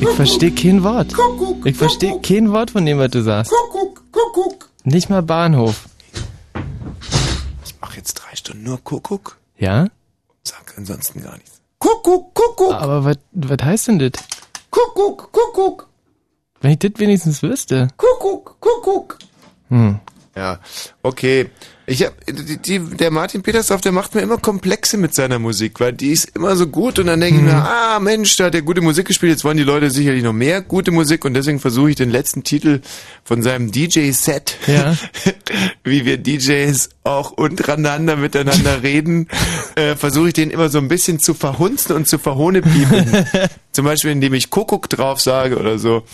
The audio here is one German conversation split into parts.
Ich verstehe kein Wort. Ich verstehe kein Wort von dem, was du sagst. Nicht mal Bahnhof. Ich mache jetzt drei Stunden nur Kuckuck. Ja? Sag ansonsten gar nichts. Kuckuck, Kuckuck. Aber was heißt denn das? Kuckuck, Kuckuck. Wenn ich das wenigstens wüsste. Kuckuck, Kuckuck. Hm. Ja, okay. Ich hab, die, die, der Martin Petersdorf, der macht mir immer Komplexe mit seiner Musik, weil die ist immer so gut und dann denke ich mir, ah Mensch, da hat er gute Musik gespielt, jetzt wollen die Leute sicherlich noch mehr gute Musik und deswegen versuche ich den letzten Titel von seinem DJ-Set, Ja. wie wir DJs auch untereinander miteinander reden, äh, versuche ich den immer so ein bisschen zu verhunzen und zu verhohnepiepen. Zum Beispiel, indem ich Kuckuck drauf sage oder so.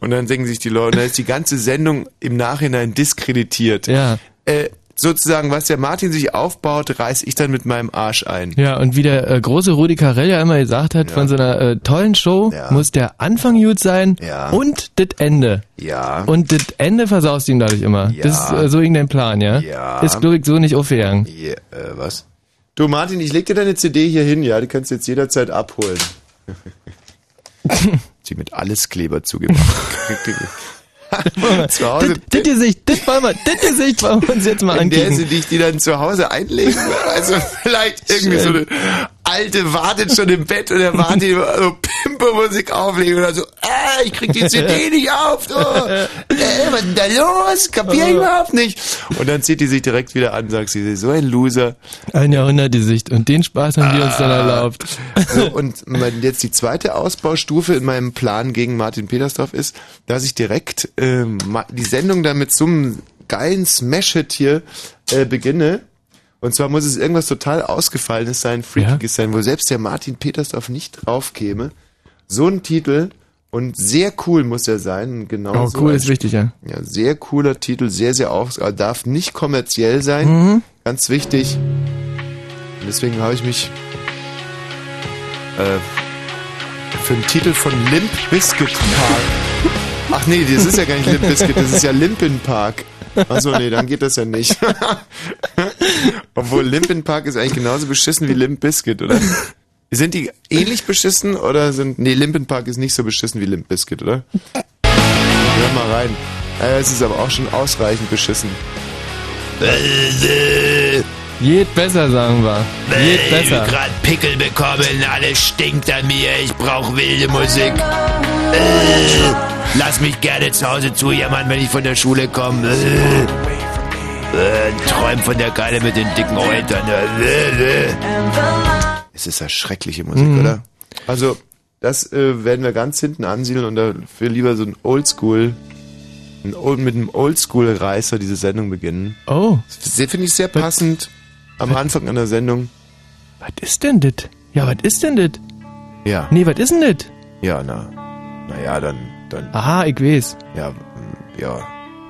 Und dann singen sich die Leute, und dann ist die ganze Sendung im Nachhinein diskreditiert. Ja. Äh, sozusagen, was der Martin sich aufbaut, reiß ich dann mit meinem Arsch ein. Ja, und wie der äh, große Rudi Carell ja immer gesagt hat, von so einer äh, tollen Show Ja. muss der Anfang gut sein Ja. und das Ende. Ja. Und das Ende versaust ihm dadurch immer. Ja. Das ist äh, so irgendein Plan, ja? Ja. Ist, glaube ich, so nicht aufgegangen. Ja, äh, was? Du Martin, ich leg dir deine CD hier hin, ja, die kannst du jetzt jederzeit abholen. Sie mit alles Kleber zugemacht. zu Hause. Das Gesicht, das wollen wir, das Gesicht wollen wir uns jetzt mal In der angucken. sie dich die dann zu Hause einlegen. Also vielleicht irgendwie so eine alte wartet schon im Bett und er wartet immer so Pimpermusik auflegen dann so, ah, ich krieg die CD nicht auf, du. Äh, was ist denn da los? Kapier ich überhaupt nicht. Und dann zieht die sich direkt wieder an, sagt sie, so ein Loser. Ein Jahrhundertgesicht. Und den Spaß haben wir uns dann erlaubt. So, und jetzt die zweite Ausbaustufe in meinem Plan gegen Martin Petersdorf ist, dass ich direkt ähm, die Sendung dann mit so einem geilen Smash-Hit hier äh, beginne. Und zwar muss es irgendwas total Ausgefallenes sein, Freakiges sein, wo selbst der Martin Petersdorf nicht drauf käme. So ein Titel und sehr cool muss er sein. Genau Oh, so cool ist wichtig, ja. ja, sehr cooler Titel, sehr, sehr auf, darf nicht kommerziell sein. Mhm. Ganz wichtig. Und deswegen habe ich mich äh, für einen Titel von Limp Bizkit Park. Ach nee, das ist ja gar nicht Limp Bizkit, das ist ja Limpin Park. Achso, nee, dann geht das ja nicht. Obwohl Limpin Park ist eigentlich genauso beschissen wie Limp Bizkit, oder? Sind die ähnlich beschissen oder sind. Nee, Limpin Park ist nicht so beschissen wie Limp Bizkit, oder? Hör mal rein. Äh, es ist aber auch schon ausreichend beschissen. Geht besser, sagen wir. Geht besser. grad Pickel bekommen, alles stinkt an mir, ich brauch wilde Musik. Äh, lass mich gerne zu Hause zujammern, wenn ich von der Schule komme. Äh, äh, träum von der Geile mit den dicken Häutern. Äh. Es ist ja schreckliche Musik, Mhm. oder? Also, das äh, werden wir ganz hinten ansiedeln und dafür lieber so ein Oldschool, ein Old, mit einem Oldschool-Reißer diese Sendung beginnen. Oh. Das finde ich sehr passend am Anfang einer Sendung. Was ist denn das? Ja, was ist denn das? Ja. Nee, was ist denn das? Ja, na. Naja, dann, dann, Aha, ich weiß. ja, ja.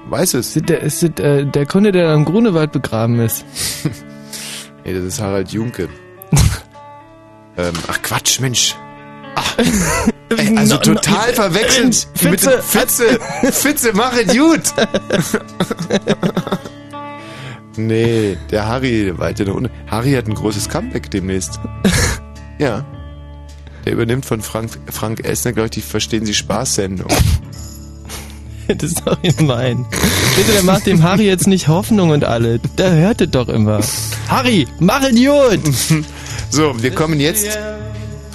Weiß es. Ist der, ist das, äh, der Kunde, der am Grunewald begraben ist? Nee, das ist Harald Junke. ähm, ach Quatsch, Mensch. Ach, ey, also total verwechselt. Fitze. Mit dem Fitze. Fitze, mach es gut. Nee, der Harry weiter nach unten. Harry hat ein großes Comeback demnächst. ja. Der übernimmt von Frank, Frank Elsner, glaube ich, die Verstehen Sie Spaß-Sendung. Das ist doch gemein. Bitte, der macht dem Harry jetzt nicht Hoffnung und alle. Der hört es doch immer. Harry, mach gut! So, wir kommen jetzt.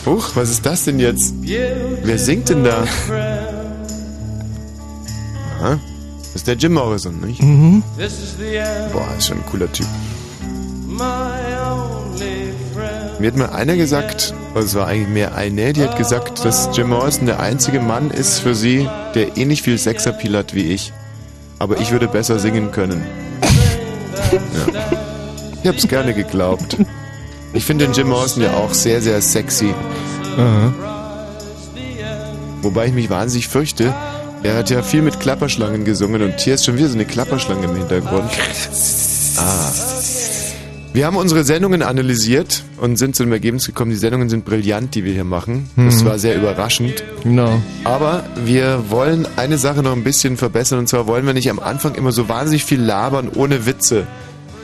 Huch, was ist das denn jetzt? Wer singt denn da? Aha. Das ist der Jim Morrison, nicht? Mhm. Boah, ist schon ein cooler Typ. Mir hat mal einer gesagt, also es war eigentlich mehr eine, die hat gesagt, dass Jim Morrison der einzige Mann ist für sie, der ähnlich viel Sexappeal hat wie ich. Aber ich würde besser singen können. Ja. Ich hab's gerne geglaubt. Ich finde den Jim Morrison ja auch sehr, sehr sexy. Wobei ich mich wahnsinnig fürchte, er hat ja viel mit Klapperschlangen gesungen und hier ist schon wieder so eine Klapperschlange im Hintergrund. Ah. Wir haben unsere Sendungen analysiert und sind zu dem Ergebnis gekommen, die Sendungen sind brillant, die wir hier machen. Das Mhm. war sehr überraschend. Genau. Aber wir wollen eine Sache noch ein bisschen verbessern und zwar wollen wir nicht am Anfang immer so wahnsinnig viel labern ohne Witze.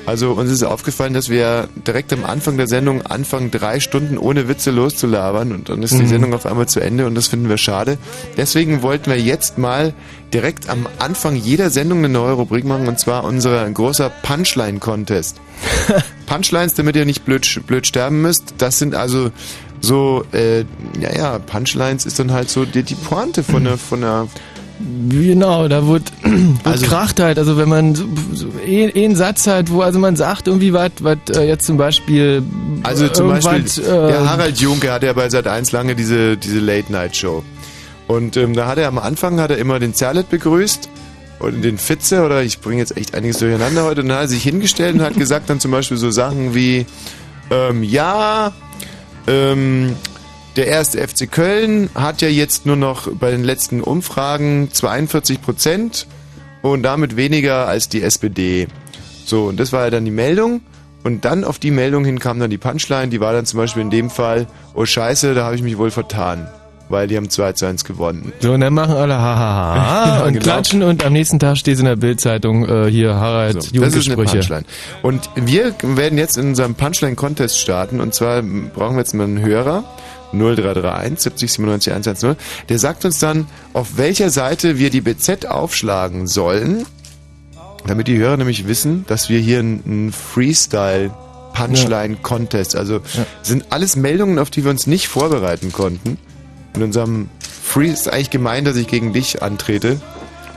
Also uns ist aufgefallen, dass wir direkt am Anfang der Sendung anfangen, drei Stunden ohne Witze loszulabern und dann ist die Mhm. Sendung auf einmal zu Ende und das finden wir schade. Deswegen wollten wir jetzt mal direkt am Anfang jeder Sendung eine neue Rubrik machen und zwar unser großer Punchline-Contest. Punchlines, damit ihr nicht blöd, blöd sterben müsst, das sind also so, äh, ja, ja, Punchlines ist dann halt so die, die Pointe von der, von der, Genau, da wird, wird Also- kracht halt, also wenn man so, so eh, eh einen Satz hat, wo also man sagt irgendwie was, was äh, jetzt zum Beispiel Also zum Beispiel, irgendwas, der äh, Harald Junke hatte ja bei Sat 1 lange diese, diese Late-Night-Show. Und ähm, da hat er am Anfang hat er immer den Zerlet begrüßt und den Fitze oder ich bringe jetzt echt einiges durcheinander heute und dann hat er sich hingestellt und hat gesagt dann zum Beispiel so Sachen wie ähm, ja, ähm, der erste FC Köln hat ja jetzt nur noch bei den letzten Umfragen 42 Prozent und damit weniger als die SPD. So, und das war ja dann die Meldung. Und dann auf die Meldung hin kam dann die Punchline, die war dann zum Beispiel in dem Fall, oh scheiße, da habe ich mich wohl vertan. Weil die haben 2 zu 1 gewonnen. so, und dann machen alle hahaha und genau. klatschen und am nächsten Tag steht es in der Bildzeitung äh, hier Harald So, das ist eine. Punchline. Und wir werden jetzt in unserem Punchline-Contest starten. Und zwar brauchen wir jetzt mal einen Hörer. 0331 70 97 110. Der sagt uns dann, auf welcher Seite wir die BZ aufschlagen sollen, damit die Hörer nämlich wissen, dass wir hier einen Freestyle Punchline-Contest, also sind alles Meldungen, auf die wir uns nicht vorbereiten konnten. In unserem Free ist eigentlich gemein, dass ich gegen dich antrete.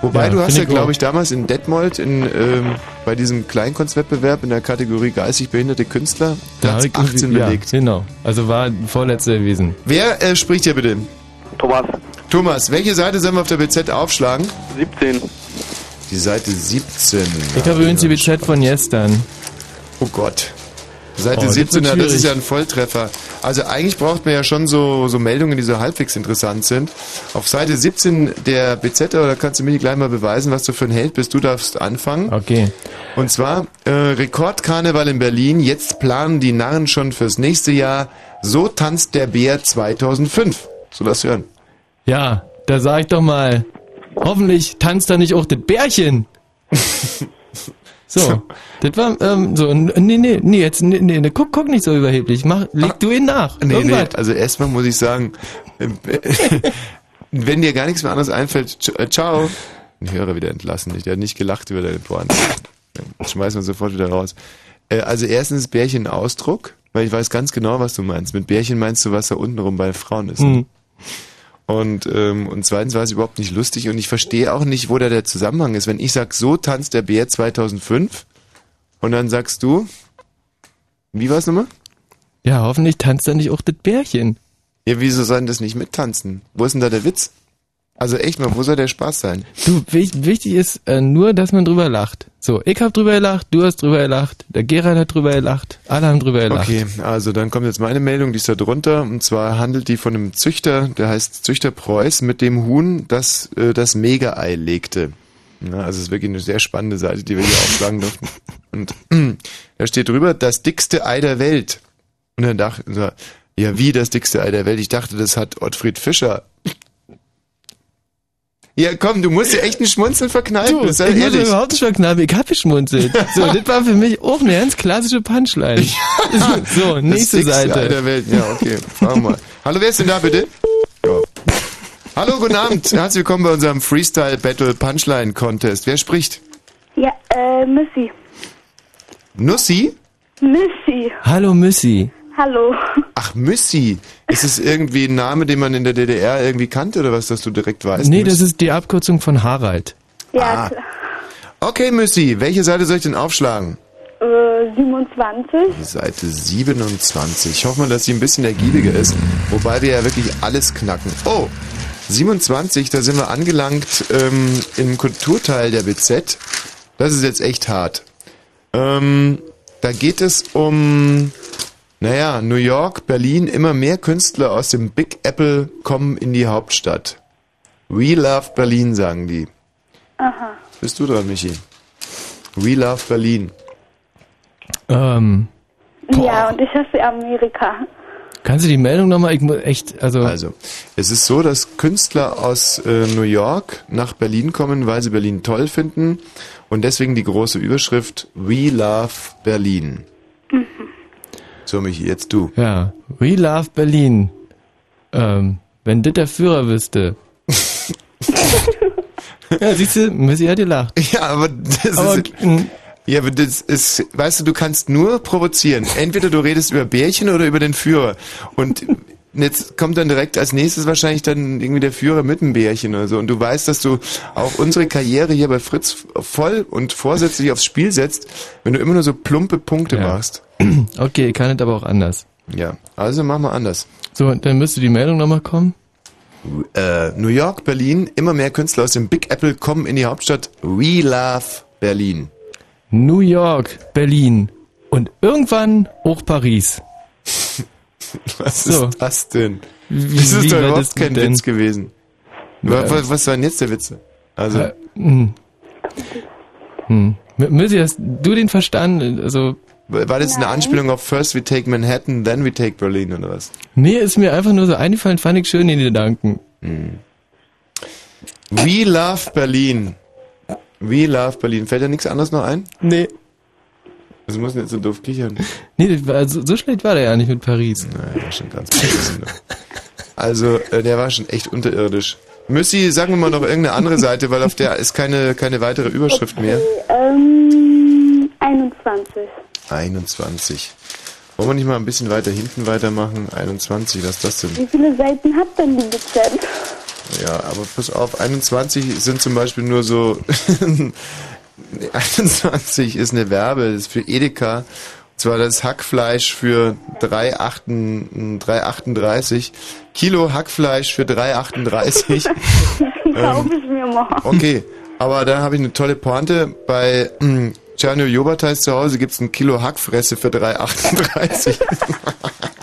Wobei Ja, du hast ja, glaube ich, damals in Detmold in, ähm, bei diesem Kleinkunstwettbewerb in der Kategorie geistig behinderte Künstler Platz irgendwie- 18 ja, belegt. Genau, also war vorletzter gewesen. Wer äh, spricht hier bitte? Thomas, Thomas, welche Seite sollen wir auf der BZ aufschlagen? 17. Die Seite 17. Ich habe übrigens die BZ von gestern. Oh Gott. Seite Oh, das 17, wird ja, das ist ja ein Volltreffer. Also eigentlich braucht man ja schon so, so Meldungen, die so halbwegs interessant sind. Auf Seite 17 der BZ, da kannst du mir gleich mal beweisen, was du für ein Held bist. Du darfst anfangen. Okay. Und zwar äh, Rekordkarneval in Berlin. Jetzt planen die Narren schon fürs nächste Jahr. So tanzt der Bär 2005. So lass hören. Ja, da sag ich doch mal, hoffentlich tanzt da nicht auch das Bärchen. So, das war, ähm, so, nee, nee, nee, jetzt, nee, nee, nee, guck, guck nicht so überheblich, mach, leg du ihn nach. Nee, nee, also erstmal muss ich sagen, äh, wenn dir gar nichts mehr anderes einfällt, äh, ciao. Den Hörer wieder entlassen. Der hat nicht gelacht über deine Pointe. Dann Schmeißen wir sofort wieder raus. Äh, Also erstens ist Bärchen ein Ausdruck, weil ich weiß ganz genau, was du meinst. Mit Bärchen meinst du, was da untenrum bei Frauen ist. Hm. Und, ähm, und zweitens war es überhaupt nicht lustig und ich verstehe auch nicht, wo da der Zusammenhang ist. Wenn ich sag, so tanzt der Bär 2005 und dann sagst du, wie war's nochmal? Ja, hoffentlich tanzt da nicht auch das Bärchen. Ja, wieso sollen das nicht mittanzen? Wo ist denn da der Witz? Also echt mal, wo soll der Spaß sein? Du, wich- wichtig ist äh, nur, dass man drüber lacht. So, ich hab drüber gelacht, du hast drüber gelacht, der Gerald hat drüber gelacht, alle haben drüber gelacht. Okay, also dann kommt jetzt meine Meldung, die ist da drunter. Und zwar handelt die von einem Züchter, der heißt Züchter Preuß, mit dem Huhn, das äh, das Mega-Ei legte. Ja, also es ist wirklich eine sehr spannende Seite, die wir hier aufschlagen durften. Und da steht drüber, das dickste Ei der Welt. Und dann dachte ich, ja wie das dickste Ei der Welt? Ich dachte, das hat Ottfried Fischer. Ja, komm, du musst dir echt ein Schmunzeln verkneifen, Du, sei ich muss überhaupt nicht verknallen, ich hab geschmunzelt. So, das war für mich auch eine ganz klassische Punchline. so, Das nächste Seite. der Welt. Ja, okay. Wir mal. Hallo, wer ist denn da bitte? Ja. Hallo, guten Abend. Herzlich willkommen bei unserem Freestyle Battle Punchline Contest. Wer spricht? Ja, äh, Missy. Nussi? Missy. Hallo Missy. Hallo. Ach, Müssi. Ist es irgendwie ein Name, den man in der DDR irgendwie kannte oder was, dass du direkt weißt? Nee, Müssi? das ist die Abkürzung von Harald. Ja, Ah. Okay, Müssi. Welche Seite soll ich denn aufschlagen? äh, 27. Die Seite 27. Ich hoffe mal, dass sie ein bisschen ergiebiger ist. Wobei wir ja wirklich alles knacken. Oh, 27, da sind wir angelangt ähm, im Kulturteil der BZ. Das ist jetzt echt hart. Ähm, da geht es um, naja, New York, Berlin. Immer mehr Künstler aus dem Big Apple kommen in die Hauptstadt. We love Berlin, sagen die. Aha. Bist du dran, Michi? We love Berlin. Ähm, Ja, und ich hasse Amerika. Kannst du die Meldung nochmal, ich muss echt, also, Also, es ist so, dass Künstler aus äh, New York nach Berlin kommen, weil sie Berlin toll finden und deswegen die große Überschrift We Love Berlin. So, Michi, jetzt du. ja, We Love Berlin. Ähm, wenn das der Führer wüsste. ja, siehst du, Missy hat gelacht. Ja, aber das Aber, ist... Ja, aber das ist, weißt du, du kannst nur provozieren. Entweder du redest über Bärchen oder über den Führer. Und jetzt kommt dann direkt als nächstes wahrscheinlich dann irgendwie der Führer mit dem Bärchen oder so. Und du weißt, dass du auch unsere Karriere hier bei Fritz voll und vorsätzlich aufs Spiel setzt, wenn du immer nur so plumpe Punkte Ja. machst. okay, kann es aber auch anders. Ja, also mach mal anders. So, dann müsste die Meldung nochmal kommen. Äh, New York, Berlin, immer mehr Künstler aus dem Big Apple kommen in die Hauptstadt. We love Berlin. New York, Berlin und irgendwann hoch Paris. Was So. ist das denn? Wie- Das ist doch überhaupt kein denn? Witz gewesen. Ja. Was, was war denn jetzt der Witz? Also, Äh, hm. Hm. M- Missy, hast du den verstanden? Also, war das eine. Anspielung auf First we take Manhattan, then we take Berlin oder was? nee, ist mir einfach nur so eingefallen, fand ich schön in den Gedanken. We love Berlin. We love Berlin. Fällt dir nichts anderes noch ein? Nee. Also muss nicht so doof kichern. Nee, so, so schlecht war der ja nicht mit Paris. Nein, war schon ganz beschissen. Also, äh, der war schon echt unterirdisch. Müssi, sagen wir mal noch irgendeine andere Seite, weil auf der ist keine, keine weitere Überschrift mehr. Ähm, 21. 21. Wollen wir nicht mal ein bisschen weiter hinten weitermachen? 21, was ist das denn? Wie viele Seiten hat denn die BZ? Ja, aber pass auf, 21 sind zum Beispiel nur so. 21 ist eine Werbe, das ist für Edeka. Und zwar das Hackfleisch für 3,38 3,38. Kilo Hackfleisch für 3,38. Glaube ich mir mal. Okay, aber da habe ich eine tolle Pointe. Bei Czerno Jobatais zu Hause gibt's ein Kilo Hackfresse für 3,38.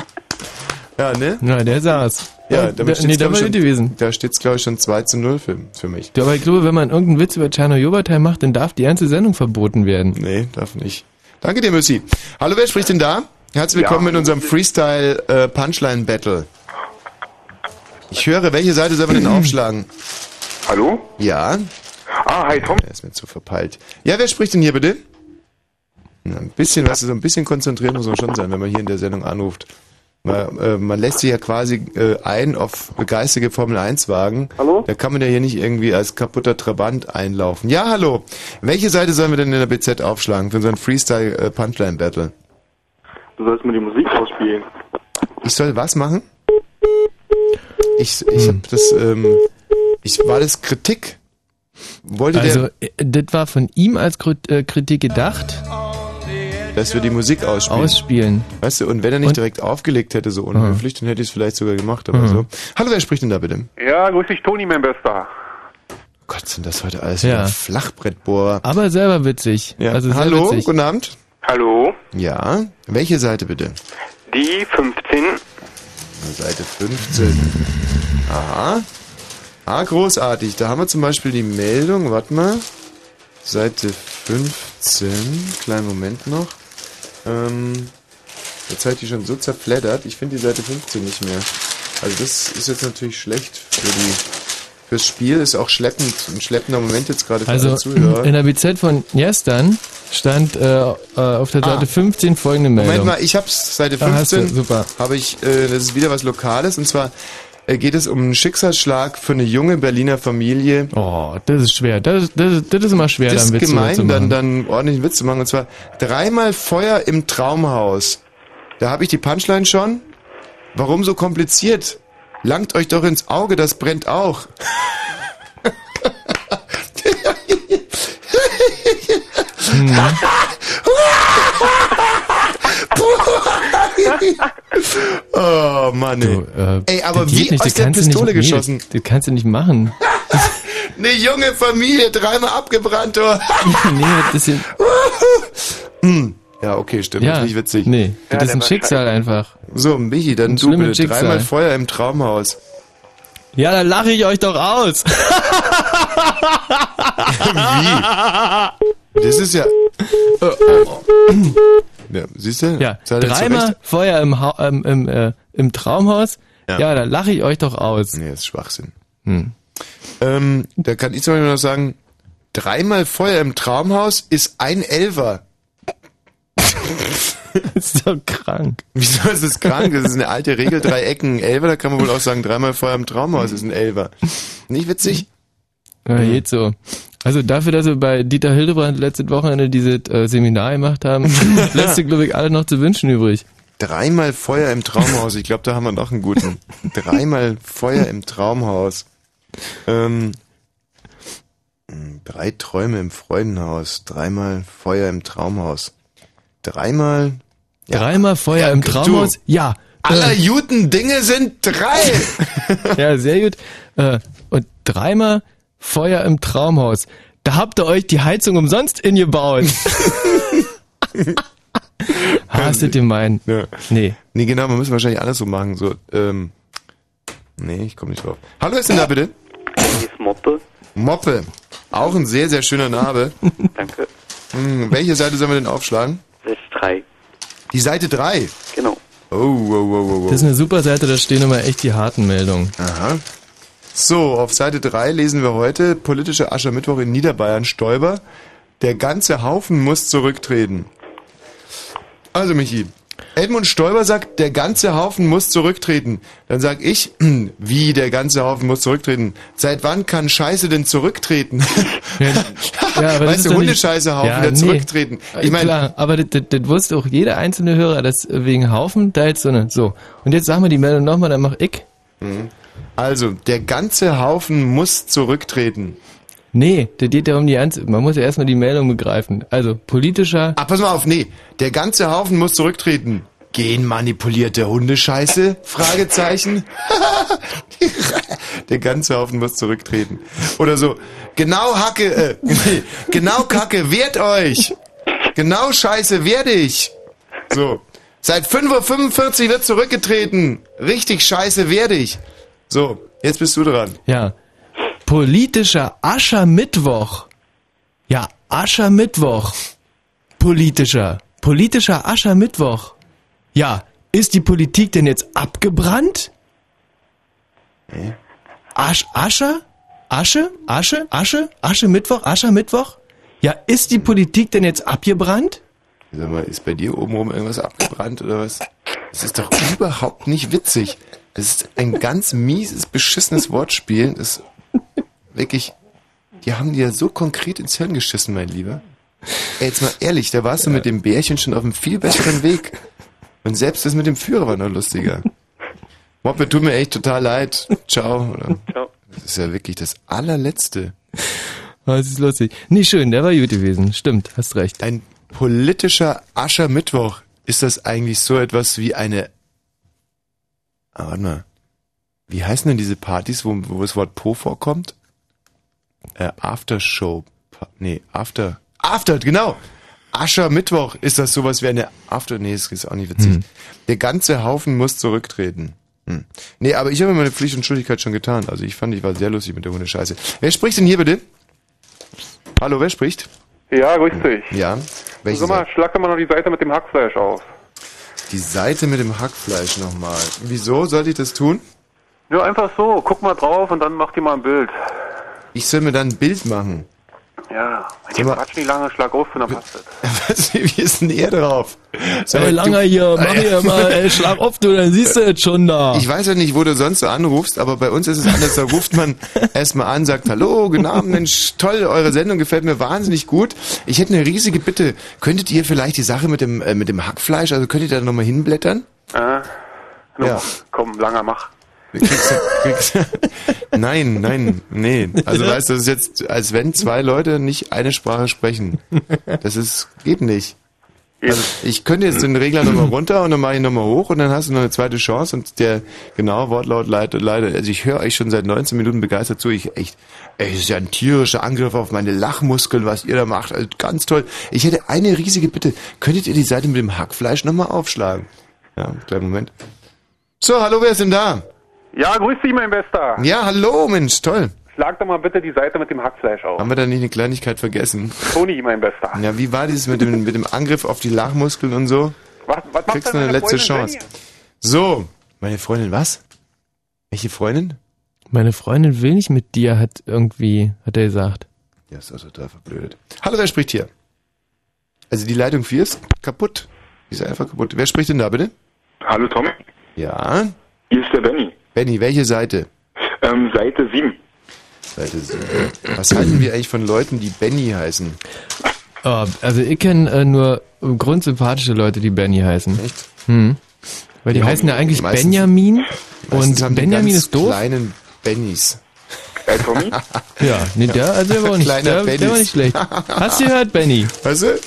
ja, ne? Na, der saß. Ja, da, damit nee, da war schon, gewesen. da steht's glaube ich schon 2 zu 0 für, für mich. Ja, aber ich glaube, wenn man irgendeinen Witz über Czarno Jobatai macht, dann darf die ganze Sendung verboten werden. Nee, darf nicht. Danke dir, Müssi. Hallo, wer spricht denn da? Herzlich willkommen Ja. in unserem Freestyle äh, Punchline Battle. Ich höre, welche Seite soll man denn aufschlagen? Hallo? Ja, Ah, hi Tom. er ist mir zu verpeilt. Ja, wer spricht denn hier bitte? Na, ein bisschen, was so ein bisschen konzentriert muss man schon sein, wenn man hier in der Sendung anruft. Man, äh, man lässt sich ja quasi äh, ein auf geistige Formel 1 Wagen. Hallo? Da kann man ja hier nicht irgendwie als kaputter Trabant einlaufen. Ja, hallo. Welche Seite sollen wir denn in der BZ aufschlagen für unseren Freestyle äh, Punchline Battle? Du sollst mir die Musik ausspielen. Ich soll was machen? Ich, ich hab das, ähm, ich, war das Kritik? Wollte Also, der, äh, das war von ihm als äh, Kritik gedacht, dass wir die Musik ausspielen? ausspielen. Weißt du, und wenn er nicht Und- direkt aufgelegt hätte, so unhöflich, dann hätte ich es vielleicht sogar gemacht, aber Mhm. so. Hallo, wer spricht denn da bitte? Ja, grüß dich Toni, mein Bester. Gott, sind das heute alles Ja. Flachbrettbohrer. Aber selber witzig. Ja. Also sehr Hallo, witzig. guten Abend. Hallo? Ja, welche Seite bitte? Die 15. Seite 15. Aha. Ah, großartig. Da haben wir zum Beispiel die Meldung, warte mal. Seite 15. Kleinen Moment noch. Ähm, jetzt hat die schon so zerfleddert. Ich finde die Seite 15 nicht mehr. Also das ist jetzt natürlich schlecht für die fürs Spiel. Ist auch schleppend, ein schleppender Moment jetzt gerade für Also alle Zuhörer. in der BZ von gestern stand äh, äh, auf der Seite Ah. 15 folgende Meldung. Moment mal, ich hab's, Seite Da hast du, 15. super. Habe ich, äh, das ist wieder was Lokales und zwar geht es um einen Schicksalsschlag für eine junge Berliner Familie. Oh, das ist schwer. Das, das, das ist immer schwer, Das dann ist Witze zu gemein, dann, machen. dann ordentlichen Witz zu machen. Und zwar dreimal Feuer im Traumhaus. Da habe ich die Punchline schon. Warum so kompliziert? Langt euch doch ins Auge, das brennt auch. oh Mann, ey. Du, äh, Ey, aber wie nicht, aus der du Pistole nicht, geschossen? Nee, das, kannst du nicht machen. Eine junge Familie, dreimal abgebrannt, oh. nee, das ist Ja, okay, stimmt, ja, das ist nicht witzig. Nee, das Ja, ist ein Schicksal einfach. So, Michi, dann Ein du bitte. Schicksal. Dreimal Feuer im Traumhaus. Ja, dann lache ich euch doch aus. Wie? Das ist ja. Das Ja, siehst du? Ja, dreimal? Feuer im, ha ähm, im, äh, im Traumhaus. Ja. Ja, dann lache ich euch doch aus. Nee, das ist Schwachsinn. Hm. Ähm, da kann ich zum Beispiel noch sagen, dreimal Feuer im Traumhaus ist ein Elfer. Das ist doch krank. Wieso ist das krank? Das ist eine alte Regel, drei Ecken, ein Elfer, da kann man wohl auch sagen, dreimal Feuer im Traumhaus ist ein Elfer. Nicht witzig? Ja, Mhm. geht so. Also dafür, dass wir bei Dieter Hildebrand letztes Wochenende dieses äh, Seminar gemacht haben, lässt sich, glaube ich, alle noch zu wünschen übrig. Dreimal Feuer im Traumhaus. Ich glaube, da haben wir noch einen guten. Dreimal Feuer im Traumhaus. Ähm, drei Träume im Freudenhaus. Dreimal Feuer im Traumhaus. Dreimal. Dreimal Feuer im du. Traumhaus? Ja. Aller Äh, guten Dinge sind drei. ja, sehr gut. Äh, und dreimal Feuer im Traumhaus. Da habt ihr euch die Heizung umsonst ingebaut. Hast du gemeint? Ja. Nee. Nee, genau, man muss wahrscheinlich alles so machen. So, ähm, nee, ich komme nicht drauf. Hallo, wer ist denn da bitte? Hier ist Moppe. Moppe. Auch ein sehr, sehr schöner Name. Danke. Hm, welche Seite sollen wir denn aufschlagen? Das ist drei. Die Seite 3. Genau. Oh, wow, wow, wow, wow. Das ist eine super Seite, da stehen immer echt die harten Meldungen. Aha. So, auf Seite 3 lesen wir heute politische Aschermittwoch in Niederbayern Stoiber. Der ganze Haufen muss zurücktreten. Also Michi, Edmund Stoiber sagt, der ganze Haufen muss zurücktreten. Dann sag ich, wie der ganze Haufen muss zurücktreten? Seit wann kann Scheiße denn zurücktreten? Ja, ja, weißt ist du, Hundescheißehaufen, Ja, der nee. zurücktreten. Ich meine, Klar, aber das, das, das wusste auch jeder einzelne Hörer, dass wegen Haufen da jetzt so eine. So. Und jetzt sagen wir die Meldung nochmal, dann mach ich. Also, der ganze Haufen muss zurücktreten. Nee, das geht ja um die Einzel Man muss ja erstmal die Meldung begreifen. Also, politischer. Ah, pass mal auf, nee. Der ganze Haufen muss zurücktreten. Genmanipulierte Hundescheiße? Fragezeichen. Der ganze Haufen muss zurücktreten. Oder so. Genau Hacke, äh, nee, genau Kacke, wehrt euch. Genau Scheiße, wehr dich. So. Seit 5.45 Uhr wird zurückgetreten. Richtig Scheiße, wehr dich. So, jetzt bist du dran. Ja. Politischer Aschermittwoch. Ja, Aschermittwoch. Politischer. Politischer Aschermittwoch. Ja, ist die Politik denn jetzt abgebrannt? Asch, Ascher? Asche? Asche? Asche? Asche Mittwoch? Ascher Mittwoch? Ja, ist die Politik denn jetzt abgebrannt? Sag mal, ist bei dir obenrum irgendwas abgebrannt oder was? Das ist doch überhaupt nicht witzig. Das ist ein ganz mieses, beschissenes Wortspiel. Das ist wirklich, die haben dir so konkret ins Hirn geschissen, mein Lieber. Ey, jetzt mal ehrlich, da warst du mit dem Bärchen schon auf einem viel besseren Weg. Und selbst das mit dem Führer war noch lustiger. Moppe, tut mir echt total leid. Ciao. Oder? Ciao. Das ist ja wirklich das allerletzte. Ah, Das ist lustig. Nee, schön, der war gut gewesen. Stimmt, hast recht. Ein politischer Aschermittwoch. Ist das eigentlich so etwas wie eine... Ah, warte mal. Wie heißen denn diese Partys, wo, wo das Wort Po vorkommt? Äh, Aftershow. Nee, After... After, genau! Aschermittwoch. Ist das sowas wie eine After... Nee, das ist auch nicht witzig. Der ganze Haufen muss zurücktreten. Hm. Nee, aber ich habe meine Pflicht und Schuldigkeit schon getan. Also ich fand, ich war sehr lustig mit der Hundescheiße. Wer spricht denn hier bitte? Hallo, wer spricht? Ja, grüß dich. Ja. Welche Sag mal, schlag doch mal noch die Seite mit dem Hackfleisch auf. Die Seite mit dem Hackfleisch nochmal. Wieso sollte ich das tun? Ja, einfach so. Guck mal drauf und dann mach dir mal ein Bild. Ich soll mir dann ein Bild machen. Ja, wenn ihr Quatsch nicht lange, schlag auf und dann passt das. Was, wie ist denn er drauf? Sag Ey, mal, Langer du- hier, mach hier mal, ey, schlag auf, du, dann siehst du jetzt schon da. Ich weiß ja nicht, wo du sonst so anrufst, aber bei uns ist es anders. Da ruft man erstmal an, sagt, hallo, guten Abend, Mensch, toll, eure Sendung gefällt mir wahnsinnig gut. Ich hätte eine riesige Bitte. Könntet ihr vielleicht die Sache mit dem, äh, mit dem Hackfleisch, also könnt ihr da nochmal hinblättern? Äh, no, Ja. Komm, langer, mach. Kriegst du, kriegst, nein, nein, nee. Also weißt du, das ist jetzt, als wenn zwei Leute nicht eine Sprache sprechen. Das ist, geht nicht. Also ich könnte jetzt den Regler nochmal runter und dann mache ich nochmal hoch und dann hast du noch eine zweite Chance und der genaue Wortlaut leider, leider, also ich höre euch schon seit 19 Minuten begeistert zu. Ich echt, ey, das ist ja ein tierischer Angriff auf meine Lachmuskeln, was ihr da macht. Also ganz toll. Ich hätte eine riesige Bitte. Könntet ihr die Seite mit dem Hackfleisch nochmal aufschlagen? Ja, kleinen Moment. So, hallo, wer ist denn da? Ja, grüß dich, mein Bester. Ja, hallo, Mensch, toll. schlag doch mal bitte die Seite mit dem Hackfleisch auf. Haben wir da nicht eine Kleinigkeit vergessen? Toni, mein Bester. Ja, wie war dieses mit dem, mit dem Angriff auf die Lachmuskeln und so? Was, was macht Kriegst denn du eine letzte Freundin Chance. So, meine Freundin, was? Welche Freundin? Meine Freundin will nicht mit dir, hat irgendwie, hat er gesagt. Ja, ist also total verblödet. Hallo, wer spricht hier? Also die Leitung 4 ist kaputt. Die ist einfach kaputt. Wer spricht denn da bitte? Hallo Tom, Ja. hier ist der Benny. Benny, welche Seite? Ähm, Seite 7. Seite 7. Was halten wir eigentlich von Leuten, die Benny heißen? Oh, also ich kenne äh, nur grundsympathische Leute, die Benny heißen. Echt? Hm. Weil die Ja, heißen ja eigentlich meistens- Benjamin Meistens und die Benjamin ganz ist doof. kleinen Bennys. Äh, Tommy? Ja, nee, der, also der war auch nicht, Kleiner der, der war nicht schlecht. Hast du gehört, Benny? Weißt du?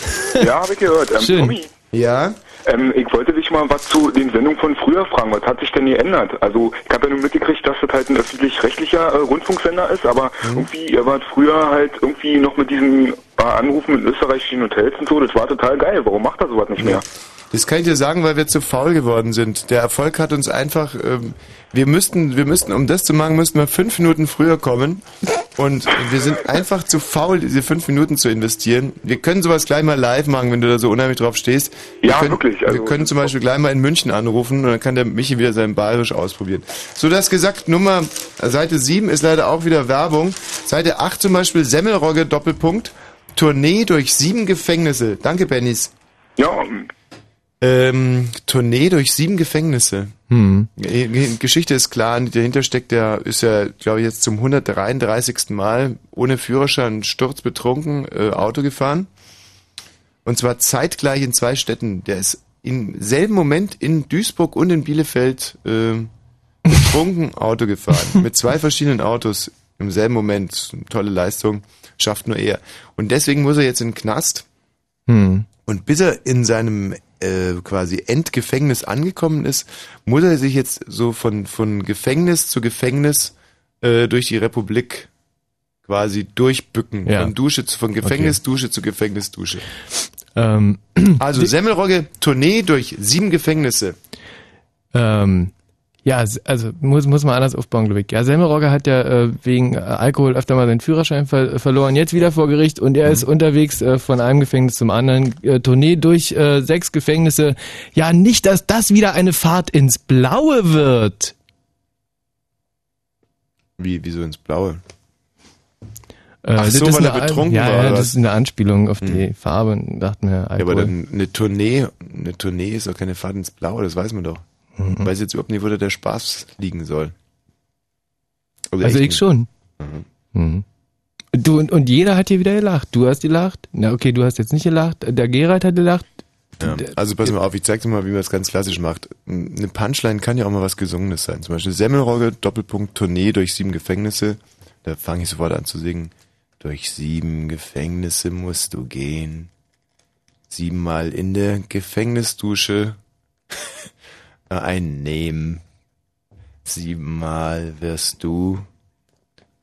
ja, habe ich gehört. Ähm, Schön. Tommy, Ja. ähm, ich wollte dich mal was zu den Sendungen von früher fragen. Was hat sich denn geändert? Also, ich habe ja nur mitgekriegt, dass das halt ein öffentlich-rechtlicher äh, Rundfunksender ist, aber irgendwie, ihr wart früher halt irgendwie noch mit diesen äh, Anrufen in österreichischen Hotels und so. Das war total geil. Warum macht er sowas nicht mehr? Das kann ich dir sagen, weil wir zu faul geworden sind. Der Erfolg hat uns einfach, ähm, wir müssten, wir müssten, um das zu machen, müssten wir fünf Minuten früher kommen. Und wir sind einfach zu faul, diese fünf Minuten zu investieren. Wir können sowas gleich mal live machen, wenn du da so unheimlich drauf stehst. Wir Ja, können, wirklich, wir also- können zum Beispiel gleich mal in München anrufen und dann kann der Michi wieder sein Bayerisch ausprobieren. So, das gesagt, Nummer, Seite 7 ist leider auch wieder Werbung. Seite 8 zum Beispiel, Semmelrogge, Doppelpunkt, Tournee durch sieben Gefängnisse. Danke, Bennys. Ja, Ähm, Tournee durch sieben Gefängnisse. Hm. Die Geschichte ist klar, dahinter steckt der, ist ja, glaube ich, jetzt zum 133. Mal ohne Führerschein sturzbetrunken äh, Auto gefahren. Und zwar zeitgleich in zwei Städten. Der ist im selben Moment in Duisburg und in Bielefeld äh, betrunken Auto gefahren. Mit zwei verschiedenen Autos im selben Moment. Tolle Leistung. Schafft nur er. Und deswegen muss er jetzt in den Knast. Hm. Und bis er in seinem äh, quasi Endgefängnis angekommen ist, muss er sich jetzt so von, von Gefängnis zu Gefängnis äh, durch die Republik quasi durchbücken. Ja. Von Dusche zu, von Gefängnis, Dusche zu Gefängnis, Dusche. Ähm, Also Semmelrogge, Tournee durch sieben Gefängnisse. ähm, ja, also muss, muss man anders aufbauen, glaube ich. Ja, Semmelrogge hat ja äh, wegen äh, Alkohol öfter mal seinen Führerschein ver verloren, jetzt wieder vor Gericht und er ist unterwegs äh, von einem Gefängnis zum anderen. Äh, Tournee durch äh, sechs Gefängnisse. Ja, nicht, dass das wieder eine Fahrt ins Blaue wird. Wie, wieso ins Blaue? Äh, Ach das so, ist weil er eine- betrunken ja, war, Ja, das was? ist eine Anspielung auf die Farbe. und Dachte mir, Ja, aber dann eine Tournee, eine Tournee ist doch keine Fahrt ins Blaue, das weiß man doch. Ich weiß jetzt überhaupt nicht, wo da der Spaß liegen soll. also echt ich nicht. schon. Mhm. Du und, und jeder hat hier wieder gelacht. Du hast gelacht. Na okay, du hast jetzt nicht gelacht. Der Gerald hat gelacht. Ja. Also pass mal auf, ich zeig dir mal, wie man das ganz klassisch macht. Eine Punchline kann ja auch mal was Gesungenes sein. Zum Beispiel Semmelrogge, Doppelpunkt, Tournee durch sieben Gefängnisse. Da fange ich sofort an zu singen. Durch sieben Gefängnisse musst du gehen. Siebenmal in der Gefängnisdusche einnehmen. Siebenmal wirst du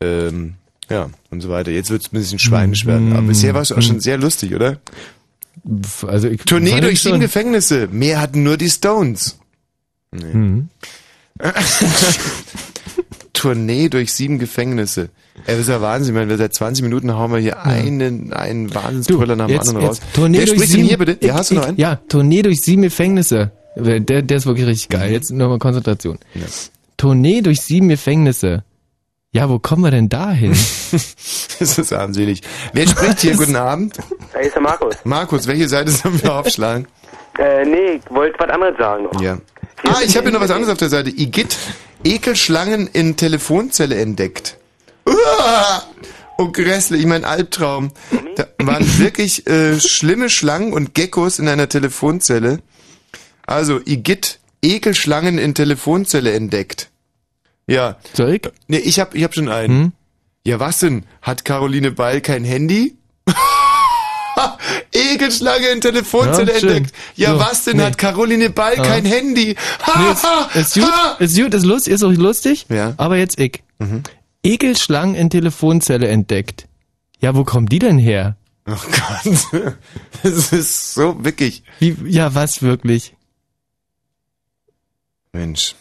ähm, ja, und so weiter. Jetzt wird's ein bisschen schweinisch werden. Aber bisher war es auch schon sehr lustig, oder? Also ich Tournee durch sieben. Gefängnisse. Mehr hatten nur die Stones. Nee. Mhm. Tournee durch sieben Gefängnisse. Ey, das ist ja Wahnsinn. Wir seit 20 Minuten hauen wir hier einen, einen Wahnsinnsbrüller nach dem anderen raus. Tournee Wer durch spricht sieben, denn hier bitte? Ja, hast du noch einen? Ja, Tournee durch sieben Gefängnisse. Der, der ist wirklich richtig geil. Jetzt nochmal Konzentration. Ja. Tournee durch sieben Gefängnisse. Ja, wo kommen wir denn da hin? Das ist armselig. Wer spricht hier? Guten Abend. Da ist der Markus. Markus, welche Seite sollen wir aufschlagen? Äh, nee, ich wollte was anderes sagen noch. Ja. Ah, ich habe hier noch was anderes auf der Seite. Igitt, Ekelschlangen in Telefonzelle entdeckt. Uah! Oh, grässlich, ich mein Albtraum. Da waren wirklich äh, schlimme Schlangen und Geckos in einer Telefonzelle. Also, Igitt, Ekelschlangen in Telefonzelle entdeckt. Ja. Soll ich? Nee, ich hab, ich hab schon einen. Hm? Ja, was denn? Hat Caroline Beil kein Handy? Ekelschlange in Telefonzelle Ja, entdeckt. Ja, So, was denn? nee. Hat Caroline Ball Ja. kein Handy? Ha, Nee, ist, gut, ist gut, ist lustig, ist auch lustig. Ja. Aber jetzt ich. Mhm. Ekelschlangen in Telefonzelle entdeckt. Ja, wo kommen die denn her? Oh Gott. Das ist so wirklich. Wie, ja, was wirklich? Mensch.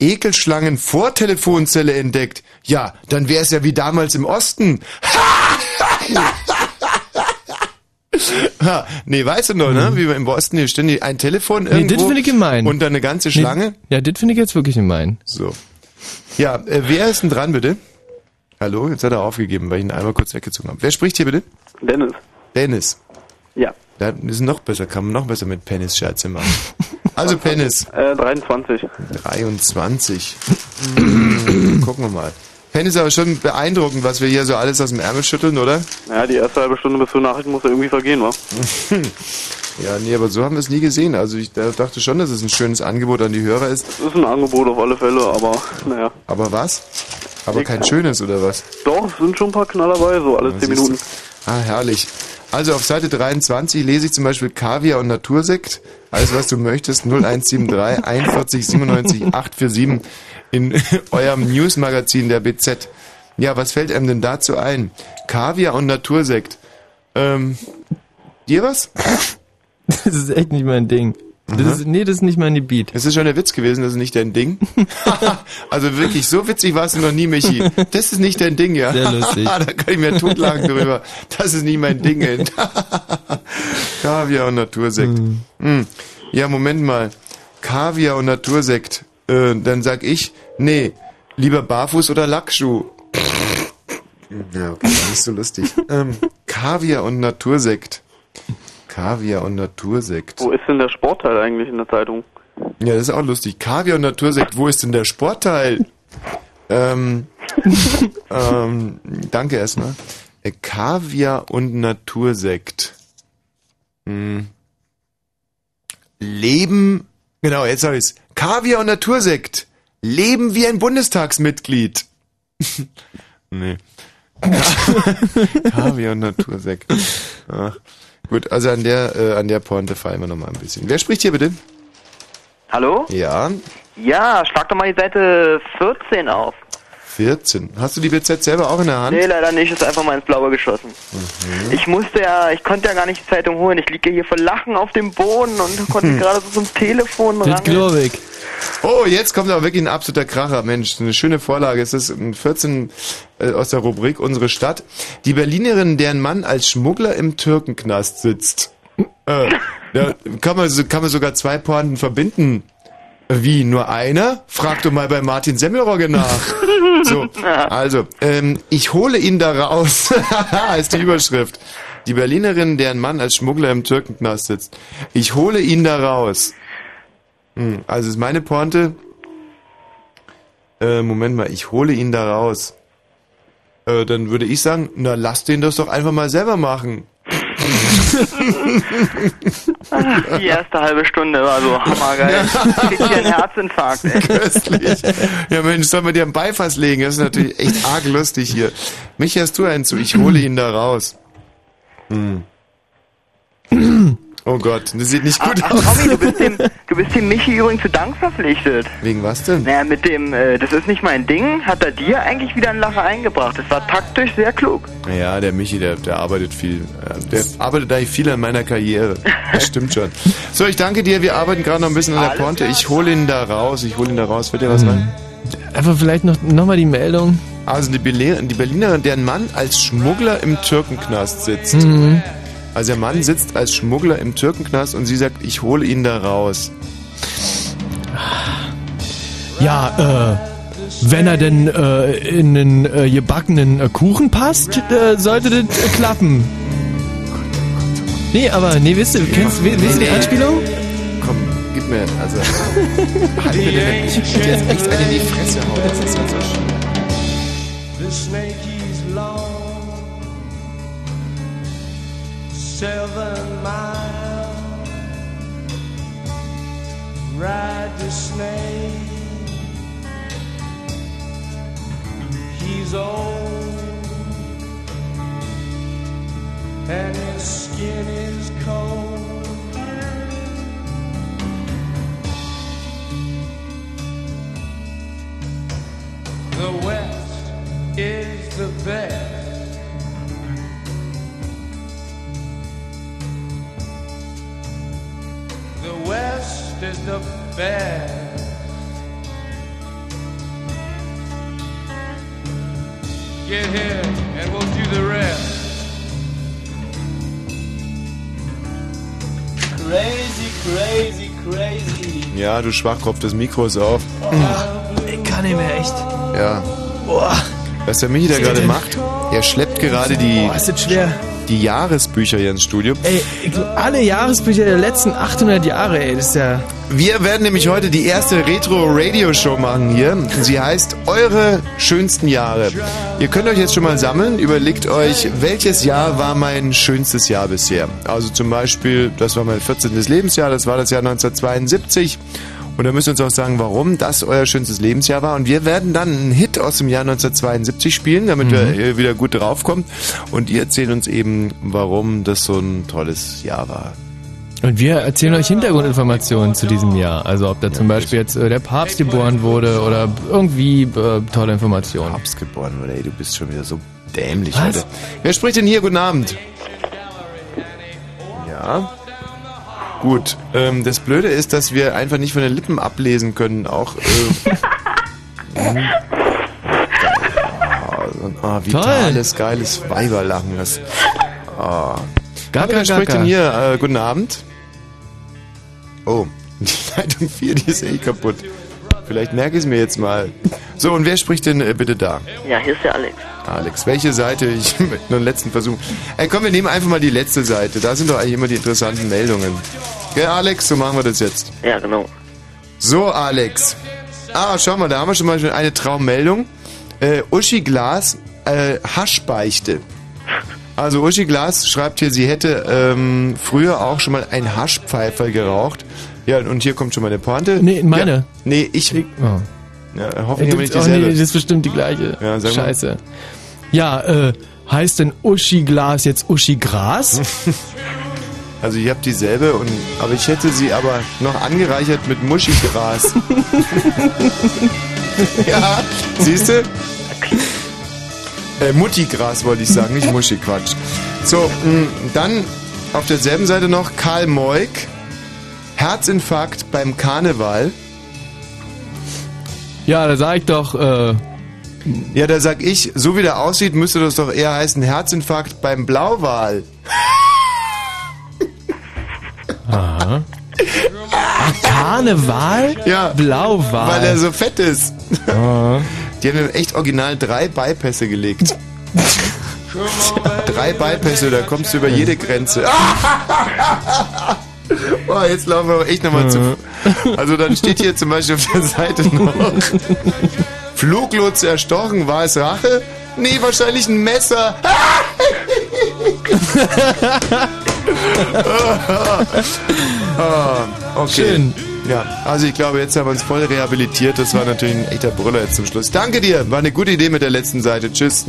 Ekelschlangen vor Telefonzelle entdeckt. Ja, dann wäre es ja wie damals im Osten. Ha, nee, weißt du noch, ne? Wie wir im Osten hier ständig ein Telefon Nee, irgendwo das finde ich gemein. und dann eine ganze Schlange. Nee, ja, das finde ich jetzt wirklich gemein. So. Ja, äh, wer ist denn dran, bitte? Hallo, jetzt hat er aufgegeben, weil ich ihn einmal kurz weggezogen habe. Wer spricht hier bitte? Dennis. Dennis. Ja. Da ist noch besser, kann man noch besser mit Penis Scherze machen. Also Penis. Äh, 23. 23. Hm, Gucken wir mal. Penis aber schon beeindruckend, was wir hier so alles aus dem Ärmel schütteln, oder? Ja, die erste halbe Stunde bis zur Nachricht muss ja irgendwie vergehen, wa? Ja, nee, aber so haben wir es nie gesehen. Also ich da dachte schon, dass es ein schönes Angebot an die Hörer ist. Das ist ein Angebot auf alle Fälle, aber naja. Aber was? Aber kein schönes, oder was? Doch, es sind schon ein paar Knaller dabei, so alle Ja, 10 siehst du. Minuten. Ah, herrlich. Also auf Seite 23 lese ich zum Beispiel Kaviar und Natursekt. Alles, was du möchtest, 0173 41 97 847 in eurem Newsmagazin der BZ. Ja, was fällt einem denn dazu ein? Kaviar und Natursekt. Ähm, dir was? Das ist echt nicht mein Ding. Das ist, nee, das ist nicht mein Gebiet. Das ist schon der Witz gewesen, das ist nicht dein Ding. also wirklich, so witzig warst du noch nie, Michi. Das ist nicht dein Ding, ja. Sehr lustig. da kann ich mir totlachen drüber. Das ist nicht mein Ding. ey. Kaviar und Natursekt. Hm. Ja, Moment mal. Kaviar und Natursekt. Äh, dann sag ich, nee, lieber Barfuß oder Lackschuh. Ja, okay, war nicht so lustig. Ähm, Kaviar und Natursekt. Kaviar und Natursekt. Wo ist denn der Sportteil eigentlich in der Zeitung? Ja, das ist auch lustig. Kaviar und Natursekt, wo ist denn der Sportteil? ähm, ähm, danke erstmal. Äh, Kaviar und Natursekt. Hm. Leben, genau, jetzt habe ich's. Kaviar und Natursekt. Leben wie ein Bundestagsmitglied. nee. Kaviar und Natursekt. Ach. Gut, also an der, äh, an der Pointe fallen wir noch mal ein bisschen. Wer spricht hier bitte? Hallo? Ja, Ja, schlag doch mal die Seite 14 auf. 14. Hast du die BZ selber auch in der Hand? Nee, leider nicht, ist einfach mal ins Blaue geschossen. Mhm. Ich musste ja, ich konnte ja gar nicht die Zeitung holen. Ich liege hier vor Lachen auf dem Boden und konnte gerade so zum Telefon ran. glaube ich. Oh, jetzt kommt aber wirklich ein absoluter Kracher. Mensch, eine schöne Vorlage. Es ist ein 14 äh, aus der Rubrik Unsere Stadt. Die Berlinerin, deren Mann als Schmuggler im Türkenknast sitzt. Äh, da kann man, kann man sogar zwei Pointen verbinden. Wie, nur einer? Frag doch mal bei Martin Semmelrogge nach. So, also, ähm, ich hole ihn da raus, ist die Überschrift. Die Berlinerin, deren Mann als Schmuggler im Türkenknast sitzt. Ich hole ihn da raus. Hm, Also ist meine Pointe. Äh, Moment mal, ich hole ihn da raus. Äh, dann würde ich sagen, na lass den das doch einfach mal selber machen. Die erste halbe Stunde war so hammergeil. Ich krieg hier einen Herzinfarkt, ey. Köstlich. Ja Mensch, soll man dir einen Beifass legen? Das ist natürlich echt arg lustig hier. Mich hast du einen zu, ich hole ihn da raus. Hm. Oh Gott, das sieht nicht gut Ach, aus. Tommy, du bist dem, du bist dem Michi übrigens zu Dank verpflichtet. Wegen was denn? Naja, mit dem, äh, das ist nicht mein Ding, hat er dir eigentlich wieder einen Lacher eingebracht. Das war taktisch sehr klug. Ja, der Michi, der, der arbeitet viel. äh, Der arbeitet eigentlich viel an meiner Karriere. Das stimmt schon. So, ich danke dir. Wir arbeiten gerade noch ein bisschen an der Alles Ponte. Ich hole ihn da raus. Ich hole ihn da raus. Fällt dir was rein? Einfach vielleicht noch, noch mal die Meldung. Also die, die Berlinerin, deren Mann als Schmuggler im Türkenknast sitzt. Mhm. Also der Mann sitzt als Schmuggler im Türkenknast und sie sagt, ich hole ihn da raus. Ja, äh, wenn er denn äh, in einen äh, gebackenen äh, Kuchen passt, äh, sollte das klappen. Nee, aber, nee, wisst ihr, kennst, wi- wisst ihr die Anspielung? Komm, gib mir, also, halt mir den, ich jetzt echt eine in die Fresse hauen. Das ist ja so schön. Seven miles. Ride the snake. He's old, and his skin is cold. The West is the best. West is the best. Get here and we'll do the rest. Crazy, crazy, crazy. Ja, du Schwachkopf, das Mikro ist auf. Ich kann nicht mehr echt. Ja. Boah. Was der Michi da gerade macht, er schleppt gerade die. Boah, ist das schwer die Jahresbücher hier ins Studio. Ey, alle Jahresbücher der letzten 800 Jahre, ey, das ist ja... Wir werden nämlich heute die erste Retro-Radio-Show machen hier. Sie heißt Eure schönsten Jahre. Ihr könnt euch jetzt schon mal sammeln. Überlegt euch, welches Jahr war mein schönstes Jahr bisher. Also zum Beispiel, das war mein 14. Lebensjahr, das war das Jahr 1972. Und da müsst ihr uns auch sagen, warum das euer schönstes Lebensjahr war. Und wir werden dann einen Hit aus dem Jahr 1972 spielen, damit wir äh, wieder gut draufkommen. Und ihr erzählt uns eben, warum das so ein tolles Jahr war. Und wir erzählen euch Hintergrundinformationen zu diesem Jahr. Also ob da zum Beispiel jetzt äh, der Papst geboren wurde oder irgendwie äh, tolle Informationen. Papst geboren wurde, ey, du bist schon wieder so dämlich Was? heute. Wer spricht denn hier? Guten Abend. Ja. Gut. Ähm, das Blöde ist, dass wir einfach nicht von den Lippen ablesen können. Auch. Äh, so ein ah, vitales, geiles Weiberlachen. Das. Ah. Gaga, Wer spricht gaga. denn hier? Äh, guten Abend. Oh, die Leitung 4, die ist eh kaputt. Vielleicht merke ich es mir jetzt mal. So, und wer spricht denn äh, bitte da? Ja, hier ist der Alex. Alex, welche Seite? Ich mit einem letzten Versuch. Ey, komm, wir nehmen einfach mal die letzte Seite. Da sind doch eigentlich immer die interessanten Meldungen. Gell, Alex, so machen wir das jetzt. Ja, genau. So, Alex. Ah, schau mal, da haben wir schon mal schon eine Traummeldung. Äh, Uschi Glas, äh, Haschbeichte. Also Uschi Glas schreibt hier, sie hätte ähm, früher auch schon mal ein Haschpfeifer geraucht. Ja, und hier kommt schon mal eine Pointe. Nee, meine. Ja, nee, ich. Oh. Ja, hoffentlich aber nicht oh, nee, dieselbe. das ist bestimmt die gleiche. Ja, sag mal. Scheiße. Ja, äh, heißt denn Uschi Glas jetzt Uschi Gras? Also ich habe dieselbe, und, aber ich hätte sie aber noch angereichert mit Muschigras. ja, siehst du? Äh, Muttigras wollte ich sagen, nicht Muschi, Quatsch. So, mh, dann auf derselben Seite noch Karl Moik. Herzinfarkt beim Karneval. Ja, da sag ich doch, äh, Ja, da sag ich, so wie der aussieht, müsste das doch eher heißen Herzinfarkt beim Blauwal. aha. Ach, Karneval? Ja, Blauwal. weil er so fett ist. Ah. Die haben ihm echt original drei Beipässe gelegt. drei Beipässe, da kommst du über jede Grenze. Boah, jetzt laufen wir aber echt nochmal zu. Also dann steht hier zum Beispiel auf der Seite noch Fluglotse erstochen, war es Rache? Nee, wahrscheinlich ein Messer. ah, okay. Schön. Ja, also ich glaube, jetzt haben wir uns voll rehabilitiert. Das war natürlich ein echter Brüller jetzt zum Schluss. Danke dir, war eine gute Idee mit der letzten Seite. Tschüss.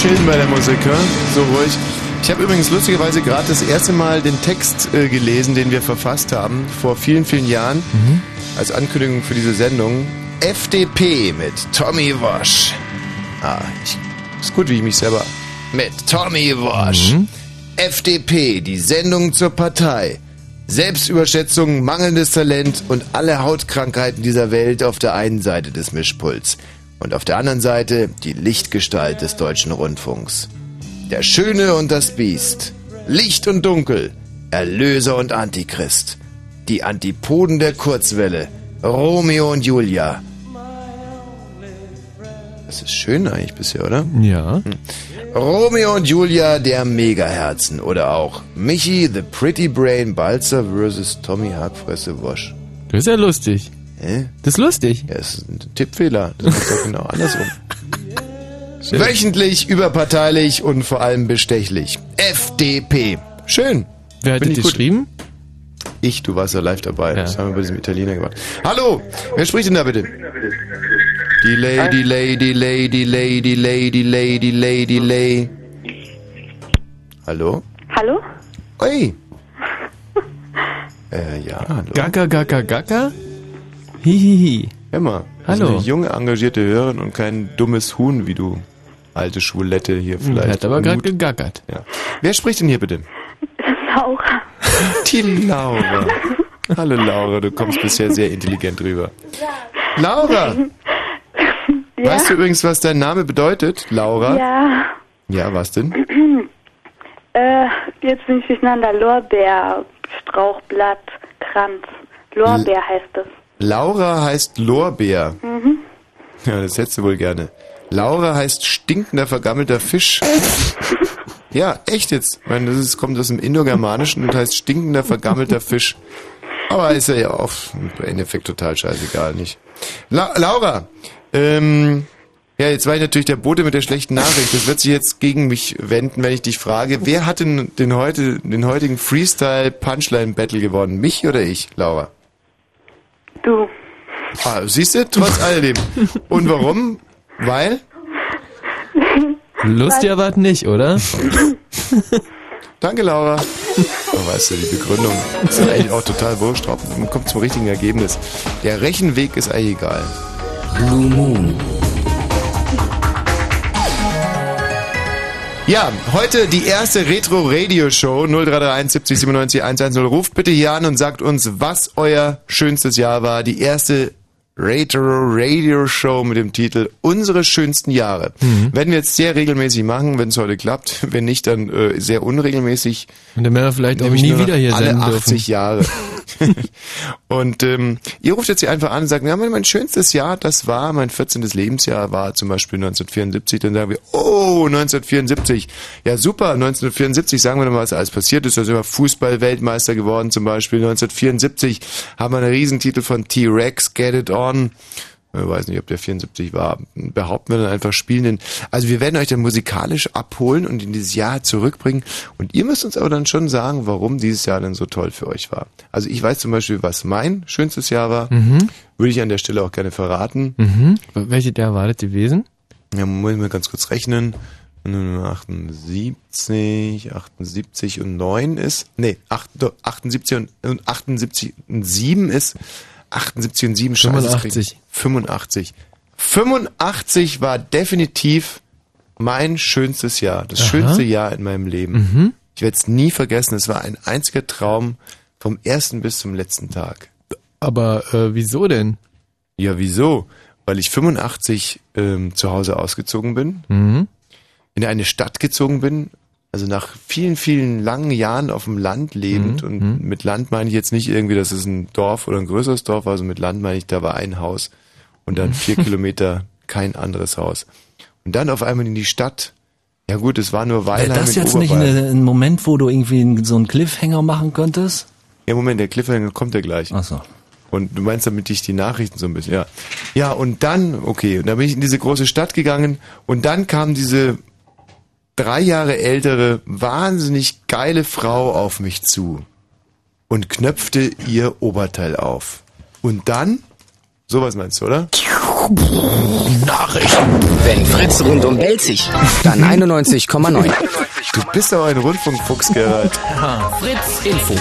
Chillen bei der Musik, hä? so ruhig. Ich habe übrigens lustigerweise gerade das erste Mal den Text äh, gelesen, den wir verfasst haben, vor vielen, vielen Jahren, als Ankündigung für diese Sendung. FDP mit Tommy Wash. Ah, ich, ist gut, wie ich mich selber... Mit Tommy Wash. FDP, die Sendung zur Partei. Selbstüberschätzung, mangelndes Talent und alle Hautkrankheiten dieser Welt auf der einen Seite des Mischpuls. Und auf der anderen Seite die Lichtgestalt des deutschen Rundfunks. Der Schöne und das Biest. Licht und Dunkel. Erlöser und Antichrist. Die Antipoden der Kurzwelle. Romeo und Julia. Das ist schön eigentlich bisher, oder? Ja. Romeo und Julia der Megaherzen oder auch Michi the Pretty Brain Balzer vs. Tommy Hackfresse Wosch. Das ist ja lustig. Hä? Das ist lustig. Ja, das ist ein Tippfehler. Das ist doch genau andersrum. Wöchentlich, überparteilich und vor allem bestechlich. FDP. Schön. Wer hat Bin das geschrieben? Ich, du warst ja live dabei. Das haben wir bei diesem Italiener gemacht. Hallo, wer spricht denn da bitte? Die Lady, Lady, Lady, Lady, Lady, Lady, Lady, Lady. Hallo? Hallo? Oi. Äh, ja, hallo. Gaga, gaga, gaga? Hihihi. Wir sind Hallo. Eine junge, engagierte Hörerin und kein dummes Huhn, wie du alte Schwulette hier vielleicht. Hm, Hat aber gerade gegackert. ja. Wer spricht denn hier bitte? Laura. Die Laura. Hallo Laura, du kommst bisher sehr intelligent rüber. Laura! Ja? Weißt du übrigens, was dein Name bedeutet, Laura? Ja. Ja, was denn? Äh, jetzt bin ich durcheinander. Lorbeer, Strauchblatt, Kranz. Lorbeer heißt es. Laura heißt Lorbeer. Mhm. Ja, das hättest du wohl gerne. Laura heißt stinkender, vergammelter Fisch. Ja, echt jetzt. Ich meine, das ist, kommt aus dem Indogermanischen und heißt stinkender, vergammelter Fisch. Aber ist ja auf im Endeffekt total scheißegal, nicht? La Laura, ähm, ja, jetzt war ich natürlich der Bote mit der schlechten Nachricht. Das wird sich jetzt gegen mich wenden, wenn ich dich frage, wer hat denn den, heute, den heutigen Freestyle-Punchline-Battle gewonnen? Mich oder ich, Laura? Du. Ah, siehst du, trotz alledem. Und warum? Weil? Lustig aber nicht, oder? Danke, Laura. Oh, weißt du, die Begründung ist eigentlich auch total wurscht. Hauptsache, Man kommt zum richtigen Ergebnis. Der Rechenweg ist eigentlich egal. Blue Moon. Ja, heute die erste Retro-Radio-Show 0331 70 97 110. Ruft bitte hier an und sagt uns, was euer schönstes Jahr war. Die erste Retro-Radio-Show mit dem Titel Unsere schönsten Jahre. Werden wir jetzt sehr regelmäßig machen, wenn es heute klappt. Wenn nicht, dann äh, sehr unregelmäßig. Und dann werden wir vielleicht auch nie wieder hier alle senden 80 dürfen. Jahre. und ähm, ihr ruft jetzt hier einfach an und sagt, ja, mein, mein schönstes Jahr, das war, mein 14. Lebensjahr war zum Beispiel 1974. Dann sagen wir, oh, 1974. Ja, super, 1974, sagen wir doch mal, was alles passiert ist. Da sind wir Fußball-Weltmeister geworden zum Beispiel. 1974 haben wir einen Riesentitel von T-Rex, Get It On. Ich weiß nicht, ob der 74 war. Behaupten wir dann einfach spielen den. Also wir werden euch dann musikalisch abholen und in dieses Jahr zurückbringen. Und ihr müsst uns aber dann schon sagen, warum dieses Jahr denn so toll für euch war. Also ich weiß zum Beispiel, was mein schönstes Jahr war. Mhm. Würde ich an der Stelle auch gerne verraten. Mhm. Welche der war das gewesen? Ja, muss ich mal ganz kurz rechnen. 78, 78 und 9 ist, nee, 8, doch, 78 und, und 78 und 7 ist, 78 und 7, scheiße. Das krieg ich- 85. 85 war definitiv mein schönstes Jahr, das Aha. schönste Jahr in meinem Leben. Mhm. Ich werde es nie vergessen, es war ein einziger Traum vom ersten bis zum letzten Tag. Aber äh, wieso denn? Ja, wieso? Weil ich 85 ähm, zu Hause ausgezogen bin, Mhm. in eine Stadt gezogen bin, also nach vielen, vielen langen Jahren auf dem Land lebend. Mhm, Und mit Land meine ich jetzt nicht irgendwie, dass es ein Dorf oder ein größeres Dorf war, also mit Land meine ich, da war ein Haus und dann vier Kilometer kein anderes Haus. Und dann auf einmal in die Stadt. Ja gut, es war nur Weilheim Wäre das jetzt nicht eine, ein Moment, wo du irgendwie so einen Cliffhanger machen könntest? Ja, Moment, der Cliffhanger kommt ja gleich. Ach so. Und du meinst damit ich die Nachrichten so ein bisschen, ja. Ja, und dann, okay, und dann bin ich in diese große Stadt gegangen und dann kam diese drei Jahre ältere, wahnsinnig geile Frau auf mich zu und knöpfte ihr Oberteil auf. Und dann, sowas meinst du, oder? Nachrichten. Wenn Fritz rundum belzig, dann 91,9. Du bist aber ein Rundfunkfuchs, Gerald. Fritz Info.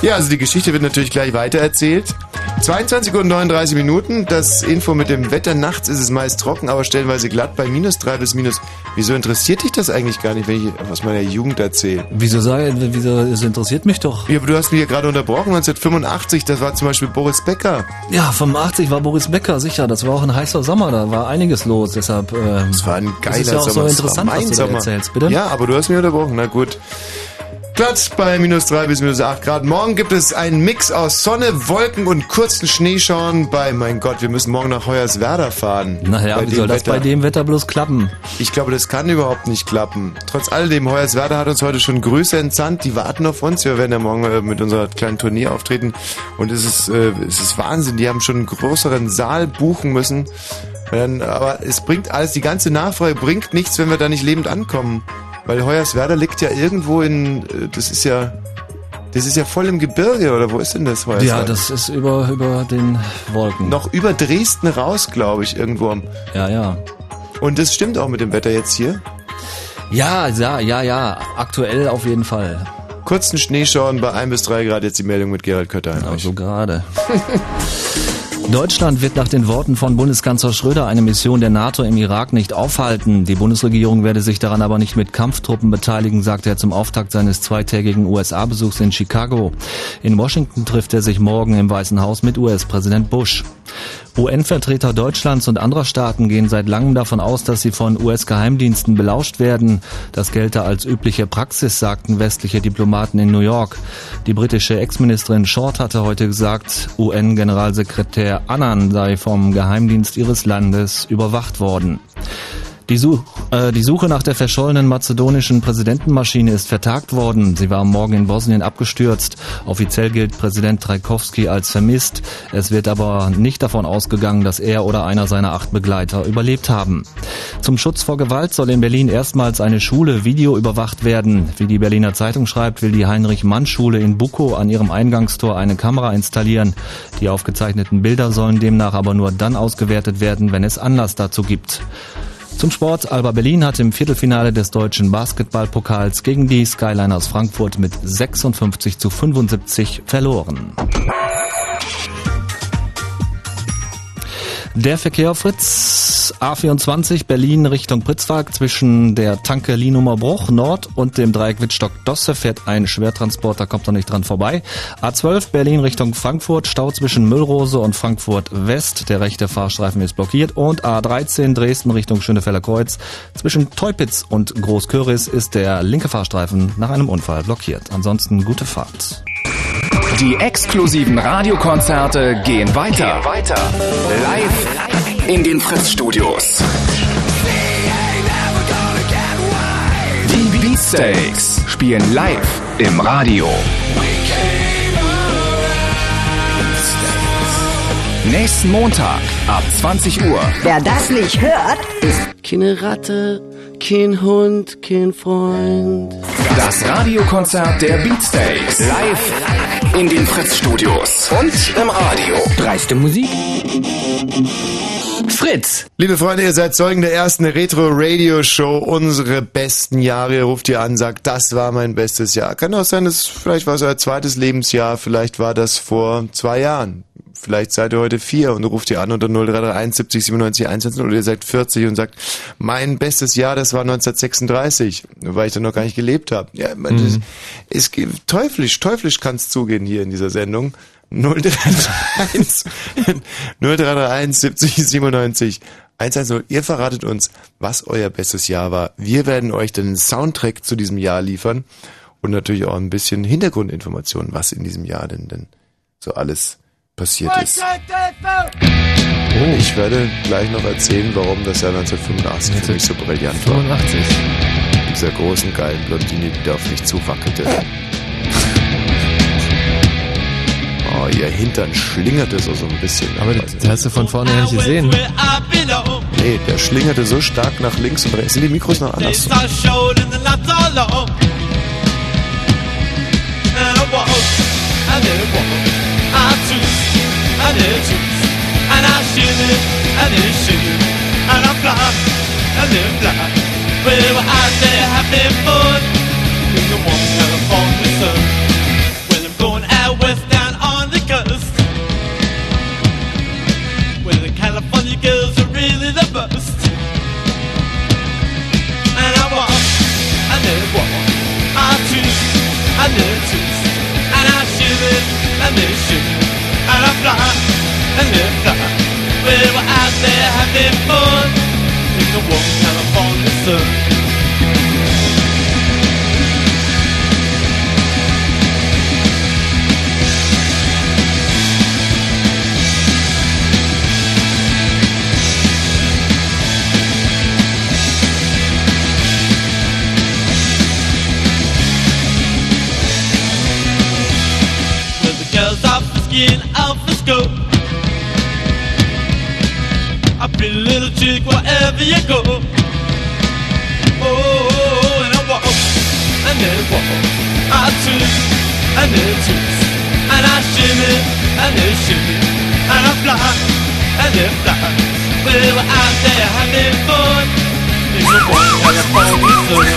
Ja, also die Geschichte wird natürlich gleich weitererzählt. 22 Uhr und 39 Minuten. Das Info mit dem Wetter. Nachts ist es meist trocken, aber stellenweise glatt bei minus 3 bis minus. Wieso interessiert dich das eigentlich gar nicht, wenn ich aus meiner Jugend erzähle? Wieso sei, wieso, es interessiert mich doch. Ja, aber du hast mich hier gerade unterbrochen. 1985, das war zum Beispiel Boris Becker. Ja, 85 war Boris Becker, sicher. Das war auch ein heißer Sommer, da war einiges los. Deshalb, ähm, Das war ein geiler das ist ja auch Sommer. so interessant, was du da Sommer. erzählst, bitte? Ja, aber du hast mich unterbrochen. Na gut. Glatt bei minus 3 bis minus 8 Grad. Morgen gibt es einen Mix aus Sonne, Wolken und kurzen Schneeschauern bei, mein Gott, wir müssen morgen nach Hoyerswerda fahren. Naja, wie soll das Wetter. bei dem Wetter bloß klappen? Ich glaube, das kann überhaupt nicht klappen. Trotz alledem, Hoyerswerda hat uns heute schon Grüße entsandt. Die warten auf uns. Wir werden ja morgen äh, mit unserer kleinen Tournee auftreten. Und es ist, äh, es ist Wahnsinn. Die haben schon einen größeren Saal buchen müssen. Dann, aber es bringt alles, die ganze Nachfrage bringt nichts, wenn wir da nicht lebend ankommen. Weil Hoyerswerda liegt ja irgendwo in, äh, das ist ja, das ist ja voll im Gebirge, oder wo ist denn das Hoyerswerda? Ja, das ist über, über den Wolken. Noch über Dresden raus, glaube ich, irgendwo. am- Ja, ja. Und das stimmt auch mit dem Wetter jetzt hier. Ja, ja, ja, ja. Aktuell auf jeden Fall. Kurzen Schneeschauern bei 1 bis 3 Grad, jetzt die Meldung mit Gerald Kötter. Also gerade. Deutschland wird nach den Worten von Bundeskanzler Schröder eine Mission der NATO im Irak nicht aufhalten. Die Bundesregierung werde sich daran aber nicht mit Kampftruppen beteiligen, sagte er zum Auftakt seines zweitägigen USA-Besuchs in Chicago. In Washington trifft er sich morgen im Weißen Haus mit US-Präsident Bush. UN-Vertreter Deutschlands und anderer Staaten gehen seit langem davon aus, dass sie von US-Geheimdiensten belauscht werden. Das gelte als übliche Praxis, sagten westliche Diplomaten in New York. Die britische Ex-Ministerin Short hatte heute gesagt, UN-Generalsekretär Annan sei vom Geheimdienst ihres Landes überwacht worden. Die, Such, äh, die Suche nach der verschollenen mazedonischen Präsidentenmaschine ist vertagt worden. Sie war Morgen in Bosnien abgestürzt. Offiziell gilt Präsident Trajkovski als vermisst. Es wird aber nicht davon ausgegangen, dass er oder einer seiner acht Begleiter überlebt haben. Zum Schutz vor Gewalt soll in Berlin erstmals eine Schule videoüberwacht werden. Wie die Berliner Zeitung schreibt, will die Heinrich-Mann-Schule in Bukow an ihrem Eingangstor eine Kamera installieren. Die aufgezeichneten Bilder sollen demnach aber nur dann ausgewertet werden, wenn es Anlass dazu gibt. Zum Sport. Alba Berlin hat im Viertelfinale des deutschen Basketballpokals gegen die Skyliners Frankfurt mit 56 zu 75 verloren. Der Verkehr Fritz A24 Berlin Richtung Pritzwalk zwischen der Tanke Lienumer Bruch Nord und dem Dreieck Wittstock-Dosse fährt ein Schwertransporter, kommt noch nicht dran vorbei. A12 Berlin Richtung Frankfurt, Stau zwischen Müllrose und Frankfurt West. Der rechte Fahrstreifen ist blockiert und A13 Dresden Richtung Schönefeller Kreuz. Zwischen Teupitz und Großköris ist der linke Fahrstreifen nach einem Unfall blockiert. Ansonsten gute Fahrt. Die exklusiven Radiokonzerte gehen weiter. weiter. Live in den Fritz-Studios. Die Beatsteaks spielen live im Radio. Nächsten Montag ab 20 Uhr. Wer das nicht hört, ist keine Ratte, kein Hund, kein Freund. Das Radiokonzert der Beatsteaks. Live in den Fritz-Studios. Und im Radio. Dreiste Musik. Fritz. Liebe Freunde, ihr seid Zeugen der ersten Retro-Radio-Show. Unsere besten Jahre. Ihr ruft ihr an, sagt, das war mein bestes Jahr. Kann auch sein, dass vielleicht war es euer zweites Lebensjahr. Vielleicht war das vor zwei Jahren. Vielleicht seid ihr heute vier und ruft ihr an unter 0331 70 97 110 oder ihr seid 40 und sagt, mein bestes Jahr, das war 1936, weil ich da noch gar nicht gelebt habe. Ja, man, Mhm. es, es, teuflisch, teuflisch kann es zugehen hier in dieser Sendung. 0331 0331 70 97 110. Ihr verratet uns, was euer bestes Jahr war. Wir werden euch dann einen Soundtrack zu diesem Jahr liefern und natürlich auch ein bisschen Hintergrundinformationen, was in diesem Jahr denn, denn so alles passiert ist. Oh. Ich werde gleich noch erzählen, warum das Jahr 1985 für mich so brillant 85. war. Mit dieser großen, geilen Blondine, die da auf mich zuwackelte. Oh, ihr Hintern schlingerte so, so ein bisschen. Ne? Aber also, das hast du von vorne ja nicht gesehen. Nee, der schlingerte so stark nach links und rechts. Sind die Mikros noch anders? and urchins And I shivered and they shivered And I flopped and they flopped But they were out there having fun In the warm California sun? Well, I'm going out west down on the coast. Where the California girls are really the best. And I walk and I walk I choose and I choose And I shivered and I shivered fly. We were out there having fun in the warm California sun. Off the scope. A little chick wherever you go. Oh, oh, oh and I walk, and then walk. I twist, and then twist. And I shimmy, and then shimmy. And I fly, and then fly. We were out there having fun. In the warm California sun.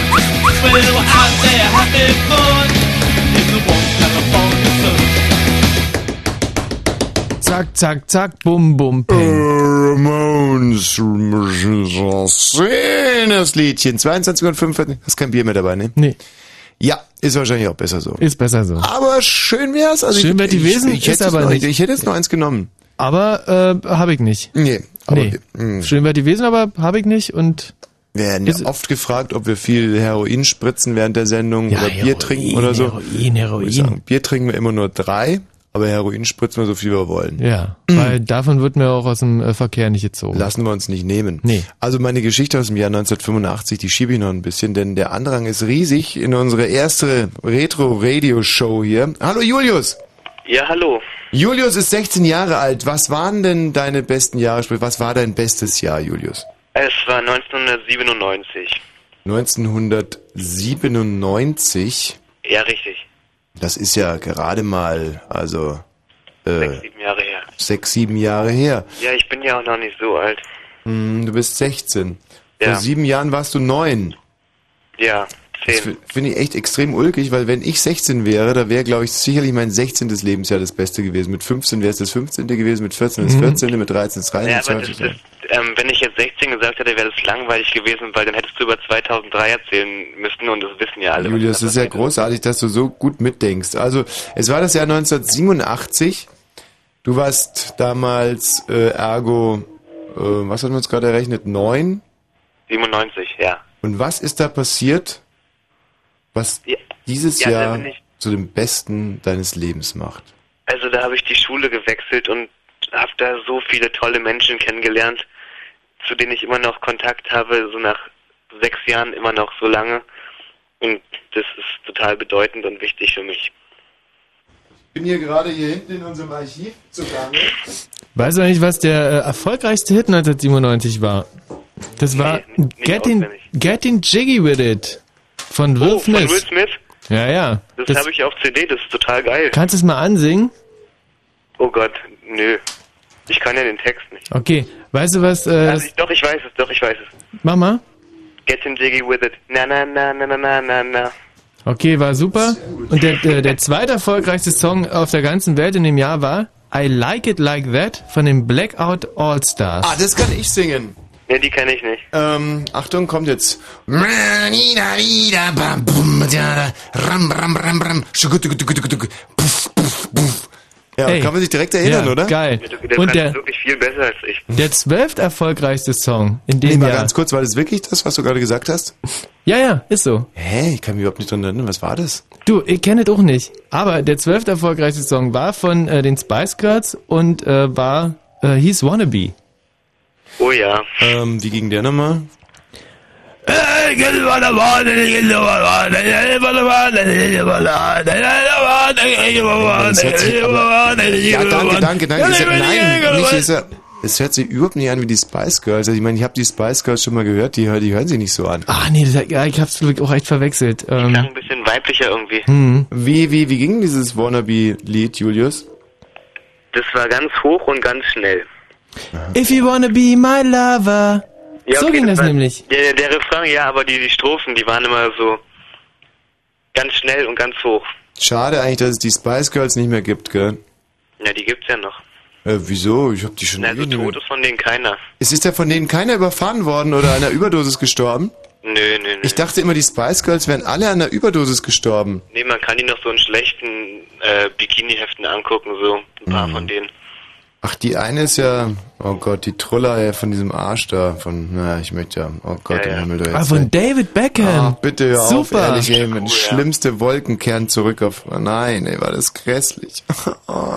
We were out there having fun. In the warm California sun. Zack, zack, zack, bum, bum, peng. Ramones, das Liedchen. 22.45 Hast kein Bier mehr dabei, ne? Nee. Ja, ist wahrscheinlich auch besser so. Ist besser so. Aber schön wär's. Also Schön ich, wär die ich, Wesen, ich, ist hätte aber noch, nicht. Ich hätte jetzt noch eins genommen. Aber äh, habe ich nicht. Nee, aber nee. mh. Schön wäre die Wesen, aber habe ich nicht und Wir werden ja Ist- oft gefragt, ob wir viel Heroin spritzen während der Sendung Ja, oder Bier Heroin, trinken oder so. Heroin, Heroin. Ich sagen, Bier trinken wir immer nur drei, aber Heroin spritzen wir so viel wir wollen. ja, weil davon wird mir auch aus dem äh, Verkehr nicht gezogen. Lassen wir uns nicht nehmen. Nee. Also meine Geschichte aus dem Jahr 1985, die schiebe ich noch ein bisschen, denn der Andrang ist riesig in unsere erste Retro-Radio-Show hier. Hallo Julius! Ja, hallo. Julius ist 16 Jahre alt. Was waren denn deine besten Jahre? Sprich, Was war dein bestes Jahr, Julius? Es war 1997. 1997. Ja, richtig. Das ist ja gerade mal, also äh, Sechs, sieben Jahre her. sechs, sieben Jahre her. Ja, ich bin ja auch noch nicht so alt. Hm, du bist 16. Ja. Vor sieben Jahren warst du neun. Ja, Das zehn. fi- finde ich echt extrem ulkig, weil wenn ich 16 wäre, da wäre, glaube ich, sicherlich mein 16. Lebensjahr das Beste gewesen. Mit 15 wäre es das 15. gewesen, mit 14 das Mhm. 14., mit 13 das 13. Ja, das aber das, 20. das, ähm, wenn ich jetzt 16 gesagt hätte, wäre das langweilig gewesen, weil dann hättest du über 2003 erzählen müssen und das wissen ja alle. Julius, das ist ja großartig, dass du so gut mitdenkst. Also, es war das Jahr 1987. Du warst damals äh, ergo, äh, was haben wir uns gerade errechnet? Neun? 97, ja. Und was ist da passiert, was Ja. dieses Ja, Jahr ich- zu dem Besten deines Lebens macht? Also da habe ich die Schule gewechselt und habe da so viele tolle Menschen kennengelernt, zu denen ich immer noch Kontakt habe, so nach sechs Jahren immer noch so lange. Und das ist total bedeutend und wichtig für mich. Ich bin hier gerade hier hinten in unserem Archiv zugange. Weißt du eigentlich, was der äh, erfolgreichste Hit 1997 war? Das war Getting, Getting Jiggy With It von Will Oh, von Smith. Will Smith? Ja, ja. Das, Das, habe ich auf CD, das ist total geil. kannst du es mal ansingen? Oh Gott, nö. Ich kann ja den Text nicht. Okay. Weißt du was? Äh, Also ich, doch, ich weiß es, doch, ich weiß es. mach mal. Getting jiggy with it. Na, na, na, na, na, na, na, na. Okay, war super. Und der, der, der zweite erfolgreichste Song auf der ganzen Welt in dem Jahr war I Like It Like That von den Blackout All Stars. Ah, das kann ich singen. Ne, die kenne ich nicht. Ähm, Achtung, kommt jetzt. Ja, Ey. kann man sich direkt erinnern, ja, oder? Geil. Der Und der, wirklich viel besser als ich. der zwölft erfolgreichste Song in Nee, dem mal Jahr. ganz kurz, war das wirklich das, was du gerade gesagt hast? Ja, ja, ist so. Hä, ich kann mich überhaupt nicht dran erinnern. Was war das? Du, ich kenne es auch nicht. Aber der zwölfte erfolgreichste Song war von äh, den Spice Girls und äh, war äh, hieß Wannabe. Oh ja. Ähm, wie ging der nochmal? Ja, danke, danke, danke. Das, nein, nicht, ist es hört sich überhaupt nicht an wie die Spice Girls. Also ich meine, ich habe die Spice Girls schon mal gehört, die, die hören sich nicht so an. Ach nee, das, ja, ich hab's wirklich auch echt verwechselt. Klang Ähm, ein bisschen weiblicher irgendwie. hm. Wie, wie, wie ging dieses Wannabe-Lied, Julius? Das war ganz hoch und ganz schnell. If you wanna be my lover. so okay, ging das war- nämlich. Der, der Refrain, ja, aber die, die Strophen, die waren immer so ganz schnell und ganz hoch. Schade eigentlich, dass es die Spice Girls nicht mehr gibt, gell? Ja, die gibt's ja noch. Äh, wieso? Ich hab die schon Na, so ewig nicht mehr- tot ist von denen keiner. Es ist ja von denen keiner überfahren worden oder einer Überdosis gestorben? Nö, nö, nö. Ich dachte immer, die Spice Girls wären alle an der Überdosis gestorben. Nee, man kann die noch so in schlechten äh, Bikini-Heften angucken, so ein paar Mhm. von denen. Ach, die eine ist ja, oh Gott, die Truller ja, von diesem Arsch da, von, naja, ich möchte ja, oh Gott, Ja, im ja. Himmel, du Ah, von ey. David Beckham. Ach, bitte hör Super. auf, ehrlich, ey, mit schlimmste Wolkenkern zurück auf, oh nein, ey, war das grässlich. Oh,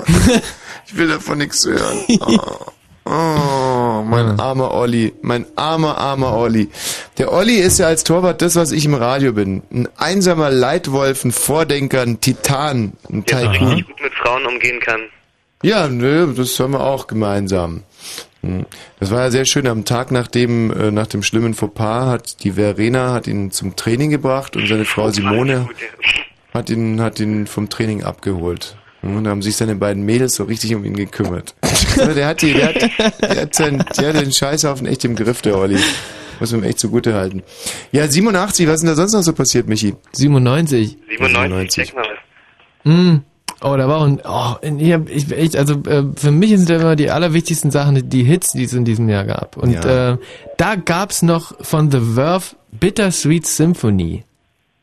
ich will davon nichts hören. Oh, oh, mein armer Olli, mein armer, armer Olli. Der Olli ist ja als Torwart das, was ich im Radio bin. Ein einsamer Leitwolf, ein Vordenker, ein Titan, ein Der so Tycoon. richtig gut mit Frauen umgehen kann. Ja, nö, das hören wir auch gemeinsam. Hm. Das war ja sehr schön. Am Tag nach dem, äh, nach dem schlimmen Fauxpas hat die Verena hat ihn zum Training gebracht und seine Frau Simone hat ihn, hat ihn vom Training abgeholt. Hm, Und da haben sich seine beiden Mädels so richtig um ihn gekümmert. Also der hat die, der hat, der hat, sein, der hat den Scheißhaufen echt im Griff, der Olli. Muss man ihm echt zugute halten. Ja, 87, was ist denn da sonst noch so passiert, Michi? 97. 97, check mal was. Mm. Oh, da war auch ein, oh, in- ich hab, ich, echt, also äh, für mich sind da immer die allerwichtigsten Sachen die Hits, die es in diesem Jahr gab. Und Ja. äh, da gab's noch von The Verve Bittersweet Symphony.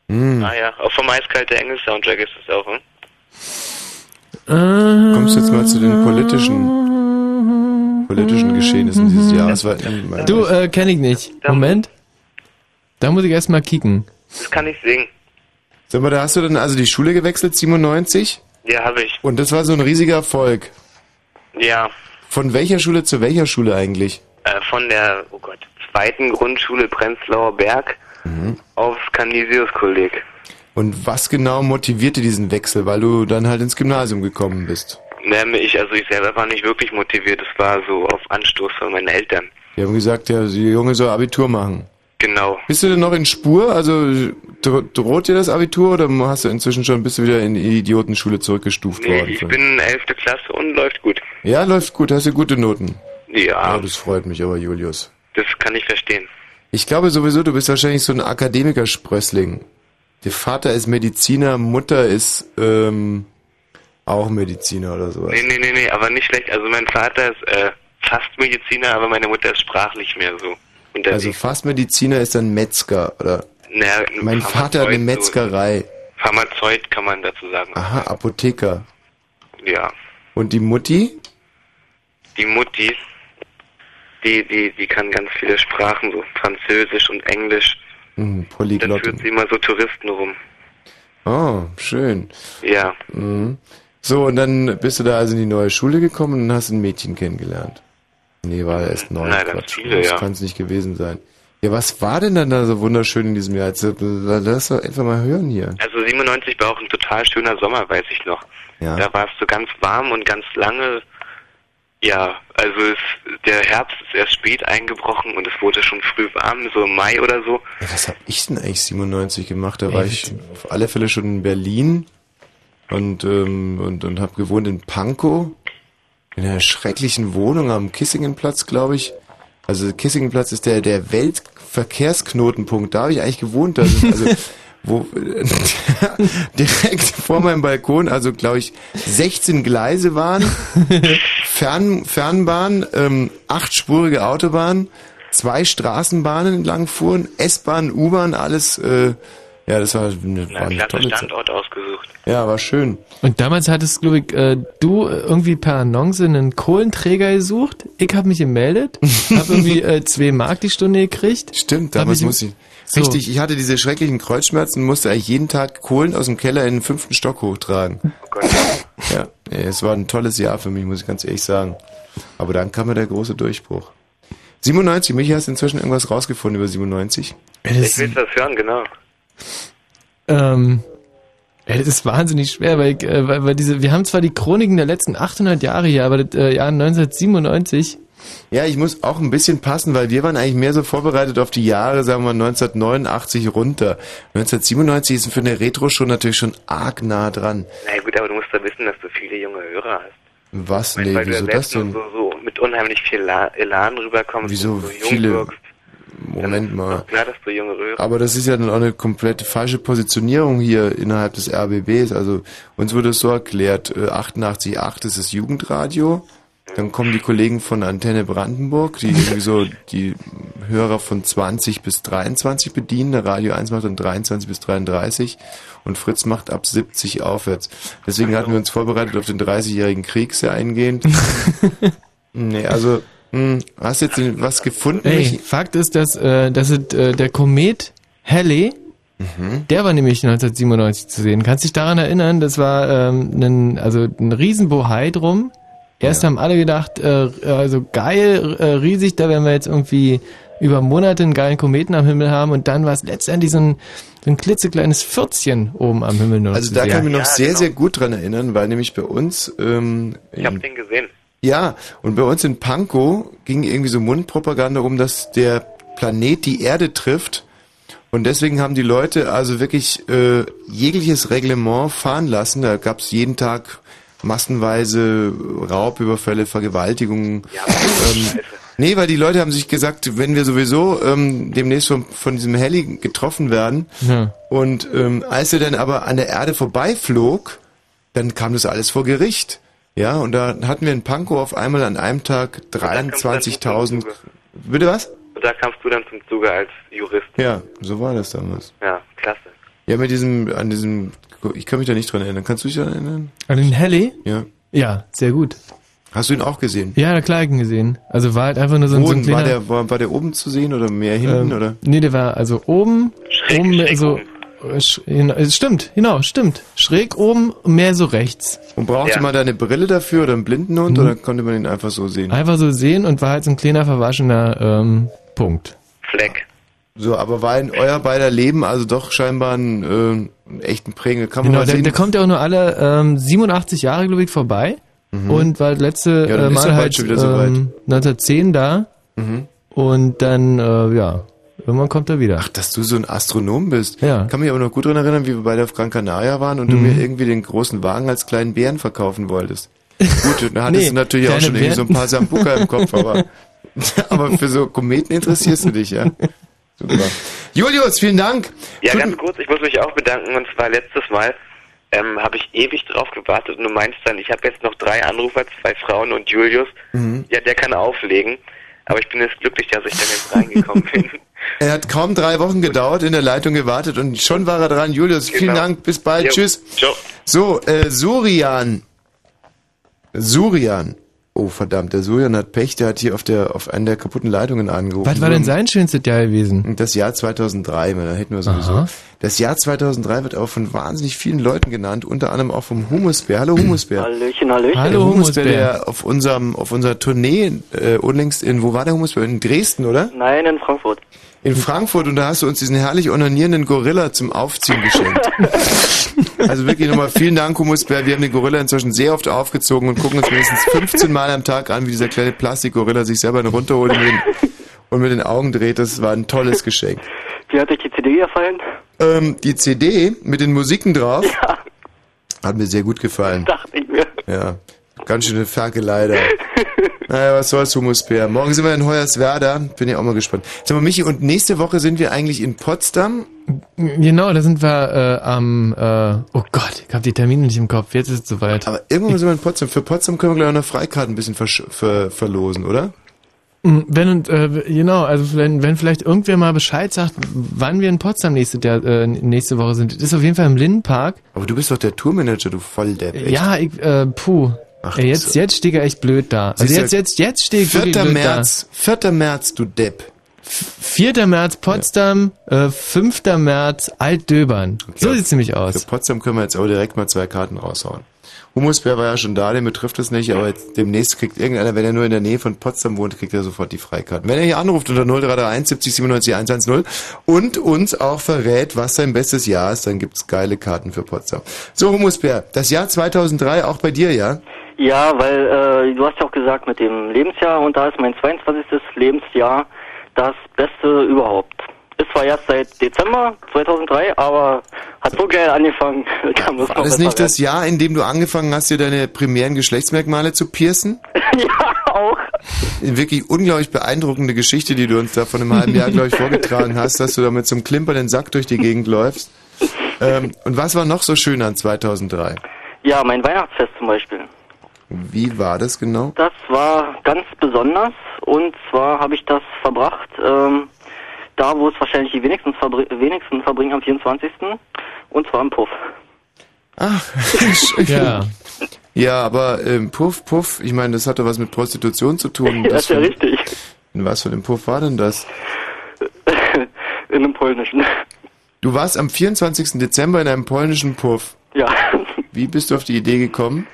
Hm. Ah ja, auch vom Eiskalte Engel Soundtrack ist das auch, hm? Kommst du jetzt mal zu den politischen, politischen Geschehnissen dieses Jahres? Ähm, Du, äh, kenn ich nicht. Moment. Da muss ich erst mal kicken. Das kann ich singen. Sag mal, da hast du dann also die Schule gewechselt, 97? Ja, habe ich. Und das war so ein riesiger Erfolg. Ja, Von welcher Schule zu welcher Schule eigentlich? äh, von der, oh Gott, zweiten Grundschule Prenzlauer Berg Mhm. aufs Canisius-Kolleg. Und was genau motivierte diesen Wechsel, weil du dann halt ins Gymnasium gekommen bist? Ne, ich, also ich selber war nicht wirklich motiviert, es war so auf Anstoß von meinen Eltern. Die haben gesagt, ja, die Junge soll Abitur machen. Genau. Bist du denn noch in Spur? Also dro- droht dir das Abitur oder hast du inzwischen schon, bist du wieder in die Idiotenschule zurückgestuft Nee, worden? ich bin 11. Klasse und läuft gut. ja, läuft gut, hast du gute Noten. Ja, Ja, das freut mich aber, Julius. das kann ich verstehen. Ich glaube sowieso, du bist wahrscheinlich so ein Akademiker-Sprössling. Der Vater ist Mediziner, Mutter ist ähm, auch Mediziner oder sowas. Nee, nee, nee, nee, aber nicht schlecht. Also mein Vater ist äh, fast Mediziner, aber meine Mutter ist sprachlich mehr so. Unterwegs. Also fast Mediziner ist dann Metzger, oder? Naja, Mein Vater hat eine Metzgerei. So, Pharmazeut kann man dazu sagen. Aha, Apotheker. Ja. Und die Mutti? Die Mutti, die, die, die kann ganz viele Sprachen, so Französisch und Englisch. Hm, Dann Polyglott. führt sie immer so Touristen rum. Oh, schön. Ja. Mhm. So, und dann bist du da also in die neue Schule gekommen und hast ein Mädchen kennengelernt. Nee, war erst neun. Nein, ganz Quatsch. viele, das ja. kann es nicht gewesen sein. Ja, was war denn dann da so wunderschön in diesem Jahr? Jetzt, äh, Lass doch einfach mal hören hier. Also 97 war auch ein total schöner Sommer, weiß ich noch. Ja. Da war es so ganz warm und ganz lange. Ja, also es, der Herbst ist erst spät eingebrochen und es wurde schon früh warm, so im Mai oder so. Ja, was hab ich denn eigentlich 97 gemacht? Da war ich auf alle Fälle schon in Berlin und, ähm, und, und habe gewohnt in Pankow. In einer schrecklichen Wohnung am Kissingenplatz, glaube ich. Also Kissingenplatz ist der, der Weltverkehrsknotenpunkt. Da habe ich eigentlich gewohnt. Sind also wo direkt vor meinem Balkon, also glaube ich, 16 Gleise waren, Fern, Fernbahn, ähm, achtspurige Autobahn, zwei Straßenbahnen entlang fuhren, S-Bahn, U-Bahn, alles, äh, ja, das war, eine- war Na, eine klasse tolle Zeit. Standort ausgesucht. Ja, war schön. Und damals hattest, glaube ich, äh, du irgendwie per Annonce einen Kohlenträger gesucht. Ich habe mich gemeldet, habe irgendwie äh, zwei Mark die Stunde gekriegt. Stimmt, damals ich- muss ich. So. Richtig, ich hatte diese schrecklichen Kreuzschmerzen, musste eigentlich jeden Tag Kohlen aus dem Keller in den fünften Stock hochtragen. Ja, ey, es war ein tolles Jahr für mich, muss ich ganz ehrlich sagen. Aber dann kam mir der große Durchbruch. 97, Michi, hast du inzwischen irgendwas rausgefunden über 97? Ich will das hören, genau. Ähm, ja, das ist wahnsinnig schwer, weil, äh, weil, weil diese, wir haben zwar die Chroniken der letzten 800 Jahre hier, aber das äh, Jahr 1997. Ja, ich muss auch ein bisschen passen, weil wir waren eigentlich mehr so vorbereitet auf die Jahre, sagen wir 1989 runter. 1997 ist für eine Retro schon natürlich schon arg nah dran. Na gut, aber du musst da wissen, dass du viele junge Hörer hast. Was? Weil, Nee, weil du ja wieso das denn? so, so mit unheimlich viel La Elan rüberkommst Wieso und so jung viele? wirkst. Moment mal. Klar, dass du junge Hörer Aber das ist ja dann auch eine komplett falsche Positionierung hier innerhalb des RBBs. Also uns wurde es so erklärt, äh, 88.8 ist das Jugendradio. Dann kommen die Kollegen von Antenne Brandenburg, die irgendwie so die Hörer von 20 bis 23 bedienen. Der Radio 1 macht dann 23 bis 33 und Fritz macht ab 70 aufwärts. Deswegen hatten wir uns vorbereitet auf den 30-jährigen Krieg sehr eingehend. nee, also, hm, hast du jetzt was gefunden? Ey? Fakt ist, dass, äh, dass äh, der Komet Halley, Mhm. der war nämlich 1997 zu sehen. Kannst dich daran erinnern? Das war ähm, ein, also ein Riesenbohai drum. Erst haben alle gedacht, äh, also geil, äh, riesig, da werden wir jetzt irgendwie über Monate einen geilen Kometen am Himmel haben und dann war es letztendlich so ein, so ein klitzekleines Pfürzchen oben am Himmel nur noch Also da sehen. kann ich mich noch sehr, sehr gut dran erinnern, weil nämlich bei uns, ähm, Ich habe den gesehen. Ja, und bei uns in Pankow ging irgendwie so Mundpropaganda um, dass der Planet die Erde trifft. Und deswegen haben die Leute also wirklich äh, jegliches Reglement fahren lassen. Da gab es jeden Tag massenweise Raubüberfälle, Vergewaltigungen. ähm, nee, weil die Leute haben sich gesagt, wenn wir sowieso ähm, demnächst von, von diesem Heli getroffen werden Ja. und ähm, als er dann aber an der Erde vorbeiflog, dann kam das alles vor Gericht. Ja, und da hatten wir in Pankow auf einmal an einem Tag 23.000. Bitte was? Und da kamst du dann zum Zuge als Jurist. Ja, so war das damals. Ja, klasse. Ja, mit diesem, an diesem, ich kann mich da nicht dran erinnern. Kannst du dich daran erinnern? An den Halley? Ja. Ja, sehr gut. Hast du ihn auch gesehen? Ja, der Kleigen gesehen. Also war halt einfach nur so ein, Wo so ein denn? war kleiner... der, war, war der oben zu sehen oder mehr hinten Ähm, oder? Nee, der war also oben, oben, also, äh, sch- genau, es stimmt, genau, stimmt. Schräg oben, mehr so rechts. Und brauchte Ja. man da eine Brille dafür oder einen Blindenhund Mhm. oder konnte man ihn einfach so sehen? Einfach so sehen und war halt so ein kleiner verwaschener ähm, Punkt. Fleck. So, aber war in euer beider Leben also doch scheinbar ein, äh, einen echten prägende. Kann man Genau, der, der kommt ja auch nur alle ähm, 87 Jahre, glaube ich, vorbei. Mhm. Und war das letzte Ja, äh, Mal halt schon wieder soweit. ähm, 1910 da. Mhm. Und dann, äh, ja, irgendwann kommt er wieder. Ach, dass du so ein Astronom bist. Ja. Kann mich aber noch gut daran erinnern, wie wir beide auf Gran Canaria waren und du Mhm. mir irgendwie den großen Wagen als kleinen Bären verkaufen wolltest. Gut, da hattest Nee, du natürlich auch schon irgendwie so ein paar Bären. Sambuka im Kopf, aber, aber für so Kometen interessierst du dich, ja? Super. Julius, vielen Dank. Ja, ganz kurz, ich muss mich auch bedanken. Und zwar letztes Mal ähm, habe ich ewig drauf gewartet und du meinst dann, ich habe jetzt noch drei Anrufer, zwei Frauen und Julius. Mhm. Ja, der kann auflegen. Aber ich bin jetzt glücklich, dass ich dann jetzt reingekommen bin. Er hat kaum drei Wochen gedauert, in der Leitung gewartet und schon war er dran. Julius, vielen Genau. Dank, bis bald, Jo. tschüss. Ciao. So, äh, Surian. Surian. Oh, verdammt, der Surian hat Pech, der hat hier auf der, auf einer der kaputten Leitungen angerufen. Was war denn sein schönstes Jahr gewesen? Das Jahr 2003, weil da hätten wir sowieso. Aha. Das Jahr 2003 wird auch von wahnsinnig vielen Leuten genannt, unter anderem auch vom Humusbär. Hallo Humusbär. Hallöchen, Hallöchen. der Humusbär, der auf unserem, auf unserer Tournee, äh, unlängst in, wo war der Humusbär? In Dresden, oder? Nein, in Frankfurt. In Frankfurt und da hast du uns diesen herrlich onanierenden Gorilla zum Aufziehen geschenkt. also wirklich nochmal vielen Dank, Humusbär. Wir haben den Gorilla inzwischen sehr oft aufgezogen und gucken uns mindestens 15 Mal am Tag an, wie dieser kleine Plastikgorilla sich selber runterholt und mit, den, und mit den Augen dreht. Das war ein tolles Geschenk. Wie hat euch die CD gefallen? Ähm, die CD mit den Musiken drauf hat mir sehr gut gefallen. Dachte ich mir. Ja, ganz schöne Ferkelei da. Naja, was soll's, Humusbär. Morgen sind wir in Hoyerswerda. Bin ja auch mal gespannt. Sag mal, Michi, und nächste Woche sind wir eigentlich in Potsdam. Genau, da sind wir äh, am, äh, oh Gott, ich habe die Termine nicht im Kopf, jetzt ist es soweit. Aber irgendwann sind wir in Potsdam. Für Potsdam können wir gleich auch noch Freikarten ein bisschen versch- ver verlosen, oder? Mm, Wenn und äh, genau, also wenn, wenn vielleicht irgendwer mal Bescheid sagt, wann wir in Potsdam nächste, der, äh, nächste Woche sind. Das ist auf jeden Fall im Lindenpark. Aber du bist doch der Tourmanager, du Volldepp. echt. Ja, ich, äh, puh. Ey, jetzt, jetzt stehe ich echt blöd da. Also jetzt, jetzt, jetzt stehe ich 4. wirklich blöd März, 4. März, du Depp. da. 4. März Potsdam, äh, 5. März Altdöbern. So sieht's nämlich aus. Für Potsdam können wir jetzt aber direkt mal zwei Karten raushauen. Humusbär war ja schon da, den betrifft es nicht, aber jetzt demnächst kriegt irgendeiner, wenn er nur in der Nähe von Potsdam wohnt, kriegt er sofort die Freikarten. Wenn er hier anruft unter 0331 70 97 110 und uns auch verrät, was sein bestes Jahr ist, dann gibt's geile Karten für Potsdam. So, Humusbär, das Jahr 2003 auch bei dir, ja? Ja, weil äh, du hast ja auch gesagt mit dem Lebensjahr und da ist mein 22. Lebensjahr das Beste überhaupt. Ist zwar erst seit Dezember 2003, aber hat so geil angefangen. Da muss War das nicht das Jahr, in dem du angefangen hast, dir deine primären Geschlechtsmerkmale zu piercen? ja, auch. Eine wirklich unglaublich beeindruckende Geschichte, die du uns da vor einem halben Jahr, glaube ich, vorgetragen hast, dass du da mit so einem klimpernden Sack durch die Gegend läufst. Ähm, und was war noch so schön an 2003? Ja, mein Weihnachtsfest zum Beispiel. Wie war das genau? Das war ganz besonders Und zwar habe ich das verbracht, ähm, da wo es wahrscheinlich die wenigsten, verbr wenigsten verbringen am 24. Und zwar im Puff. Ach, Ja. Ja, aber ähm, Puff, Puff, ich meine, das hat doch was mit Prostitution zu tun. Ja, Das ist ja richtig. In was für einem Puff war denn das? In einem polnischen. Du warst am 24. Dezember in einem polnischen Puff. Ja. Wie bist du auf die Idee gekommen?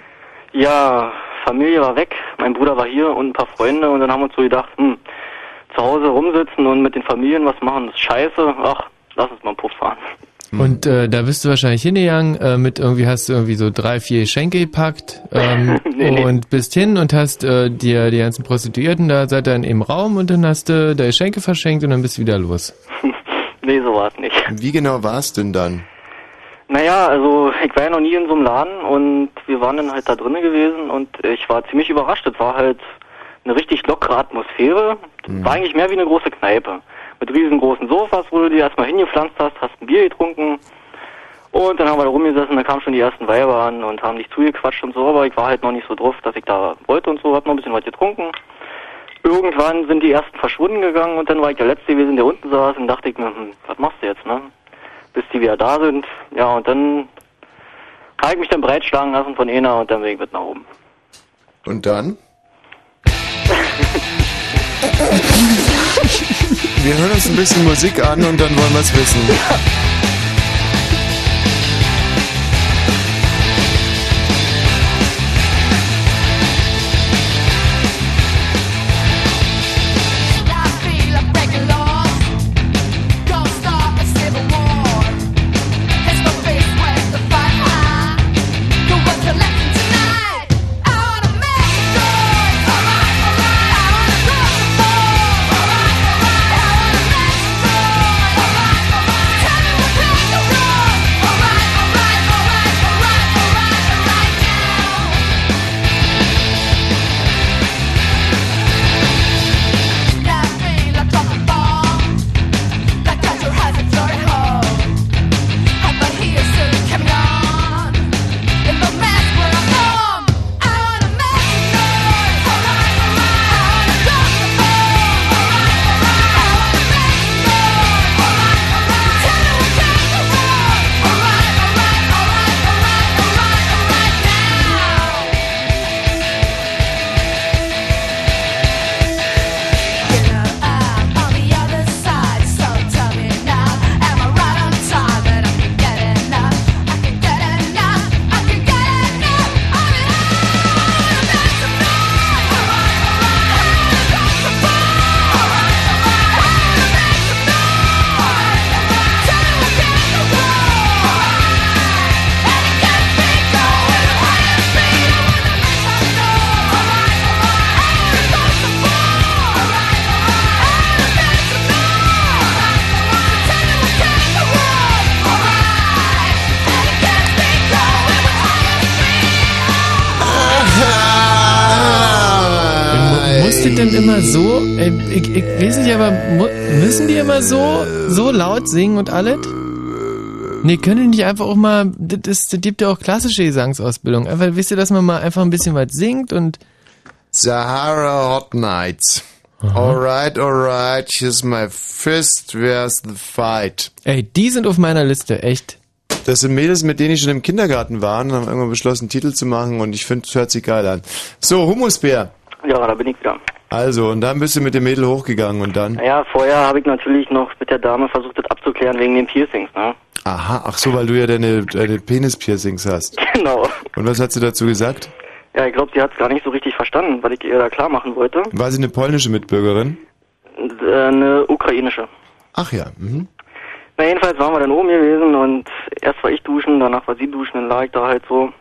Ja, Familie war weg, mein Bruder war hier und ein paar Freunde und dann haben wir uns so gedacht, hm, zu Hause rumsitzen und mit den Familien was machen, das ist scheiße. Ach, lass uns mal einen Puff fahren. Und äh, da bist du wahrscheinlich hingegangen, äh, mit irgendwie hast du irgendwie so drei, vier Geschenke gepackt ähm, Nee, nee. und bist hin und hast äh, dir die ganzen Prostituierten da seid dann im Raum und dann hast du deine Geschenke verschenkt und dann bist du wieder los. Nee, so war es nicht. Wie genau war es denn dann? Naja, also ich war ja noch nie in so einem Laden und wir waren dann halt da drinnen gewesen und ich war ziemlich überrascht. Es war halt eine richtig lockere Atmosphäre. Mhm. War eigentlich mehr wie eine große Kneipe. Mit riesengroßen Sofas, wo du dir erstmal hingepflanzt hast, hast ein Bier getrunken und dann haben wir da rumgesessen, da kamen schon die ersten Weiber an und haben dich zugequatscht und so, aber ich war halt noch nicht so drauf, dass ich da wollte und so, hab noch ein bisschen was getrunken. Irgendwann sind die ersten verschwunden gegangen und dann war ich der Letzte gewesen, der unten saß und dachte ich mir, hm, was machst du jetzt, ne? Bis die wieder da sind. Ja, und dann habe ich mich dann breitschlagen lassen von einer und dann bin ich mit nach oben. Und dann? Wir hören uns ein bisschen Musik an und dann wollen wir es wissen. ich, ich weiß nicht, aber müssen die immer so, so laut singen und alles? Nee, können die nicht einfach auch mal, das, ist, das gibt ja auch klassische Gesangsausbildung. Einfach, wisst ihr, dass man mal einfach ein bisschen was singt und... Sahara Hot Nights. Alright, alright, here's my fist, where's the fight? Ey, die sind auf meiner Liste, echt. Das sind Mädels, mit denen ich schon im Kindergarten war und haben irgendwann beschlossen, einen Titel zu machen und ich finde, es hört sich geil an. So, Humusbär. Ja, da bin ich wieder. Also, und dann bist du mit dem Mädel hochgegangen und dann? Naja, vorher habe ich natürlich noch mit der Dame versucht, das abzuklären wegen den Piercings, ne? Aha, ach so, weil du ja deine, deine Penis-Piercings hast. Genau. Und was hat sie dazu gesagt? Ja, ich glaube, sie hat es gar nicht so richtig verstanden, was ich ihr da klar machen wollte. War sie eine polnische Mitbürgerin? Äh, eine ukrainische. Ach ja, mhm. Na, jedenfalls waren wir dann oben gewesen und erst war ich duschen, danach war sie duschen, dann lag ich da halt so.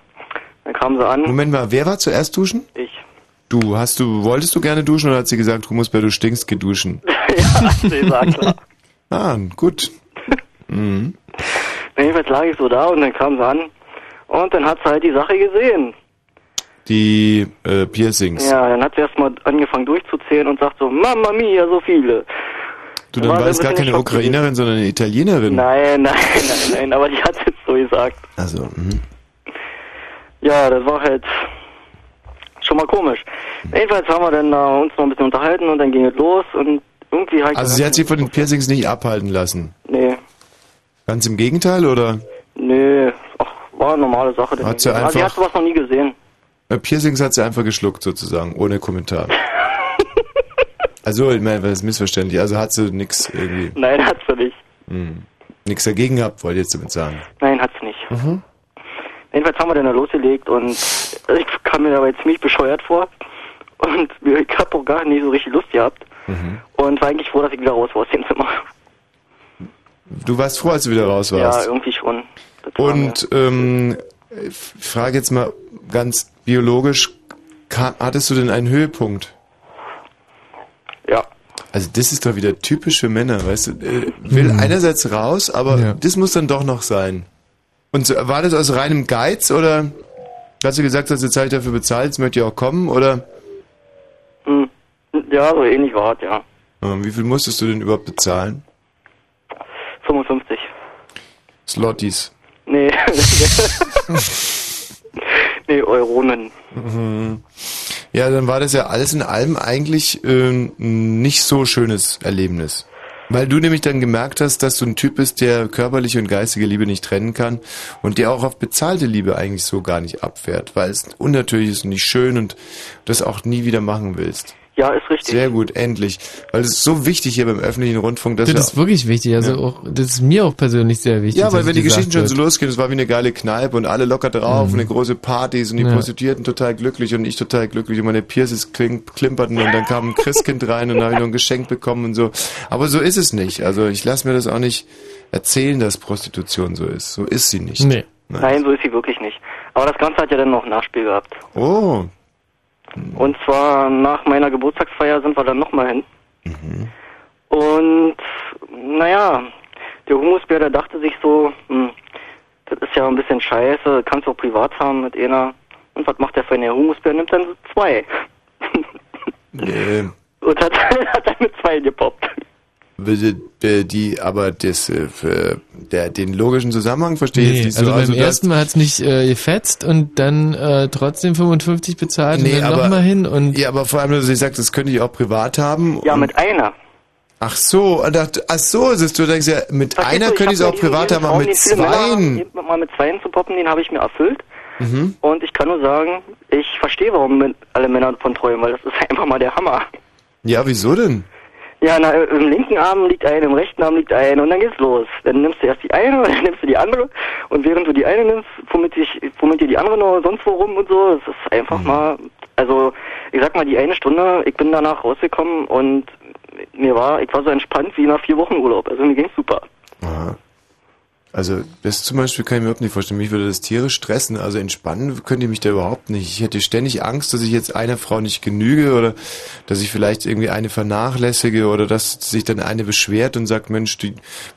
Dann kam sie an. Moment mal, wer war zuerst duschen? Ich. Du, hast du, wolltest du gerne duschen oder hat sie gesagt, Humusbär, du stinkst geduschen? ja, sie sagt klar. Ah, gut. Mhm. Na, jedenfalls lag ich so da und dann kam sie an und dann hat sie halt die Sache gesehen. Die äh, Piercings. Ja, dann hat sie erstmal angefangen durchzuzählen und sagt so, Mamma mia, so viele. Du, dann War war es gar keine. Ukrainerin, sondern eine Italienerin. Nein, nein, nein, nein, aber die hat es jetzt so gesagt. Also, mhm. Ja, das war halt schon mal komisch. Jedenfalls haben wir dann da uns noch ein bisschen unterhalten und dann ging es los und irgendwie halt. Also sie hat sich von den Piercings nicht abhalten lassen. Nee, Ganz im Gegenteil, oder? nee, ach, war eine normale Sache. Hat sie ich. Aber sie einfach- hat sowas noch nie gesehen. Äh, Piercings hat sie einfach geschluckt sozusagen, ohne Kommentar. also, ich meine, das ist missverständlich. Also hat sie nix irgendwie, Nein, hat sie nicht. hm, nix dagegen gehabt, wollte ich jetzt damit sagen. Nein, hat sie nicht. Mhm. Jedenfalls haben wir dann da losgelegt und ich kam mir dabei ziemlich bescheuert vor. Und ich habe auch gar nicht so richtig Lust gehabt. Mhm. Und war eigentlich froh, dass ich wieder raus war aus dem Zimmer. Du warst froh, als du wieder raus warst. Ja, irgendwie schon. Und ähm, ich frage jetzt mal ganz biologisch, hattest du denn einen Höhepunkt? Ja. Also das ist doch wieder typisch für Männer, weißt du? Äh, will Hm. einerseits raus, aber das muss dann doch noch sein. Und so, war das aus reinem Geiz oder hast du gesagt, dass du Zeit dafür bezahlt, jetzt möchte ich auch kommen oder Hm. Ja, so ähnlich war es, ja. wie viel musstest du denn überhaupt bezahlen? 55. Slotties. Nee. nee, Euronen. Mhm. Ja, dann war das ja alles in allem eigentlich äh, ein nicht so schönes Erlebnis. Weil du nämlich dann gemerkt hast, dass du ein Typ bist, der körperliche und geistige Liebe nicht trennen kann und der auch auf bezahlte Liebe eigentlich so gar nicht abfährt, weil es unnatürlich ist und nicht schön und das auch nie wieder machen willst. Ja, ist richtig. Sehr gut, endlich. Weil es ist so wichtig hier beim öffentlichen Rundfunk, dass Das wir ist wirklich wichtig, also Ja. auch, das ist mir auch persönlich sehr wichtig. Ja, weil wenn die Geschichten schon wird. so losgehen, es war wie eine geile Kneipe und alle locker drauf Mhm. und eine große Partys und die Ja. Prostituierten total glücklich und ich total glücklich und meine Pierces kling- klimperten und dann kam ein Christkind rein und dann habe ich noch ein Geschenk bekommen und so. Aber so ist es nicht. Also ich lasse mir das auch nicht erzählen, dass Prostitution so ist. So ist sie nicht. Nee. Nein, so ist sie wirklich nicht. Aber das Ganze hat ja dann noch ein Nachspiel gehabt. Oh. Und zwar nach meiner Geburtstagsfeier sind wir dann nochmal hin. Mhm. Und naja, der Humusbär, der dachte sich so, hm, das ist ja ein bisschen scheiße, kannst du auch privat haben mit einer. Und was macht der feine Humusbär? Nimmt dann so zwei. Nee. Und hat, hat dann mit zwei gepoppt. Die, die, aber das, äh, für der, den logischen Zusammenhang verstehe ich Nee, jetzt nicht also so. beim Also das- ersten Mal hat's nicht äh, gefetzt und dann äh, trotzdem 55 bezahlt Nee, und dann aber- nochmal hin und Ja, aber vor allem, dass ich sage, das könnte ich auch privat haben. Ja, mit einer. Ach so, dachte, ach so, ist es, du denkst ja, mit Verstehst einer könnte ich es auch privat haben, aber mit zweien. eben Mal mit zweien zu poppen, den habe ich mir erfüllt. Mhm. Und ich kann nur sagen, ich verstehe, warum mit- alle Männer davon träumen, weil das ist einfach mal der Hammer. Ja, wieso denn? Ja, na, im linken Arm liegt eine, im rechten Arm liegt eine und dann geht's los. Dann nimmst du erst die eine und dann nimmst du die andere und während du die eine nimmst, fummelt, dich, fummelt dir die andere noch sonst wo rum und so. Das ist einfach mal, also ich sag mal, die eine Stunde, ich bin danach rausgekommen und mir war, ich war so entspannt wie nach vier Wochen Urlaub. Also mir ging's super. Aha. Also, das zum Beispiel kann ich mir überhaupt nicht vorstellen. Mich würde das tierisch stressen. Also entspannen könnte ich mich da überhaupt nicht. Ich hätte ständig Angst, dass ich jetzt einer Frau nicht genüge oder dass ich vielleicht irgendwie eine vernachlässige oder dass sich dann eine beschwert und sagt, Mensch, du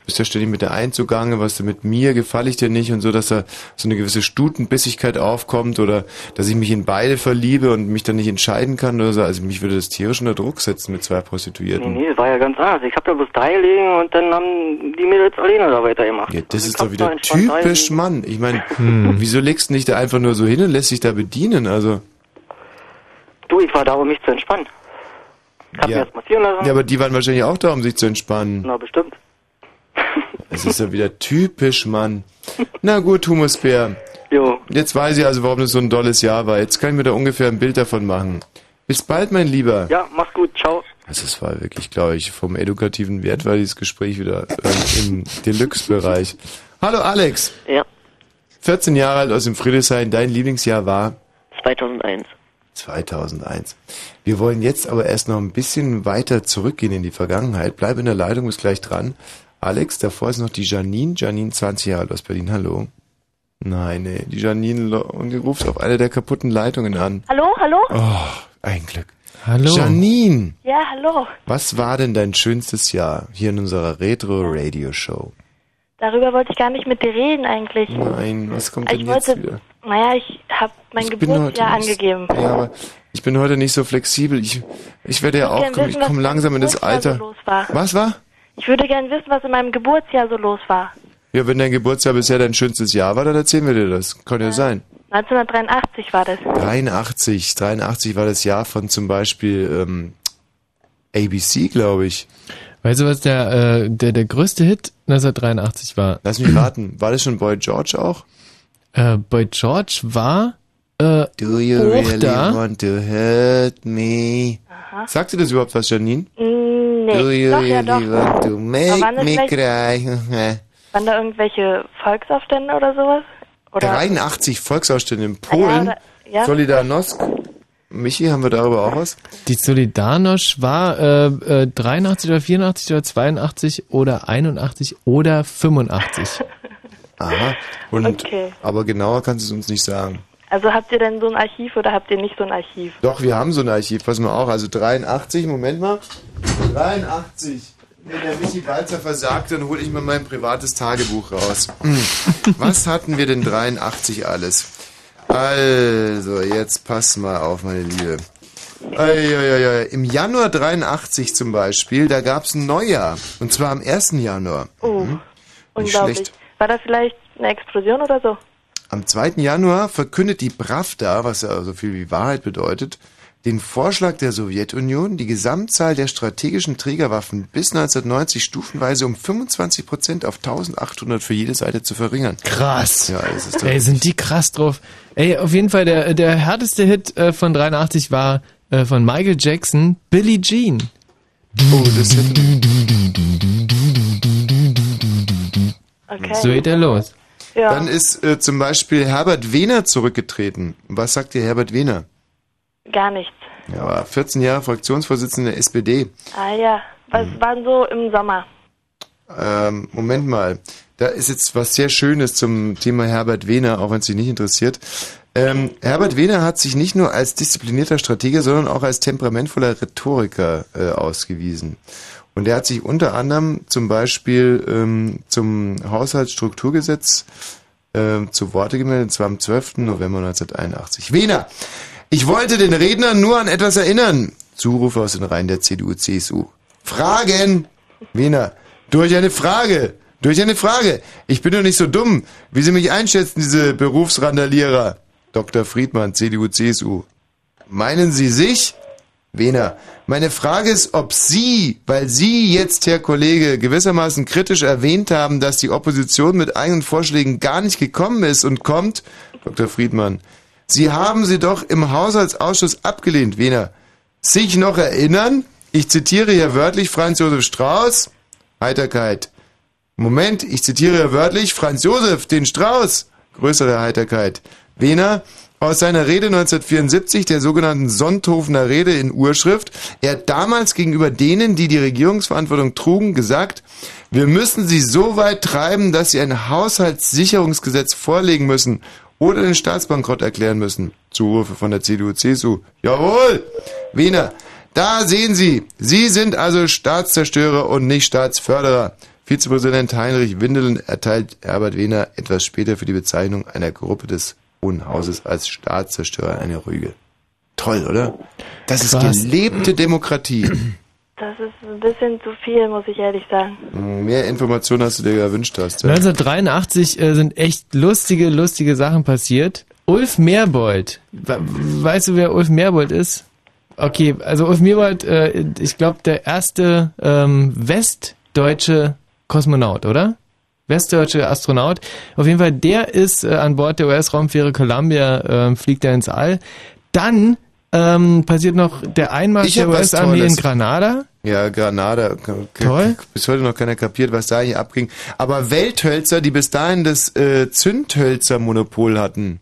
bist ja ständig mit der einen zugange, was du mit mir, gefalle ich dir nicht und so, dass da so eine gewisse Stutenbissigkeit aufkommt oder dass ich mich in beide verliebe und mich dann nicht entscheiden kann oder so. Also mich würde das tierisch unter Druck setzen mit zwei Prostituierten. nee, das war ja ganz anders. Ich hab da bloß da gelegen und dann haben die Mädels alleine da weitergemacht. Ja, das Ich ist doch wieder typisch. Mann. Ich meine, Hm. wieso legst du dich da einfach nur so hin und lässt dich da bedienen? Also, Du, ich war da, um mich zu entspannen. Ich hab Ja. mir das massieren lassen. ja, aber die waren wahrscheinlich auch da, um sich zu entspannen. Na, bestimmt. Es ist ja wieder typisch Mann. Na gut, Humusbär. Jo. Jetzt weiß ich also, warum das so ein dolles Jahr war. Jetzt kann ich mir da ungefähr ein Bild davon machen. Bis bald, mein Lieber. Ja, mach's gut. Ciao. Also es war wirklich, glaube ich, vom edukativen Wert war dieses Gespräch wieder ähm, im Deluxe-Bereich. Hallo Alex. Ja. 14 Jahre alt aus dem Friedrichshain. Dein Lieblingsjahr war? 2001. 2001. Wir wollen jetzt aber erst noch ein bisschen weiter zurückgehen in die Vergangenheit. Bleib in der Leitung, ist gleich dran. Alex, davor ist noch die Janine. Janine, 20 Jahre alt aus Berlin. Hallo. Nein, nee, die Janine lo- und die ruft auf eine der kaputten Leitungen an. Hallo, hallo? Oh, ein Glück. Hallo. Janine, Ja, hallo. was war denn dein schönstes Jahr hier in unserer Retro-Radio-Show? Darüber wollte ich gar nicht mit dir reden eigentlich. Nein, was kommt ich denn jetzt wollte, wieder? naja, ich habe mein Ich bin heute Geburtsjahr nicht- angegeben. Ja, aber ich bin heute nicht so flexibel. Ich, ich werde ja Ich würd auch kommen, ich was komme langsam in das Geburtsjahr Alter. So los war. Was war? Ich würde gern wissen, was in meinem Geburtsjahr so los war. Ja, wenn dein Geburtsjahr bisher dein schönstes Jahr war, dann erzählen wir dir das. Kann ja sein. 1983 war das. 83. 83 war das Jahr von zum Beispiel ähm, ABC, glaube ich. Weißt du, was der, äh, der, der größte Hit 1983 war? Lass mich raten. War das schon Boy George auch? Äh, Boy George war äh, Do you hoch really da. want to hurt me? Sagt dir das überhaupt was, Janine? Mm, nee, Do you doch, ja, really doch. want to Aber make me cry? Waren da irgendwelche Volksaufstände oder sowas? Oder 83 Volksausstände in Polen. Ja, oder- ja. Solidarnosc. Michi, haben wir darüber auch was? Die Solidarność war äh, äh, 83 oder 84 oder 82 oder 81 oder 85. Aha. Und, Okay. Aber genauer kannst du es uns nicht sagen. Also habt ihr denn so ein Archiv oder habt ihr nicht so ein Archiv? Doch, wir haben so ein Archiv, pass mal auch. Also 83, Moment mal. 83. Wenn der Michi Walzer versagt, dann hole ich mal mein privates Tagebuch raus. Hm. Was hatten wir denn 83 alles? Also, jetzt pass mal auf, meine Liebe. Eieiei. Im Januar 83 zum Beispiel, da gab es ein Neujahr. Und zwar am 1. Januar. Oh, Nicht unglaublich. schlecht. War da vielleicht eine Explosion oder so? Am 2. Januar verkündet die Pravda, was ja so viel wie Wahrheit bedeutet, den Vorschlag der Sowjetunion, die Gesamtzahl der strategischen Trägerwaffen bis 1990 stufenweise um 25 Prozent auf 1800 für jede Seite zu verringern. Krass. Ja, das ist Ey, sind die krass drauf. Ey, auf jeden Fall, der, der härteste Hit äh, von 83 war äh, von Michael Jackson, Billie Jean. Oh, das Okay. So geht er los. Ja. Dann ist äh, zum Beispiel Herbert Wehner zurückgetreten. Was sagt dir Herbert Wehner? Gar nichts. Er war 14 Jahre Fraktionsvorsitzender der SPD. Ah ja. Was Hm. waren so im Sommer? Ähm, Moment mal. Da ist jetzt was sehr Schönes zum Thema Herbert Wehner, auch wenn es dich nicht interessiert. Ähm, Herbert Wehner hat sich nicht nur als disziplinierter Stratege, sondern auch als temperamentvoller Rhetoriker äh, ausgewiesen. Und er hat sich unter anderem zum Beispiel ähm, zum Haushaltsstrukturgesetz äh, zu Worte gemeldet, und zwar am 12. November 1981. Wehner, ich wollte den Redner nur an etwas erinnern. Zurufe aus den Reihen der CDU-CSU. Fragen! Wiener, durch eine Frage! Durch eine Frage! Ich bin doch nicht so dumm, wie Sie mich einschätzen, diese Berufsrandalierer. Dr. Friedmann, CDU-CSU. Meinen Sie sich? Wiener, meine Frage ist, ob Sie, weil Sie jetzt, Herr Kollege, gewissermaßen kritisch erwähnt haben, dass die Opposition mit eigenen Vorschlägen gar nicht gekommen ist und kommt, Dr. Friedmann, Sie haben sie doch im Haushaltsausschuss abgelehnt, Wiener. Sich noch erinnern? Ich zitiere hier wörtlich Franz Josef Strauß. Heiterkeit. Moment, ich zitiere hier wörtlich Franz Josef, den Strauß. Größere Heiterkeit. Wiener, aus seiner Rede 1974, der sogenannten Sonthofener Rede in Urschrift, er hat damals gegenüber denen, die die Regierungsverantwortung trugen, gesagt, wir müssen sie so weit treiben, dass sie ein Haushaltssicherungsgesetz vorlegen müssen oder den Staatsbankrott erklären müssen. Zurufe von der CDU-CSU. Jawohl! Wiener, da sehen Sie, Sie sind also Staatszerstörer und nicht Staatsförderer. Vizepräsident Heinrich Windelen erteilt Herbert Wehner etwas später für die Bezeichnung einer Gruppe des Hohen Hauses als Staatszerstörer eine Rüge. Toll, oder? Das ist Krass. gelebte Demokratie. Das ist ein bisschen zu viel, muss ich ehrlich sagen. Mehr Informationen hast du dir gewünscht hast. Ja? 1983 äh, sind echt lustige, lustige Sachen passiert. Ulf Merbold. We- Weißt du, wer Ulf Merbold ist? Okay, also Ulf Merbold, äh, ich glaube, der erste ähm, westdeutsche Kosmonaut, oder? Westdeutsche Astronaut. Auf jeden Fall, der ist äh, an Bord der US-Raumfähre Columbia, äh, fliegt er ins All. Dann ähm, passiert noch der Einmarsch der US-Armee in. Granada. Ja, Granada. Toll. Bis heute noch keiner kapiert, was da hier abging. Aber Welthölzer, die bis dahin das äh, Zündhölzer-Monopol hatten,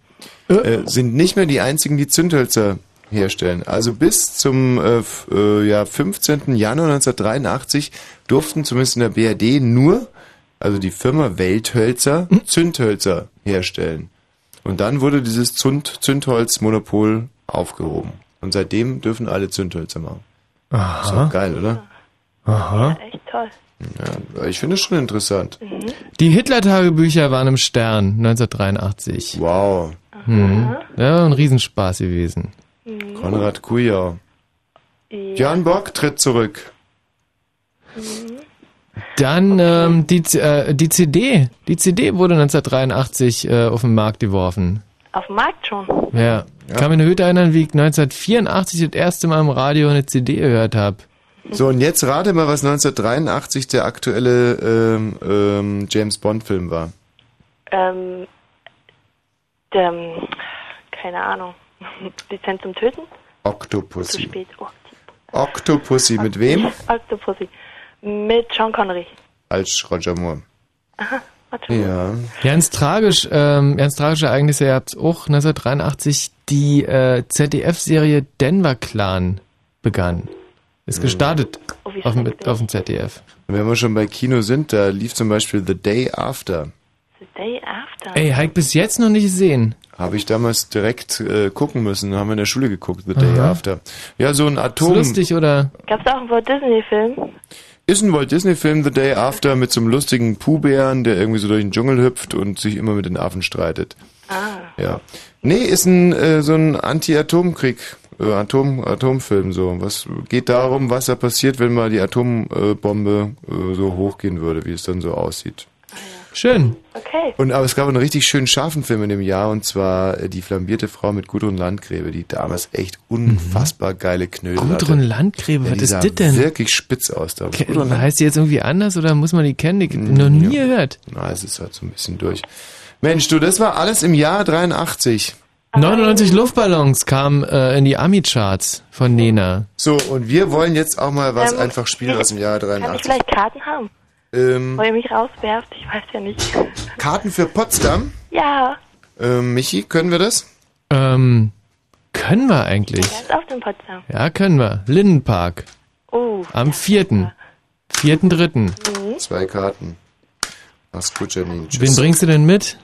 äh, sind nicht mehr die einzigen, die Zündhölzer herstellen. Also bis zum äh, äh, ja, 15. Januar 1983 durften zumindest in der BRD nur, also die Firma Welthölzer, Zündhölzer herstellen. Und dann wurde dieses Zünd Zündholzmonopol aufgehoben. Und seitdem dürfen alle Zündhölzer machen. Aha. Ist doch geil, oder? Aha. Echt toll. Ja, ich finde es schon interessant. Die Hitler-Tagebücher waren im Stern 1983. Wow. Mhm. Ja, ein Riesenspaß gewesen. Konrad Kujau. Jan Bock tritt zurück. Dann ähm, die, äh, die CD. Die CD wurde 1983 äh, auf den Markt geworfen. Auf dem Markt schon. Ja. Kann mich noch gut erinnern, wie ich 1984 das erste Mal im Radio eine CD gehört habe. So, und jetzt rate mal, was 1983 der aktuelle ähm, ähm, James Bond-Film war. Ähm, der, ähm, keine Ahnung. Lizenz zum Töten? Zu Octopussy. spät. Oh, Octopussy, mit wem? Octopussy. Mit Sean Connery. Als Roger Moore. Aha. Ja. Ganz tragisch, ähm, ganz tragische Ereignisse. Ihr habt auch 1983 die äh, ZDF-Serie Denver Clan begann. Ist gestartet Oh, auf, dem, auf dem ZDF. Und wenn wir schon bei Kino sind, da lief zum Beispiel The Day After. The Day After. Ey, Heik bis jetzt noch nicht gesehen. Habe ich damals direkt äh, gucken müssen. Haben wir in der Schule geguckt, The Day Aha. After. Ja, so ein Ist Atom. lustig oder? Gab's da auch einen Walt Disney-Film? Ist ein Walt Disney Film The Day After mit so einem lustigen Puhbären, der irgendwie so durch den Dschungel hüpft und sich immer mit den Affen streitet. Ah. Ja. Nee, ist ein äh, so ein Anti-Atomkrieg, äh, Atom Atomfilm so. Was geht darum, was da passiert, wenn mal die Atombombe äh, so hochgehen würde, wie es dann so aussieht. Schön. Okay. Und aber es gab einen richtig schönen scharfen Film in dem Jahr und zwar äh, die flambierte Frau mit Gudrun Landgräbe, die damals echt unfassbar geile Knödel Mhm. Gudrun hatte. Landgräbe, ja, was die ist das denn? Wirklich spitz aus da. Ke- Gudrun heißt die jetzt irgendwie anders oder muss man die kennen? Ich hab noch nie gehört. Na, es ist halt so ein bisschen durch. Mensch, du, das war alles im Jahr 83. 99 Luftballons kamen äh, in die Ami-Charts von Nena. So, und wir wollen jetzt auch mal was Ähm, einfach spielen aus dem Jahr Kann ich 83. vielleicht Karten haben? Ähm, Wo ihr mich rauswerft? Ich weiß ja nicht. Karten für Potsdam. Ja, Ähm, Michi, können wir das? Ähm, können wir eigentlich? ganz auf dem Potsdam. Ja, können wir. Lindenpark. Oh. Am 4. 4.3. Mhm. Zwei Karten. Mach's gut, Janine. Tschüss. Wen bringst du denn mit?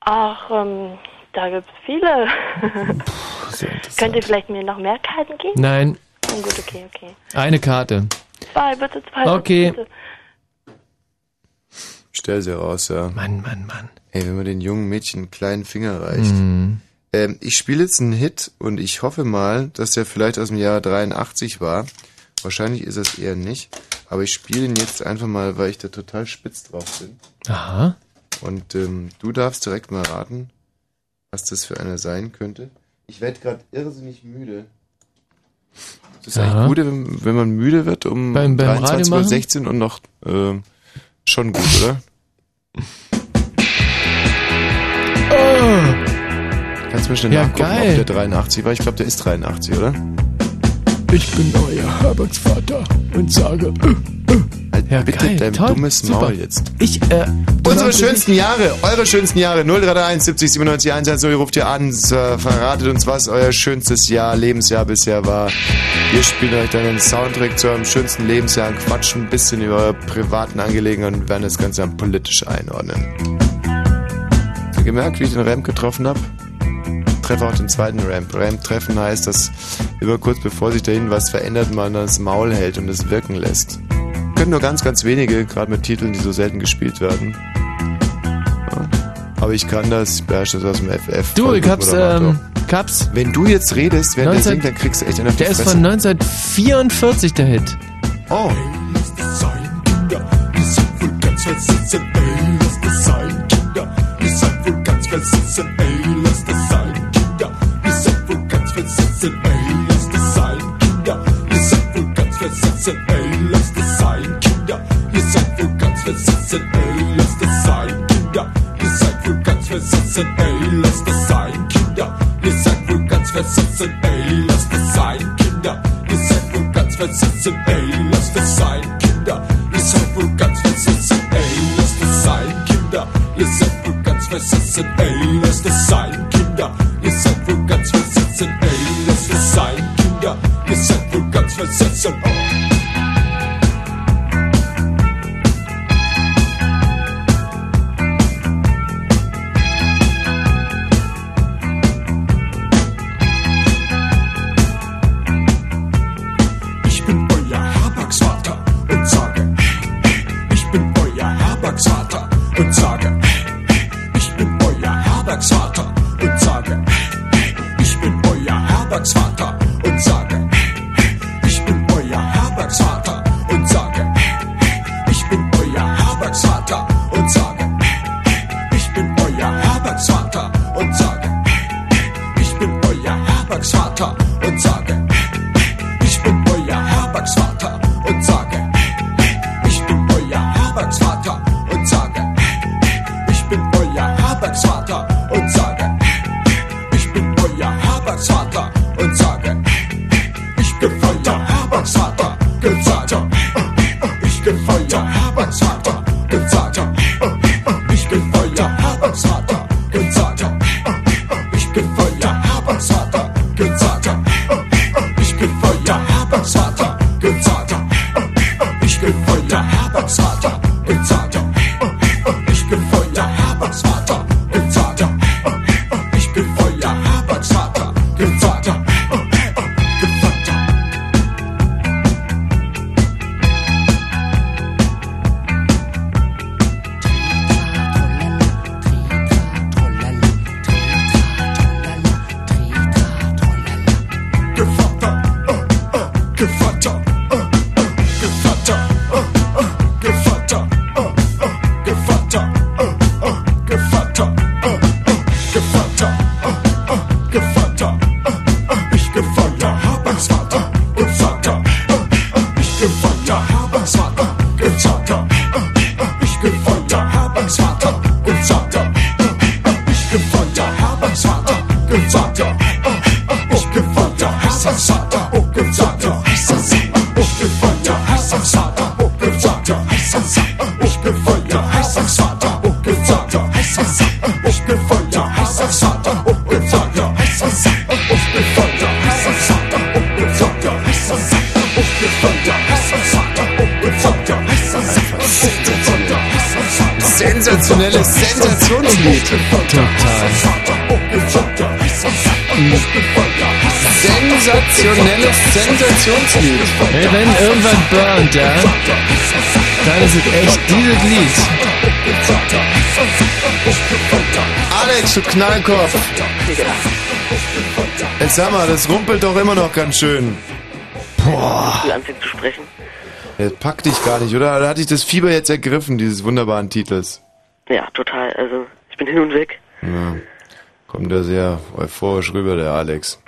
Ach, ähm, da gibt's viele. Könnt ihr vielleicht mir noch mehr Karten geben? Nein, Oh, gut, okay, okay. eine Karte. Zwei, bitte, zwei. Okay. Bitte, Stell sie raus, ja. Mann, Mann, Mann. Ey, wenn man den jungen Mädchen einen kleinen Finger reicht. Mhm. Ähm, ich spiele jetzt einen Hit und ich hoffe mal, dass der vielleicht aus dem Jahr 83 war. Wahrscheinlich ist es eher nicht. Aber ich spiele ihn jetzt einfach mal, weil ich da total spitz drauf bin. Aha. Und ähm, du darfst direkt mal raten, was das für einer sein könnte. Ich werde gerade irrsinnig müde. Das ist Ja. eigentlich gut, wenn, wenn man müde wird um Beim- beim Radio 23 machen? 16 und noch ähm, schon gut, oder? Kannst du mir schnell Ja, nachgucken, geil. ob der 83 war? Ich glaube, der ist 83, oder? Ich bin euer Herbergsvater und sage. Halt Ja, bitte geil, dein toll, dummes super. Maul jetzt. Ich, äh. Unsere schönsten Jahre, eure schönsten Jahre, 0331 70 97 110, ihr ruft ihr an, äh, verratet uns, was euer schönstes Jahr, Lebensjahr bisher war. Wir spielen euch dann den Soundtrack zu eurem schönsten Lebensjahr und quatschen ein bisschen über eure privaten Angelegenheiten und werden das Ganze dann politisch einordnen. Habt ihr gemerkt, wie ich den Ramp getroffen habe? Treffe auch den zweiten Ramp. Ramp treffen heißt, dass immer kurz bevor sich dahin was verändert, man das Maul hält und es wirken lässt. Können nur ganz, ganz wenige, gerade mit Titeln, die so selten gespielt werden. Ja. Aber ich kann das, ich beherrsche das aus dem FF. Du, ich hab's, ähm, hab's. Wenn du jetzt redest, während 19 der singt, dann kriegst du echt einen auf die Der ist Fresse. von 1944, der Hit. Oh. Ey, versitzen, ey, lasst es sein, Kinder. Ihr seid wohl ganz versitzen, ey, lasst es sein, Kinder. Ihr seid wohl ganz versitzen, ey, lasst es sein, Kinder. Ihr seid wohl ganz versitzen, ey, lasst es sein, Kinder. Ihr seid wohl ganz versitzen, ey, lasst es sein, Kinder. Ihr seid wohl ganz versitzen, ey, lasst es sein, Kinder. Ihr seid wohl ganz versitzen, ey, lasst es sein, Kinder. Ihr seid wohl ganz versitzen, oh. Ich irgendwas burnt, ja, dann ist es echt dieses Lied. Alex, du Knallkopf. Jetzt sag mal, das rumpelt doch immer noch ganz schön. Boah. Anfängst zu sprechen. Jetzt pack dich gar nicht, oder? Oder hat dich das Fieber jetzt ergriffen, dieses wunderbaren Titels? Ja, total. Also, ich bin hin und weg. Ja. Kommt da sehr euphorisch rüber, der Alex.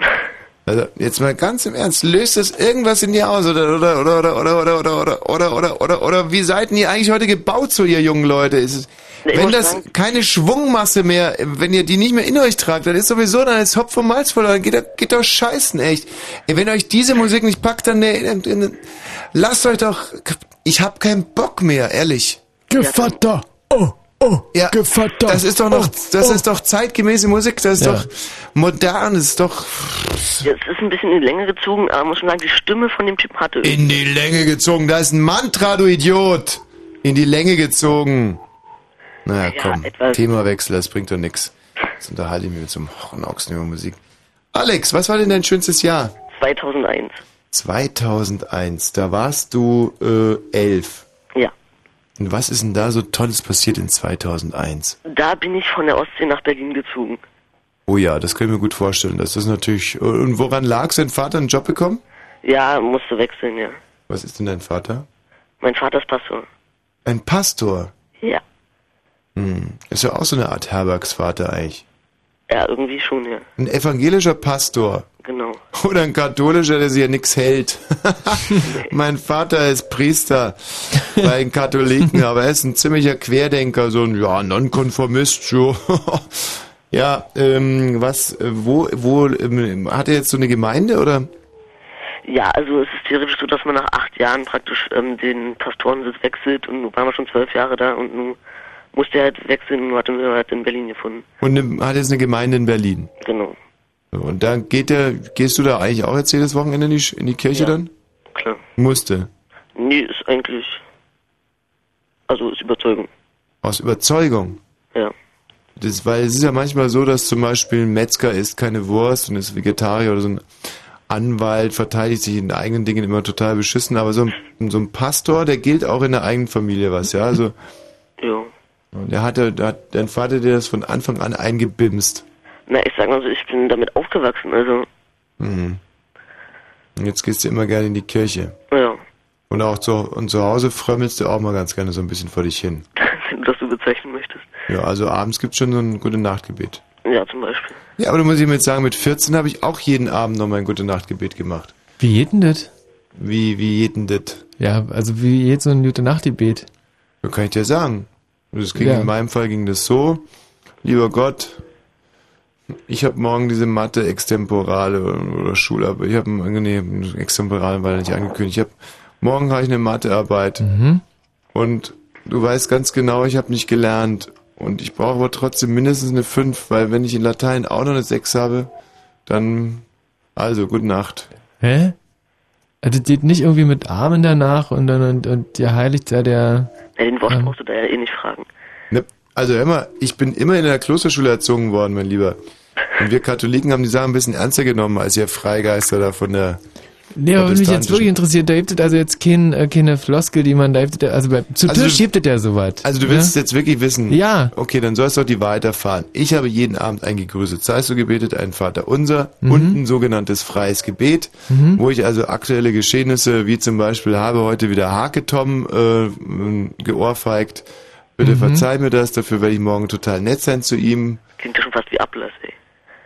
Also, jetzt mal ganz im Ernst, löst das irgendwas in dir aus? Oder, oder, oder, oder, oder, oder, oder, oder, oder, oder, oder, oder, wie seid ihr eigentlich heute gebaut, so ihr jungen Leute? Ist es, Nee, ich wenn das sagen- keine Schwungmasse mehr, wenn ihr die nicht mehr in euch tragt, dann ist sowieso dann ist Hopf und Malz verloren, geht, doch- geht doch scheißen, echt. Wenn euch diese Musik nicht packt, dann, äh, äh, lasst euch doch, ich hab keinen Bock mehr, ehrlich. Gevatter, oh, oh, ja, Gevatter. Das ist doch noch, oh, das oh. ist doch zeitgemäße Musik, das ist Ja. doch modern, das ist doch Ja, es ist ein bisschen in die Länge gezogen, aber muss schon sagen, die Stimme von dem Typ hatte. in die Länge gezogen. Da ist ein Mantra, du Idiot. In die Länge gezogen. Naja, Ja, komm, etwas- Themawechsel, das bringt doch nix. Jetzt unterhalte ich mich mit so einem Hornochsen über Musik. Alex, was war denn dein schönstes Jahr? 2001. 2001, da warst du äh, elf. Und was ist denn da so Tolles passiert in 2001? Da bin ich von der Ostsee nach Berlin gezogen. Oh ja, das kann ich mir gut vorstellen. Das ist natürlich. Und woran lag Dein Vater einen Job bekommen? Ja, musste wechseln, ja. Was ist denn dein Vater? Mein Vater ist Pastor. Ein Pastor. Ja. Hm. Ist ja auch so eine Art Herbergsvater eigentlich. Ja, irgendwie schon, ja. Ein evangelischer Pastor. Genau. Oder ein katholischer, der sich ja nichts hält. mein Vater ist Priester bei den Katholiken, aber er ist ein ziemlicher Querdenker, so ein ja, Nonkonformist. So. ja, ähm, was, wo, wo, ähm, hat er jetzt so eine Gemeinde oder? Ja, also es ist theoretisch so, dass man nach acht Jahren praktisch ähm, den Pastorensitz wechselt und nun waren wir schon zwölf Jahre da und nun musste er halt wechseln und hat er halt in Berlin gefunden. Und hat jetzt eine Gemeinde in Berlin. Genau, Und dann geht der, gehst du da eigentlich auch jetzt jedes Wochenende in die, in die Kirche Ja. dann? klar. Musste. Nee, ist eigentlich, also ist Überzeugung, Aus Überzeugung. ja. Das, weil es ist ja manchmal so, dass zum Beispiel ein Metzger isst keine Wurst und ist Vegetarier oder so ein Anwalt verteidigt sich in eigenen Dingen immer total beschissen, aber so ein, so ein Pastor, der gilt auch in der eigenen Familie was, ja, also Ja. Und der hatte, der hat dein Vater dir das von Anfang an eingebimst. Na, ich sag mal so, ich bin damit aufgewachsen, also, Mhm. Und jetzt gehst du immer gerne in die Kirche. ja, Und auch zu, und zu Hause frömmelst du auch mal ganz gerne so ein bisschen vor dich hin. wenn du das so bezeichnen möchtest. Ja, also abends gibt's schon so ein gute Nachtgebet. Ja, zum Beispiel. Ja, aber du musst ihm jetzt sagen, mit 14 habe ich auch jeden Abend noch mein Gute-Nacht-Gebet gemacht. Wie geht denn das? Wie, wie geht denn das? Ja, also wie geht so ein Gute-Nacht-Gebet? Das kann ich dir sagen. Das ging Ja. in meinem Fall ging das so, lieber Gott, ich habe morgen diese Mathe Extemporale oder Schularbeit. Ich habe nee, Extemporale war nicht angekündigt. Ich habe morgen habe ich eine Mathearbeit. Mhm. Und du weißt ganz genau, ich habe nicht gelernt und ich brauche aber trotzdem mindestens eine 5, weil wenn ich in Latein auch noch eine 6 habe, dann also gute Nacht. Hä? Also das geht nicht irgendwie mit Armen danach und dann und, und dir heiligt ja der. Ja, den Wosch Ähm. brauchst du da ja eh nicht fragen. Ne, also immer, ich bin immer in der Klosterschule erzogen worden, mein Lieber. Und wir Katholiken haben die Sache ein bisschen ernster genommen als ihr Freigeister da von der Nee, aber was mich jetzt wirklich interessiert, da gibt es also jetzt kein, äh, keine Floskel, die man da gibt, also bei, zu Also Tisch gibt es ja soweit. Also du willst es jetzt wirklich wissen? Ja. Okay, dann sollst du doch die Wahrheit erfahren. Ich habe jeden Abend eingegrüßet. Sei es so gebetet, ein Vater unser Mhm. und ein sogenanntes freies Gebet, Mhm. wo ich also aktuelle Geschehnisse, wie zum Beispiel habe heute wieder Hake Tom äh, geohrfeigt. Bitte Mhm. verzeih mir das, dafür werde ich morgen total nett sein zu ihm. Klingt ja schon fast wie Ablass, ey.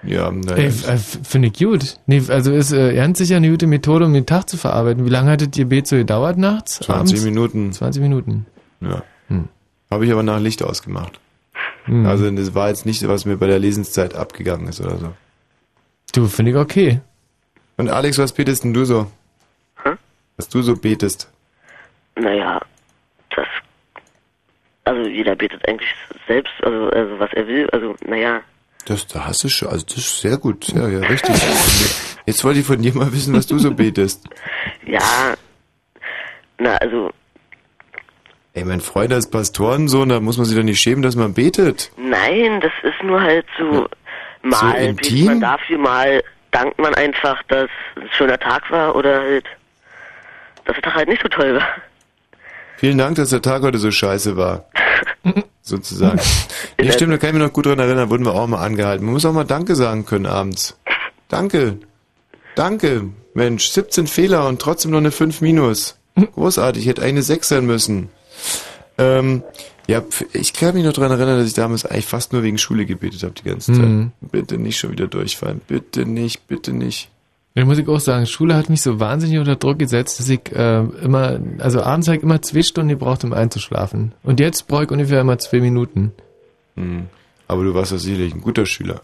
Ja, naja. Äh, finde ich gut. Nee, also ist äh, ganz sicher eine gute Methode, um den Tag zu verarbeiten. Wie lange hat das Gebet so gedauert nachts? 20 abends? Minuten. 20 Minuten. Ja. Hm. Habe ich aber nach Licht ausgemacht. Hm. Also das war jetzt nicht, was mir bei der Lesenszeit abgegangen ist oder so. Du, finde ich okay. Und Alex, was betest denn du so? Hä? Was du so betest? Naja, das. Also jeder betet eigentlich selbst, also, also was er will. Also, naja, Das, da hast du schon, also das ist sehr gut, ja, ja, richtig. Jetzt wollte ich von dir mal wissen, was du so betest. ja. Na, also, Ey, mein Freund ist Pastorensohn, da muss man sich doch nicht schämen, dass man betet. nein, das ist nur halt so. Mal betet intim? man dafür, mal dankt man einfach, dass es ein schöner Tag war oder halt, dass der Tag halt nicht so toll war. Vielen Dank, dass der Tag heute so scheiße war. Sozusagen. Nee, stimmt, da kann ich mich noch gut dran erinnern, wurden wir auch mal angehalten. Man muss auch mal Danke sagen können abends. Danke. Danke. Mensch, 17 Fehler und trotzdem noch eine 5 minus. Großartig, hätte eine 6 sein müssen. Ähm, ja, ich kann mich noch dran erinnern, dass ich damals eigentlich fast nur wegen Schule gebetet habe die ganze Zeit. Mhm. Bitte nicht schon wieder durchfallen. Bitte nicht, bitte nicht. Da muss ich auch sagen, Schule hat mich so wahnsinnig unter Druck gesetzt, dass ich äh, immer, also abends habe ich immer zwei Stunden gebraucht, um einzuschlafen. Und jetzt brauche ich ungefähr immer zwei Minuten. Hm. Aber du warst ja sicherlich ein guter Schüler.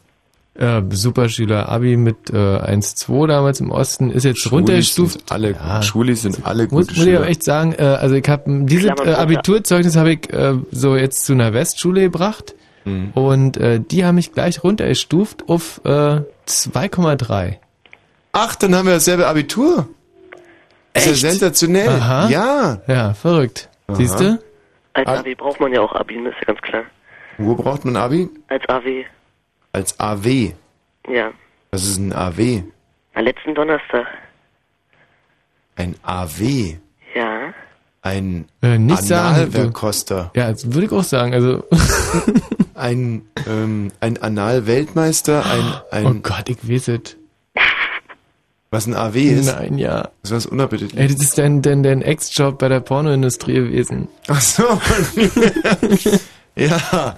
Äh, Superschüler, Abi mit äh, 1,2 damals im Osten, ist jetzt Schulis runtergestuft. sind alle, Schulis sind alle Muss, gute muss ich Schüler. aber echt sagen, äh, also ich habe dieses äh. Abiturzeugnis habe ich äh, so jetzt zu einer Westschule gebracht Mhm. und äh, die haben mich gleich runtergestuft auf äh, 2,3. Ach, dann haben wir dasselbe Abitur. Ist ja sensationell. Aha. Ja. Ja, verrückt. Aha. Siehst du? Als. AW braucht man ja auch Abi, das ist ja ganz klar. Wo braucht man Abi? Als AW, Als AW. ja. Was ist ein AW? Am letzten Donnerstag, Ein AW. ja. Ein Äh, nicht. Analverkoster. Ja, das würde ich auch sagen. Also ein ähm, ein Analweltmeister, ein ein Oh Gott, ich weiß es. was ein AW ist. Nein, ja. Das ist was unappetitlich. Ey, das ist dein, dein, dein Ex-Job bei der Pornoindustrie gewesen. Ach so. ja,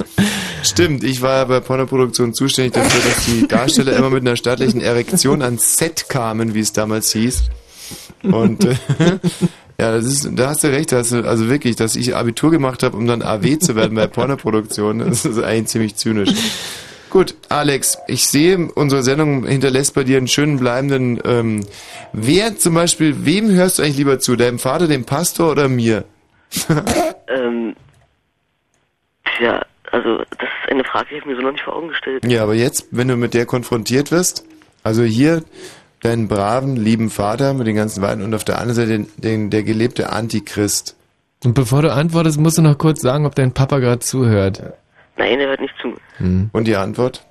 stimmt. Ich war ja bei Pornoproduktion zuständig dafür, dass die Darsteller immer mit einer staatlichen Erektion ans Set kamen, wie es damals hieß. Und äh, ja, das ist, da hast du recht, hast du, also wirklich, dass ich Abitur gemacht habe, um dann AW zu werden bei Pornoproduktion, das ist eigentlich ziemlich zynisch. Gut, Alex, ich sehe, unsere Sendung hinterlässt bei dir einen schönen bleibenden. Ähm, wer zum Beispiel, wem hörst du eigentlich lieber zu? Deinem Vater, dem Pastor oder mir? Ähm, tja, also das ist eine Frage, die habe ich mir so noch nicht vor Augen gestellt. Ja, aber jetzt, wenn du mit der konfrontiert wirst, also hier deinen braven, lieben Vater mit den ganzen Weinen und auf der anderen Seite den, den, der gelebte Antichrist. Und bevor du antwortest, musst du noch kurz sagen, ob dein Papa gerade zuhört. Nein, er hört nicht zu. Hm. Und die Antwort?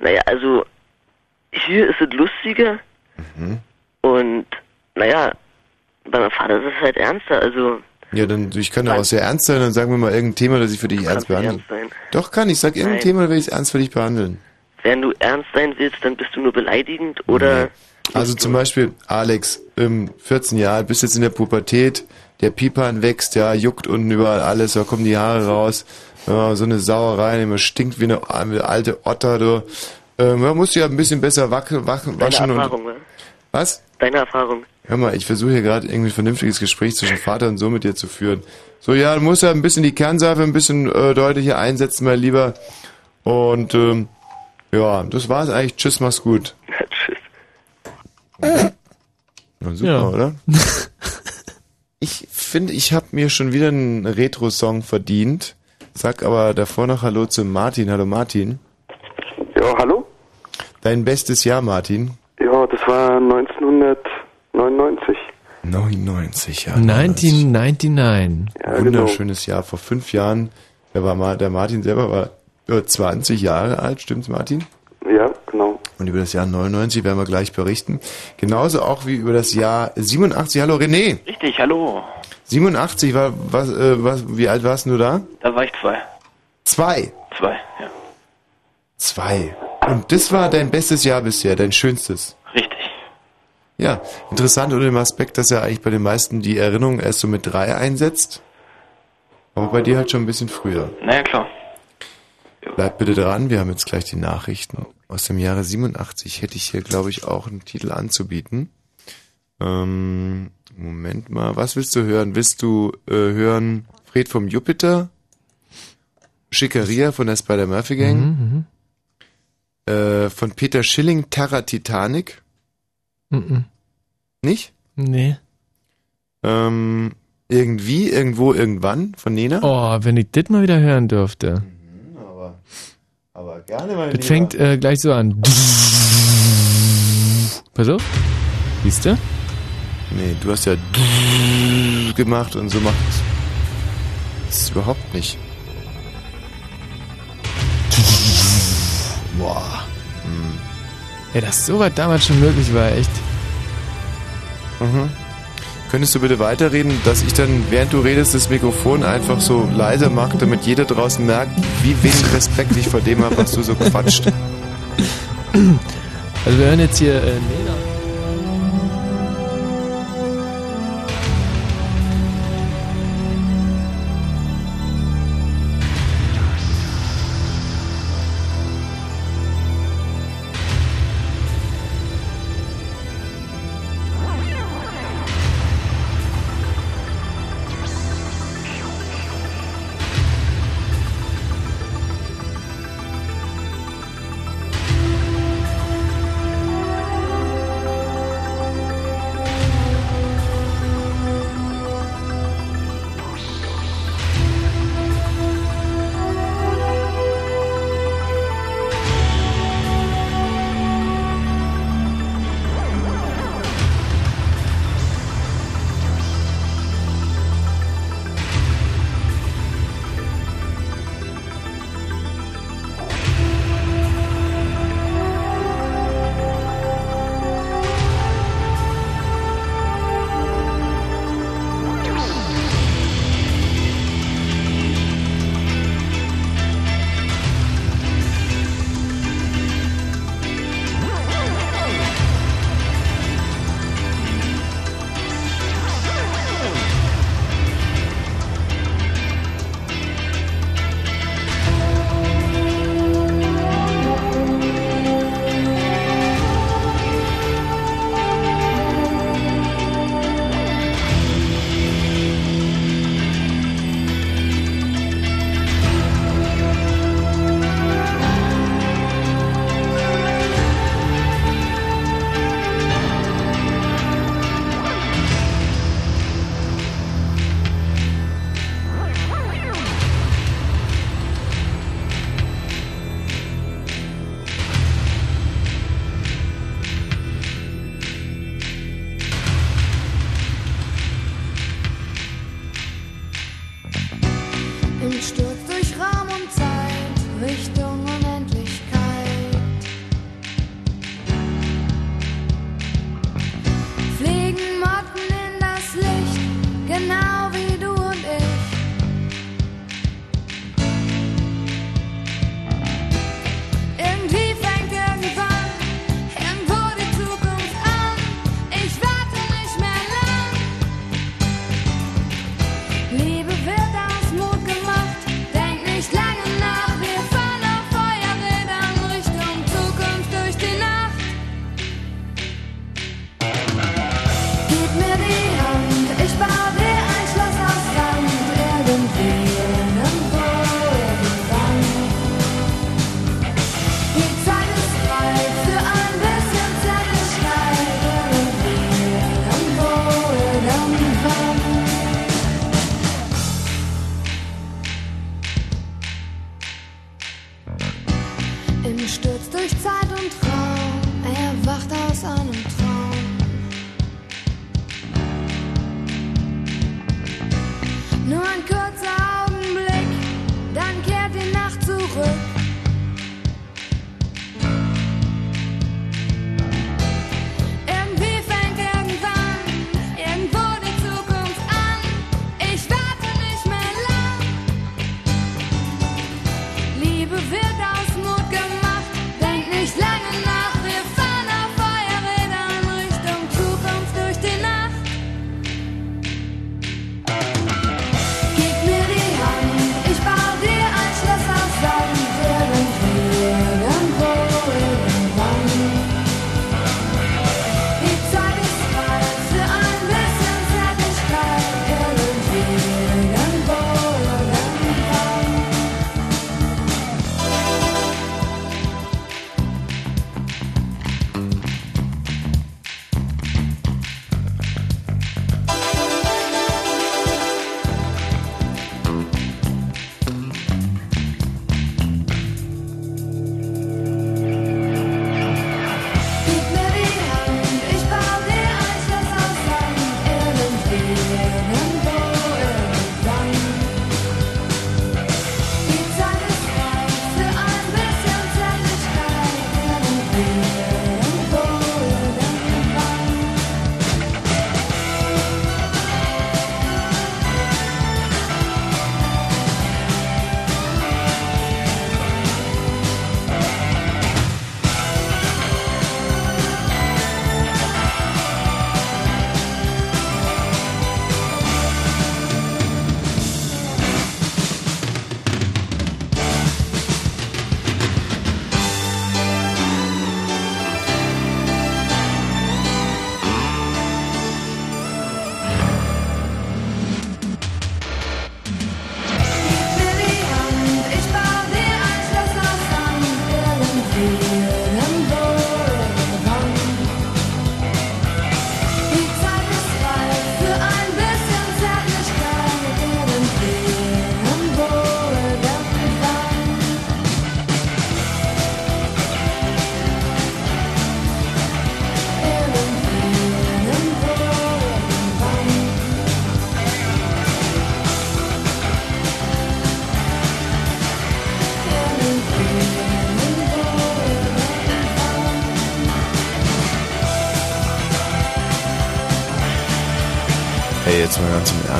Naja, also hier ist es lustiger Mhm. und naja, bei meinem Vater ist es halt ernster, also Ja, dann, ich kann ja auch sehr ernst sein, dann sagen wir mal irgendein Thema, das ich für dich ernst behandle. ernst. Doch, kann ich. Sag irgendein Nein. Thema, dann werde ich es ernst für dich behandeln. Wenn du ernst sein willst, dann bist du nur beleidigend oder Also zum Beispiel, Alex, ähm, 14 Jahre, bist jetzt in der Pubertät, der Pipan wächst, ja, juckt unten überall alles, da kommen die Haare raus, ja, so eine Sauerei, immer stinkt wie eine, alte Otter, du. Ähm, man muss ja ein bisschen besser wackeln, wachen, Deine waschen Erfahrung, und. ne? Was? Deine Erfahrung. Hör mal, ich versuche hier gerade irgendwie ein vernünftiges Gespräch zwischen Vater und Sohn mit dir zu führen. So, ja, du musst ja ein bisschen die Kernseife ein bisschen äh, deutlicher einsetzen, mein Lieber. Und ähm, ja, das war's eigentlich. Tschüss, mach's gut. Tschüss. Na, super, Ja. oder? Ich finde, ich habe mir schon wieder einen Retro-Song verdient. Sag aber davor noch Hallo zu Martin. Hallo Martin. Ja, hallo? Dein bestes Jahr, Martin. Ja, das war 1999. 99, ja. 1999. Ja, Wunderschönes Jahr. Vor fünf Jahren, da war mal, der Martin selber war äh, 20 Jahre alt, stimmt's, Martin? Ja, genau. Und über das Jahr 99 werden wir gleich berichten. Genauso auch wie über das Jahr 87. Hallo René. Richtig, hallo. 87 war, was, äh, was, wie alt warst du da? Da war ich zwei. Zwei. Zwei, ja. Zwei. Und das war dein bestes Jahr bisher, dein schönstes. Richtig. Ja, interessant unter dem Aspekt, dass ja eigentlich bei den meisten die Erinnerung erst so mit drei einsetzt. Aber bei dir halt schon ein bisschen früher. Naja, klar. Bleib bitte dran, wir haben jetzt gleich die Nachrichten. Aus dem Jahre 87 hätte ich hier, glaube ich, auch einen Titel anzubieten. Ähm, Moment mal, was willst du hören? Willst du äh, hören Fred vom Jupiter? Schickeria von der Spider-Murphy Gang? Mhm, Äh, von Peter Schilling, Terra Titanic? mhm. Mhm. Nicht? Nee. Ähm, irgendwie, irgendwo, irgendwann von Nena? Oh, wenn ich das mal wieder hören dürfte. Aber, aber gerne mal. Das fängt äh, gleich so an. Pass auf. Siehst du? Nee, du hast ja gemacht und so macht es. Das ist überhaupt nicht. Boah. Ja, dass sowas damals schon möglich war, echt. Mhm. Könntest du bitte weiterreden, dass ich dann, während du redest, das Mikrofon einfach so leiser mache, damit jeder draußen merkt, wie wenig Respekt ich vor dem habe, was du so quatscht. Also wir hören jetzt hier äh, Nena.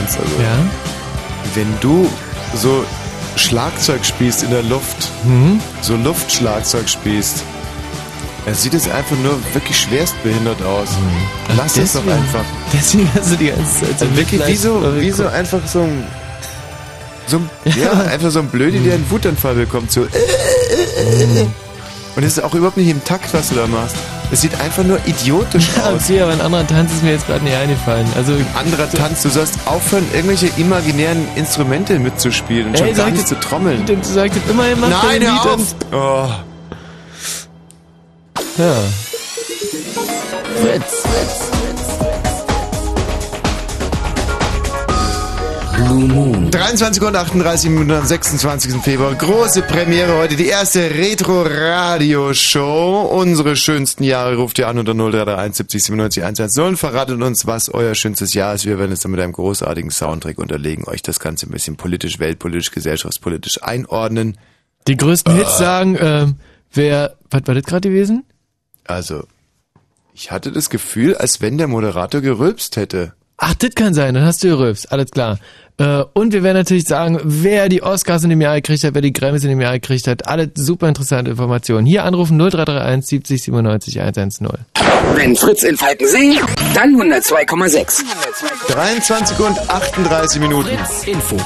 Ernst. Also, Ja? wenn du so Schlagzeug spielst in der Luft, Mhm. so Luftschlagzeug spielst, dann sieht es einfach nur wirklich schwerstbehindert aus. Lass es doch Mhm. Einfach. Deswegen hast du die ganze Zeit Also wirklich wie so, wie so einfach so ein, so ein, ja, einfach so ein Blödi, der einen Wutanfall bekommt, so. Und es ist auch überhaupt nicht im Takt, was du da machst. Es sieht einfach nur idiotisch Ja, aus. okay, aber ein anderer Tanz ist mir jetzt gerade nicht eingefallen. Also Anderer Tanz, du sollst aufhören, irgendwelche imaginären Instrumente mitzuspielen und schon Ey, gar sag nicht zu trommeln. Du sagst immerhin macht Nein, ein hör auf! Oh. Ja. Fritz. Blue Moon. 23 und 38 Minuten am 26. Februar. Große Premiere heute. Die erste Retro-Radio-Show. Unsere schönsten Jahre ruft ihr an unter 0331 70 97 110 und verratet uns, was euer schönstes Jahr ist. Wir werden es dann mit einem großartigen Soundtrack unterlegen, euch das Ganze ein bisschen politisch, weltpolitisch, gesellschaftspolitisch einordnen. Die größten Hits sagen, ähm, wer, was war das gerade gewesen? Also, ich hatte das Gefühl, als wenn der Moderator gerülpst hätte. Ach, das kann sein, dann hast du gerülpst, alles klar. Äh, und wir werden natürlich sagen, wer die Oscars in dem Jahr gekriegt hat, wer die Grammys in dem Jahr gekriegt hat. Alle super interessante Informationen. Hier anrufen 0331 70 97 110. Wenn Fritz in Falkensee, dann 102,6. 23 und 38 Minuten. Info.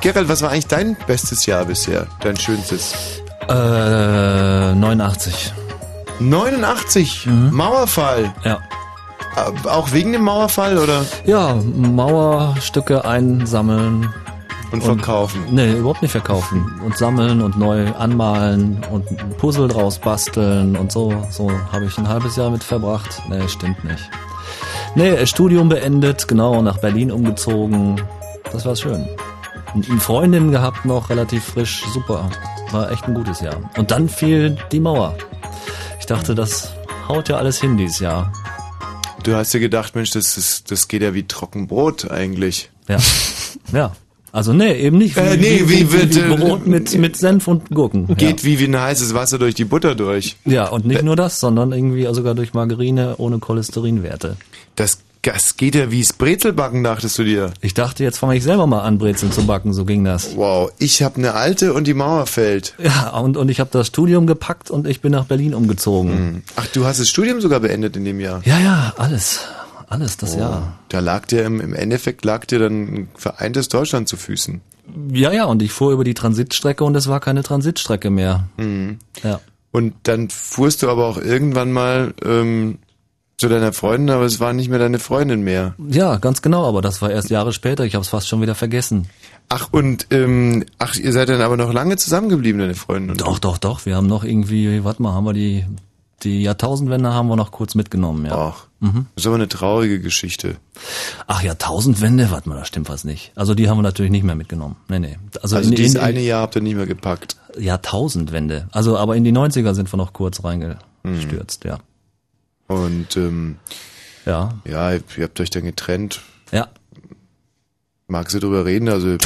Gerald, was war eigentlich dein bestes Jahr bisher? Dein schönstes? Äh, 89. 89? Mauerfall? Ja. Äh, Auch wegen dem Mauerfall, oder? Ja, Mauerstücke einsammeln. Und verkaufen? nee, überhaupt nicht verkaufen. Und sammeln und neu anmalen und ein Puzzle draus basteln und so. So habe ich ein halbes Jahr mit verbracht. Nee, stimmt nicht. Nee, Studium beendet, genau, nach Berlin umgezogen. Das war schön. Und Eine Freundin gehabt noch, relativ frisch, super. War echt ein gutes Jahr. Und dann fiel die Mauer. Ich dachte, das haut ja alles hin dieses Jahr. Du hast dir gedacht, Mensch, das, ist, das geht ja wie Trockenbrot eigentlich. Ja. Ja. Also nee, eben nicht. Äh, nee, wie wird, äh, Brot mit, mit Senf und Gurken. Geht wie, wie ein heißes Wasser durch die Butter durch. Ja, und nicht nur das, sondern irgendwie sogar durch Margarine ohne Cholesterinwerte. Das, das geht ja wie das Brezelbacken, dachtest du dir. Ich dachte, jetzt fange ich selber mal an, Brezeln zu backen, so ging das. Wow, ich habe eine alte und die Mauer fällt. Ja, und, und ich habe das Studium gepackt und ich bin nach Berlin umgezogen. Ach, du hast das Studium sogar beendet in dem Jahr. Ja, ja, alles. Alles das Jahr. Da lag dir im, im Endeffekt lag dir dann ein vereintes Deutschland zu Füßen. Ja, ja, und ich fuhr über die Transitstrecke und es war keine Transitstrecke mehr. Mhm. Ja. Und dann fuhrst du aber auch irgendwann mal ähm, zu deiner Freundin, aber es war nicht mehr deine Freundin mehr. Ja, ganz genau, aber das war erst Jahre später. Ich habe es fast schon wieder vergessen. Ach, und ähm, ach, ihr seid dann aber noch lange zusammengeblieben, deine Freundin. Und Doch, doch, doch. Wir haben noch irgendwie, warte mal, haben wir die die Jahrtausendwende haben wir noch kurz mitgenommen, ja. Ach, das ist aber eine traurige Geschichte. Ach, Jahrtausendwende, warte mal, da stimmt was nicht. Also die haben wir natürlich nicht mehr mitgenommen. Nee, nee. Also, in- dieses in- eine Jahr habt ihr nicht mehr gepackt. Jahrtausendwende. Also aber in die 90er sind wir noch kurz reingestürzt, ja. Und ähm, ja, ja, ihr habt euch dann getrennt. Ja. Magst du drüber reden? Also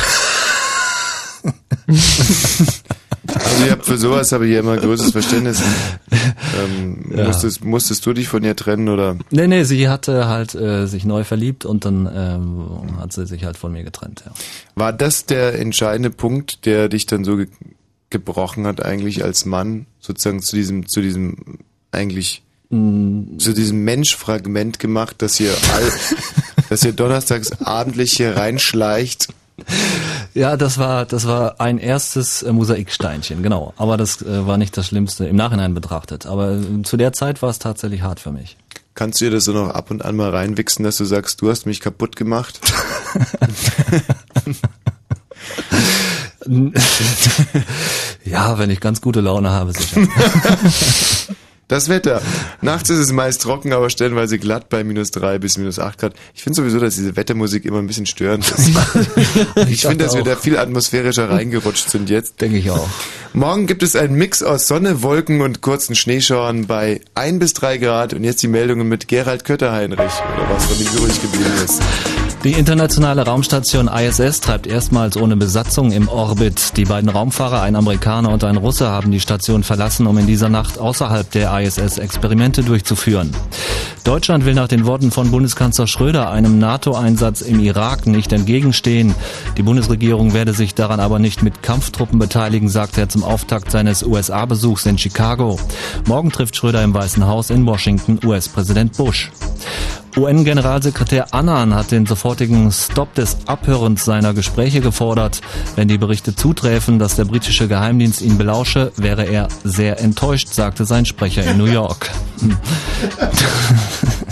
Also ich hab für sowas habe ich ja immer größtes Verständnis. Ähm, Ja. musstest, musstest du dich von ihr trennen oder? Nee, nee, sie hatte halt äh, sich neu verliebt und dann ähm, hat sie sich halt von mir getrennt, ja. War das der entscheidende Punkt, der dich dann so ge gebrochen hat eigentlich als Mann, sozusagen zu diesem, zu diesem eigentlich zu diesem Menschfragment gemacht, dass ihr all, dass ihr donnerstags abendlich hier reinschleicht? Ja, das war das war ein erstes äh, Mosaiksteinchen, genau. Aber das äh, war nicht das Schlimmste im Nachhinein betrachtet. Aber äh, zu der Zeit war es tatsächlich hart für mich. Kannst du dir das so noch ab und an mal reinwichsen, dass du sagst, du hast mich kaputt gemacht? ja, wenn ich ganz gute Laune habe, sicher. Das Wetter. Nachts ist es meist trocken, aber stellenweise glatt bei minus drei bis minus acht Grad. Ich finde sowieso, dass diese Wettermusik immer ein bisschen störend ist. ich finde, dass wir da viel atmosphärischer reingerutscht sind jetzt. Denke ich auch. Morgen gibt es einen Mix aus Sonne, Wolken und kurzen Schneeschauern bei ein bis drei Grad. Und jetzt die Meldungen mit Gerald Kötterheinrich oder was von ihm übrig geblieben ist. Die internationale Raumstation ISS treibt erstmals ohne Besatzung im Orbit. Die beiden Raumfahrer, ein Amerikaner und ein Russe, haben die Station verlassen, um in dieser Nacht außerhalb der ISS Experimente durchzuführen. Deutschland will nach den Worten von Bundeskanzler Schröder einem NATO-Einsatz im Irak nicht entgegenstehen. Die Bundesregierung werde sich daran aber nicht mit Kampftruppen beteiligen, sagte er zum Auftakt seines USA-Besuchs in Chicago. Morgen trifft Schröder im Weißen Haus in Washington US-Präsident Bush. UN-Generalsekretär Annan hat den sofortigen Stopp des Abhörens seiner Gespräche gefordert. Wenn die Berichte zuträfen, dass der britische Geheimdienst ihn belausche, wäre er sehr enttäuscht, sagte sein Sprecher in New York.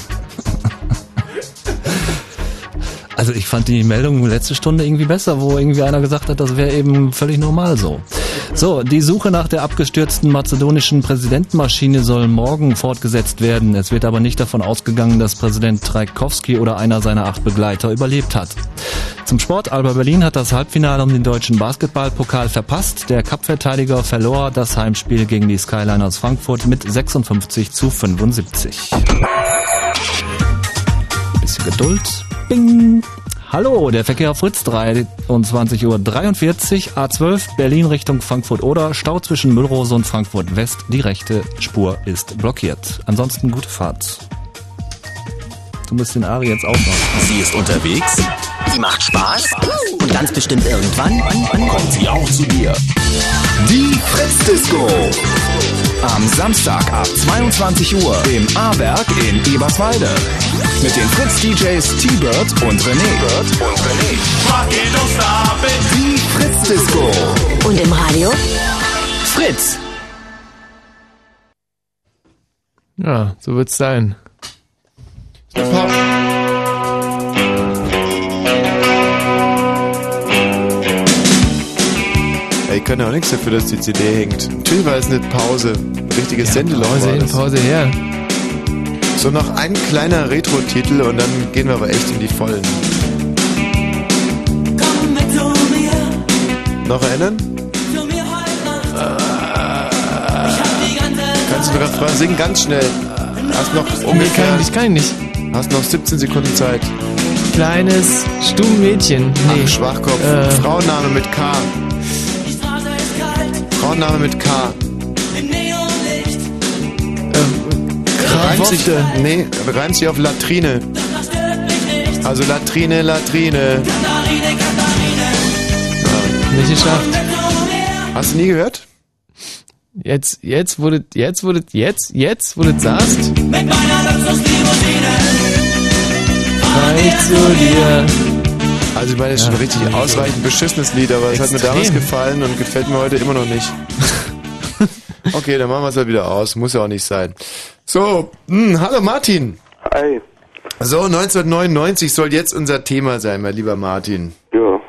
Also ich fand die Meldung letzte Stunde irgendwie besser, wo irgendwie einer gesagt hat, das wäre eben völlig normal so. So, die Suche nach der abgestürzten mazedonischen Präsidentenmaschine soll morgen fortgesetzt werden. Es wird aber nicht davon ausgegangen, dass Präsident Trajkowski oder einer seiner acht Begleiter überlebt hat. Zum Sport, Alba Berlin hat das Halbfinale um den deutschen Basketballpokal verpasst. Der Cup-Verteidiger verlor das Heimspiel gegen die Skyliners Frankfurt mit 56 zu 75. Bisschen Geduld. Bing. Hallo, der Verkehr Fritz 23.43 Uhr A12 Berlin Richtung Frankfurt oder Stau zwischen Müllrose und Frankfurt West. Die rechte Spur ist blockiert. Ansonsten gute Fahrt. Du musst den Ari jetzt aufmachen. Sie ist unterwegs. Sie macht Spaß. Und ganz bestimmt irgendwann kommt sie auch zu dir. Die Fritz Disco. Am Samstag ab 22 Uhr im A-Werk in Eberswalde. Mit den Fritz DJs T-Bird und René. und René. Die Fritz Disco. Und im Radio? Fritz. Ja, so wird's sein. Ey, kann ja auch nichts dafür, dass die CD hängt. Natürlich war es eine Pause. Richtiges Ja, Sendeloch Pause hin. Pause her. So noch ein kleiner Retro-Titel und dann gehen wir aber echt in die Vollen. Noch erinnern? Kannst du mir Refrain singen? Ganz schnell. Hast noch ungefähr... kann ich kann ich nicht. Hast noch 17 Sekunden Zeit. Kleines, stumm Mädchen. Nee. Ach, Schwachkopf. Äh, Frauenname mit K. Frauenname mit K. Reimt sich, nee, reimt sich auf Latrine. Also Latrine, Latrine. Nicht geschafft. Hast du nie gehört? Jetzt, jetzt wurde, jetzt wurde, jetzt, jetzt wurde sagst. Fahr ich zu dir. Also ich meine, das ist schon ein richtig ausreichend beschissenes Lied, aber es hat mir damals gefallen und gefällt mir heute immer noch nicht. okay, dann machen wir es halt wieder aus. Muss ja auch nicht sein. So, hm, hallo Martin. Hi. So, 1999 soll jetzt unser Thema sein, mein lieber Martin. Ja.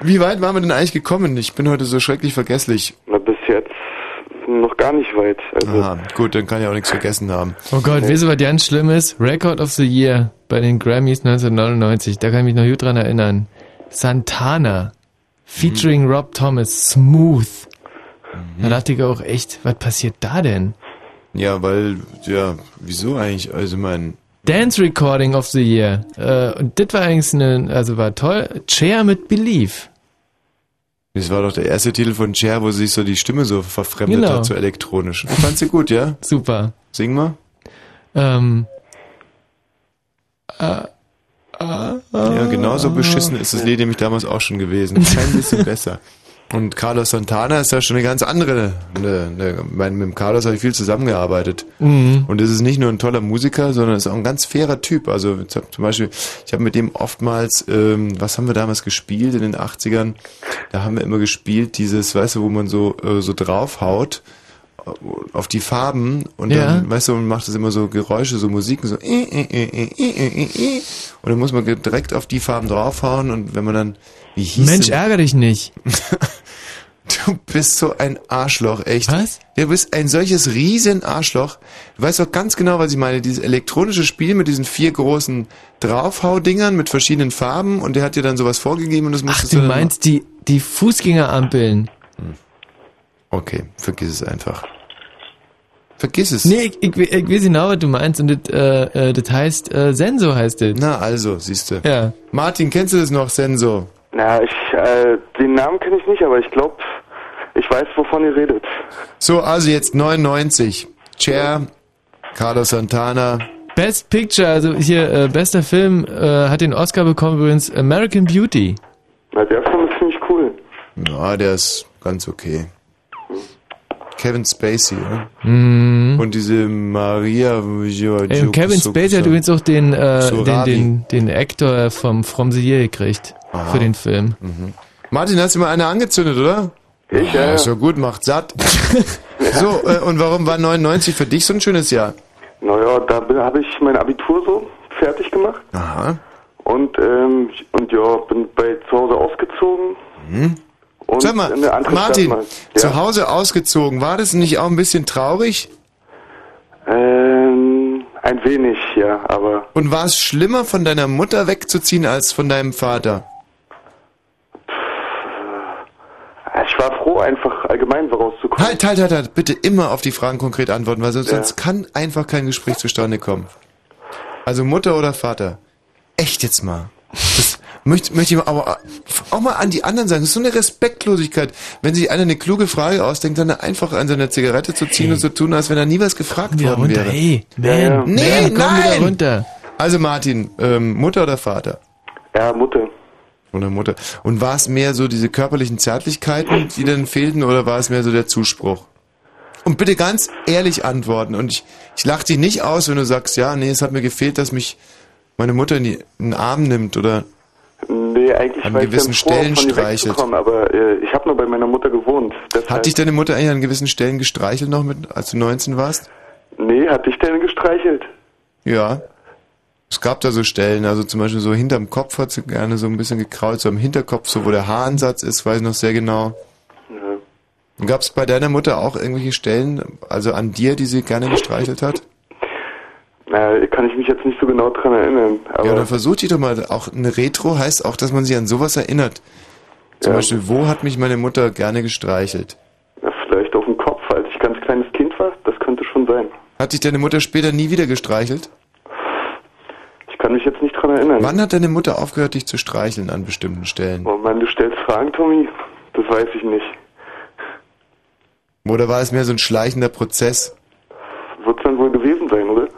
Wie weit waren wir denn eigentlich gekommen? Ich bin heute so schrecklich vergesslich. Na, bis noch gar nicht weit. Also, Aha, gut, dann kann ich auch nichts vergessen haben. Oh Gott, weißt du, was ganz schlimm ist? Record of the Year bei den Grammys 1999. Da kann ich mich noch gut dran erinnern. Santana. Featuring Mhm. Rob Thomas. Smooth. Da dachte ich auch echt, was passiert da denn? Ja, weil, ja, wieso eigentlich? Also mein, Dance Recording of the Year. Äh, und das war eigentlich eine, also war toll. Chair mit Belief. Das war doch der erste Titel von Cher, wo sich so die Stimme so verfremdet Genau. hat, so elektronisch. Ich fand's dir gut, ja? Super. Sing mal. Ähm, Ja, genauso beschissen ist das Lied nämlich damals auch schon gewesen. Kein bisschen besser. Und Carlos Santana ist ja schon eine ganz andere. Eine, eine, ich meine, mit dem Carlos habe ich viel zusammengearbeitet. Mhm. Und es ist nicht nur ein toller Musiker, sondern es ist auch ein ganz fairer Typ. Also zum Beispiel, ich habe mit dem oftmals, ähm, was haben wir damals gespielt in den 80ern? Da haben wir immer gespielt, dieses, weißt du, wo man so, äh, so draufhaut auf die Farben und Ja. dann, weißt du, man macht das immer so Geräusche, so Musiken, so äh, äh, äh, und dann muss man direkt auf die Farben draufhauen und wenn man dann, wie hieß Mensch, denn- ärger dich nicht. Du bist so ein Arschloch, echt. Was? Du bist ein solches riesen Arschloch. Du weißt doch ganz genau, was ich meine. Dieses elektronische Spiel mit diesen vier großen Draufhaudingern mit verschiedenen Farben und der hat dir dann sowas vorgegeben und das Ach, musstest du dann meinst die, die Fußgängerampeln. Okay, vergiss es einfach. Vergiss es. Nee, ich, ich, ich weiß genau, was du meinst. Und das, äh, äh, das heißt, äh, Sensor heißt das. Na also, siehst du. Ja. Martin, kennst du das noch, Senso? na, ich, äh, den Namen kenne ich nicht, aber ich glaube, ich weiß, wovon ihr redet. So, also jetzt 99. Cher, Carlos Santana, Best Picture, also hier, äh, bester Film, äh, hat den Oscar bekommen übrigens American Beauty. Na, der Film ist ziemlich cool. Ja, der ist ganz okay. Kevin Spacey, oder? Mhm. Und diese Maria und Kevin Spacey hat übrigens auch den, äh, den, den, den Actor vom From the Year gekriegt Aha. für den Film. Martin, hast du mal eine angezündet, oder? Ich, ja. ja. Ist ja gut, macht satt. so, äh, und warum war 99 für dich so ein schönes Jahr? Naja, da habe ich mein Abitur so fertig gemacht. Aha. Und, ähm, und ja, bin bei zu Hause ausgezogen. Hm? Und Sag mal, Martin, mal. zu Hause ausgezogen, war das nicht auch ein bisschen traurig? Ähm, ein wenig, ja, aber Und war es schlimmer, von deiner Mutter wegzuziehen, als von deinem Vater? ich war froh, einfach allgemein rauszukommen. Halt, halt, halt, halt, bitte immer auf die Fragen konkret antworten, weil sonst, Ja. sonst kann einfach kein Gespräch zustande kommen. Also Mutter oder Vater? Echt jetzt mal. Das möchte, möchte ich aber auch mal an die anderen sagen. Das ist so eine Respektlosigkeit, wenn sich einer eine kluge Frage ausdenkt, dann einfach an seine Zigarette zu ziehen und zu tun, als wenn er nie was gefragt wieder worden runter, wäre. hey, man, nee, man, komm nein! wieder runter. Also Martin, ähm, Mutter oder Vater? Ja, Mutter. Oder Mutter. Und war es mehr so diese körperlichen Zärtlichkeiten, die dann fehlten, oder war es mehr so der Zuspruch? Und bitte ganz ehrlich antworten. Und ich, ich lach dich nicht aus, wenn du sagst, ja, nee, es hat mir gefehlt, dass mich meine Mutter in, die, in den Arm nimmt oder Nee, eigentlich An war ich gewissen froh, Stellen ihr streichelt. aber äh, ich habe nur bei meiner Mutter gewohnt. Deshalb, hat dich deine Mutter eigentlich an gewissen Stellen gestreichelt noch, mit, als du 19 warst? Nee, hat dich denn gestreichelt? Ja. Es gab da so Stellen, also zum Beispiel so hinterm Kopf hat sie gerne so ein bisschen gekrault, so am Hinterkopf, so wo der Haaransatz ist, weiß ich noch sehr genau. Ja. Gab es bei deiner Mutter auch irgendwelche Stellen, also an dir, die sie gerne gestreichelt hat? Naja, kann ich mich jetzt nicht so genau dran erinnern. Ja, dann versuch dich doch mal. Auch eine Retro heißt auch, dass man sich an sowas erinnert. Zum Beispiel, wo hat mich meine Mutter gerne gestreichelt? ja, vielleicht auf dem Kopf, als ich ganz kleines Kind war. Das könnte schon sein. Hat dich deine Mutter später nie wieder gestreichelt? Ich kann mich jetzt nicht dran erinnern. Wann hat deine Mutter aufgehört, dich zu streicheln an bestimmten Stellen? Oh Mann, du stellst Fragen, Tommy? Das weiß ich nicht. Oder war es mehr so ein schleichender Prozess? Wird's dann wohl gewesen sein, oder?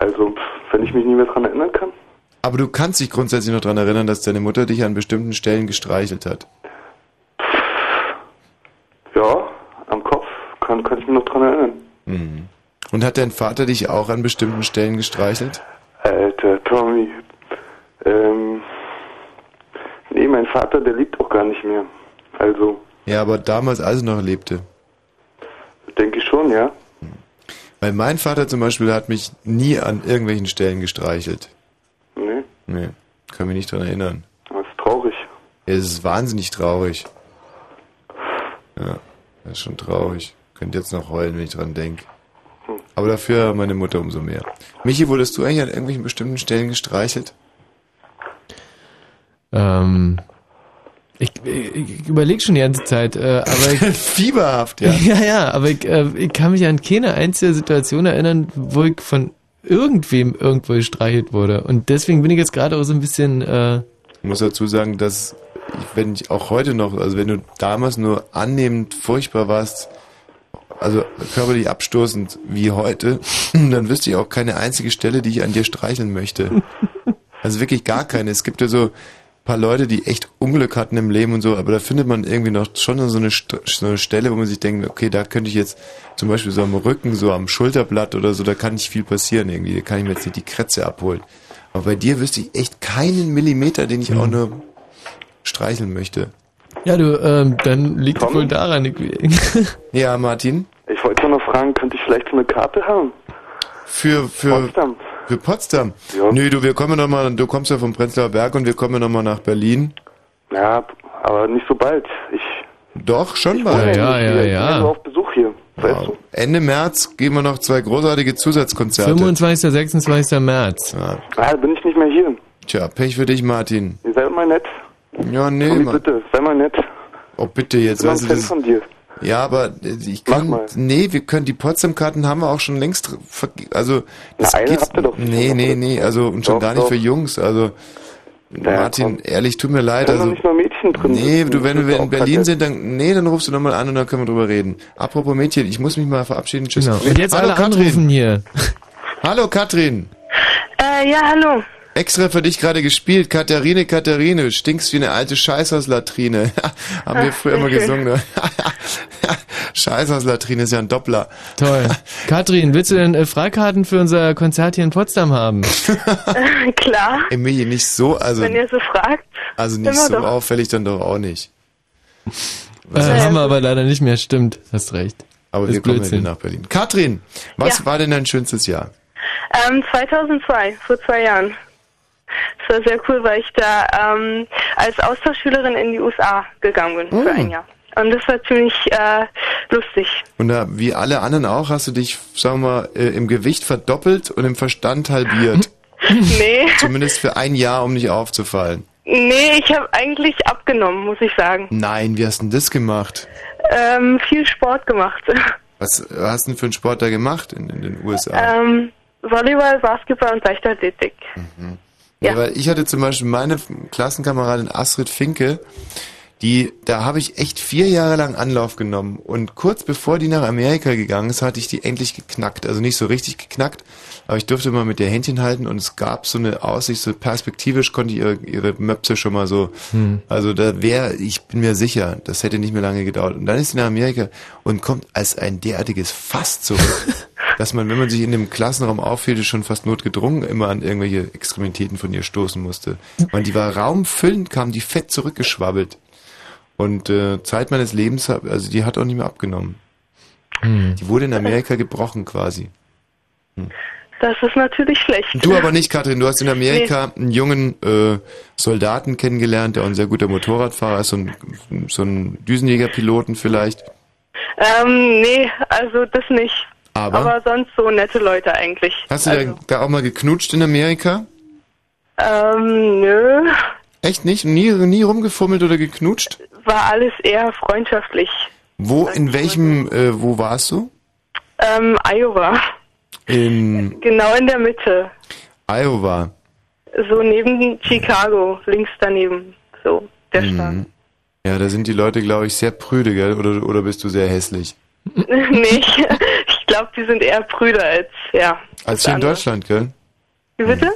Also, wenn ich mich nicht mehr dran erinnern kann. Aber du kannst dich grundsätzlich noch daran erinnern, dass deine Mutter dich an bestimmten Stellen gestreichelt hat. Ja, am Kopf kann, kann ich mich noch dran erinnern. Mhm. Und hat dein Vater dich auch an bestimmten Stellen gestreichelt? Alter, Tommy. Ähm. Nee, mein Vater, der liebt auch gar nicht mehr. Also, Ja, aber damals, als er noch lebte. denke ich schon, ja. Weil mein Vater zum Beispiel hat mich nie an irgendwelchen Stellen gestreichelt. Nee, Nee, kann mich nicht dran erinnern. das ist traurig. Ja, es ist wahnsinnig traurig. Ja, das ist schon traurig. Könnte jetzt noch heulen, wenn ich dran denke. Aber dafür meine Mutter umso mehr. Michi, wurdest du eigentlich an irgendwelchen bestimmten Stellen gestreichelt? Ähm, ich, ich, überlege schon die ganze Zeit, äh, aber ich, Fieberhaft, ja. ja, ja, aber ich, äh, ich kann mich an keine einzige Situation erinnern, wo ich von irgendwem irgendwo gestreichelt wurde. Und deswegen bin ich jetzt gerade auch so ein bisschen, äh, Ich muss dazu sagen, dass ich, wenn ich auch heute noch, also wenn du damals nur annehmend furchtbar warst, also körperlich abstoßend wie heute, dann wüsste ich auch keine einzige Stelle, die ich an dir streicheln möchte. Also wirklich gar keine. Es gibt ja so paar Leute, die echt Unglück hatten im Leben und so, aber da findet man irgendwie noch schon so eine, so eine Stelle, wo man sich denkt, okay, da könnte ich jetzt zum Beispiel so am Rücken, so am Schulterblatt oder so, da kann nicht viel passieren irgendwie, da kann ich mir jetzt nicht die Krätze abholen. Aber bei dir wüsste ich echt keinen Millimeter, den ich auch nur streicheln möchte. ja, du, ähm, dann liegt es wohl daran. Ich, Ja, Martin? Ich wollte nur noch fragen, könnte ich vielleicht so eine Karte haben? Für, für Potsdam. Für Potsdam? Nö, du, wir kommen noch mal, du kommst ja vom Prenzlauer Berg und wir kommen ja noch mal nach Berlin. Ja, aber nicht so bald. Ich Doch, schon wohne bald. nicht hier. Ich bin nur auf Besuch hier. Weißt du? Ende März geben wir noch zwei großartige Zusatzkonzerte. 25. 26. März. Ja. Ah, bin ich nicht mehr hier. Tja, Pech für dich, Martin. Ihr seid mal nett. Ja, nee, Mann. bitte, sei mal nett. Oh, bitte jetzt. Ich bin ein du, Fan das- von dir. Ja, aber äh, ich kann, nee, wir können die Potsdam-Karten haben wir auch schon längst, also das eine geht, habt ihr doch nee, nee, nee, also und schon Doch, gar nicht doch. für Jungs, also Martin, ehrlich, tut mir leid, also nicht mal Mädchen drin. nee, du, wenn wir in Berlin sind, dann nee, dann rufst du nochmal an und dann können wir drüber reden. Apropos Mädchen, ich muss mich mal verabschieden, tschüss. Genau. Und jetzt alle anrufen hier. Hallo Katrin. Äh, ja, hallo. Extra für dich gerade gespielt. Katharine, Katharine, stinkst wie eine alte Scheißhauslatrine. Haben wir früher immer sehr gesungen. Ne? Scheißhauslatrine ist ja ein Doppler. Toll. Katrin, willst du denn äh, Freikarten für unser Konzert hier in Potsdam haben? Klar, Emilie, nicht so, also, wenn ihr so fragt. also nicht so doch. auffällig dann doch auch nicht. Äh, haben wir aber leider nicht mehr, stimmt. Hast recht. Aber Ist wir kommen Blödsinn. nach Berlin. Katrin, was Ja. war denn dein schönstes Jahr? Ähm, 2002, vor zwei Jahren. Das war sehr cool, weil ich da ähm, als Austauschschülerin in die USA gegangen bin für Mm. ein Jahr. Und das war ziemlich äh, lustig. Und da, wie alle anderen auch, hast du dich, sagen wir mal, äh, im Gewicht verdoppelt und im Verstand halbiert. Nee, Zumindest für ein Jahr, um nicht aufzufallen. nee, ich habe eigentlich abgenommen, muss ich sagen. Nein, wie hast denn das gemacht? Ähm, viel Sport gemacht. Was hast du denn für einen Sport da gemacht in, in den USA? ähm, Volleyball, Basketball und Leichtathletik. Ja, weil ich hatte zum Beispiel meine Klassenkameradin Astrid Finke, die, da habe ich echt vier Jahre lang Anlauf genommen. Und kurz bevor die nach Amerika gegangen ist, hatte ich die endlich geknackt. Also nicht so richtig geknackt, aber ich durfte mal mit der Händchen halten und es gab so eine Aussicht, so perspektivisch konnte ich ihre, ihre Möpse schon mal so, Hm. also da wäre, ich bin mir sicher, das hätte nicht mehr lange gedauert. Und dann ist sie nach Amerika und kommt als ein derartiges Fass zurück, dass man, wenn man sich in dem Klassenraum aufhielt, schon fast notgedrungen immer an irgendwelche Extremitäten von ihr stoßen musste. Und die war raumfüllend, kam die fett zurückgeschwabbelt. Und äh, Zeit meines Lebens, hab- also die hat auch nicht mehr abgenommen. Die wurde in Amerika gebrochen quasi. Das ist natürlich schlecht. Du aber nicht, Katrin. Du hast in Amerika einen jungen äh, Soldaten kennengelernt, der auch ein sehr guter Motorradfahrer ist, so ein, so ein Düsenjägerpiloten vielleicht. Ähm, nee, also das nicht. Aber? Aber sonst so nette Leute eigentlich. Hast du also, da, da auch mal geknutscht in Amerika? Ähm, nö. Echt nicht? Nie, nie rumgefummelt oder geknutscht? War alles eher freundschaftlich. Wo, in welchem, äh, wo warst du? Ähm, Iowa. In Genau in der Mitte. Iowa. So neben Chicago, links daneben. So, der Staat. Mhm. Ja, da sind die Leute, glaube ich, sehr prüde, gell? Oder, oder bist du sehr hässlich? nee, ich, glaube, die sind eher Brüder als, ja. Als hier in andere. Deutschland, gell? Wie bitte?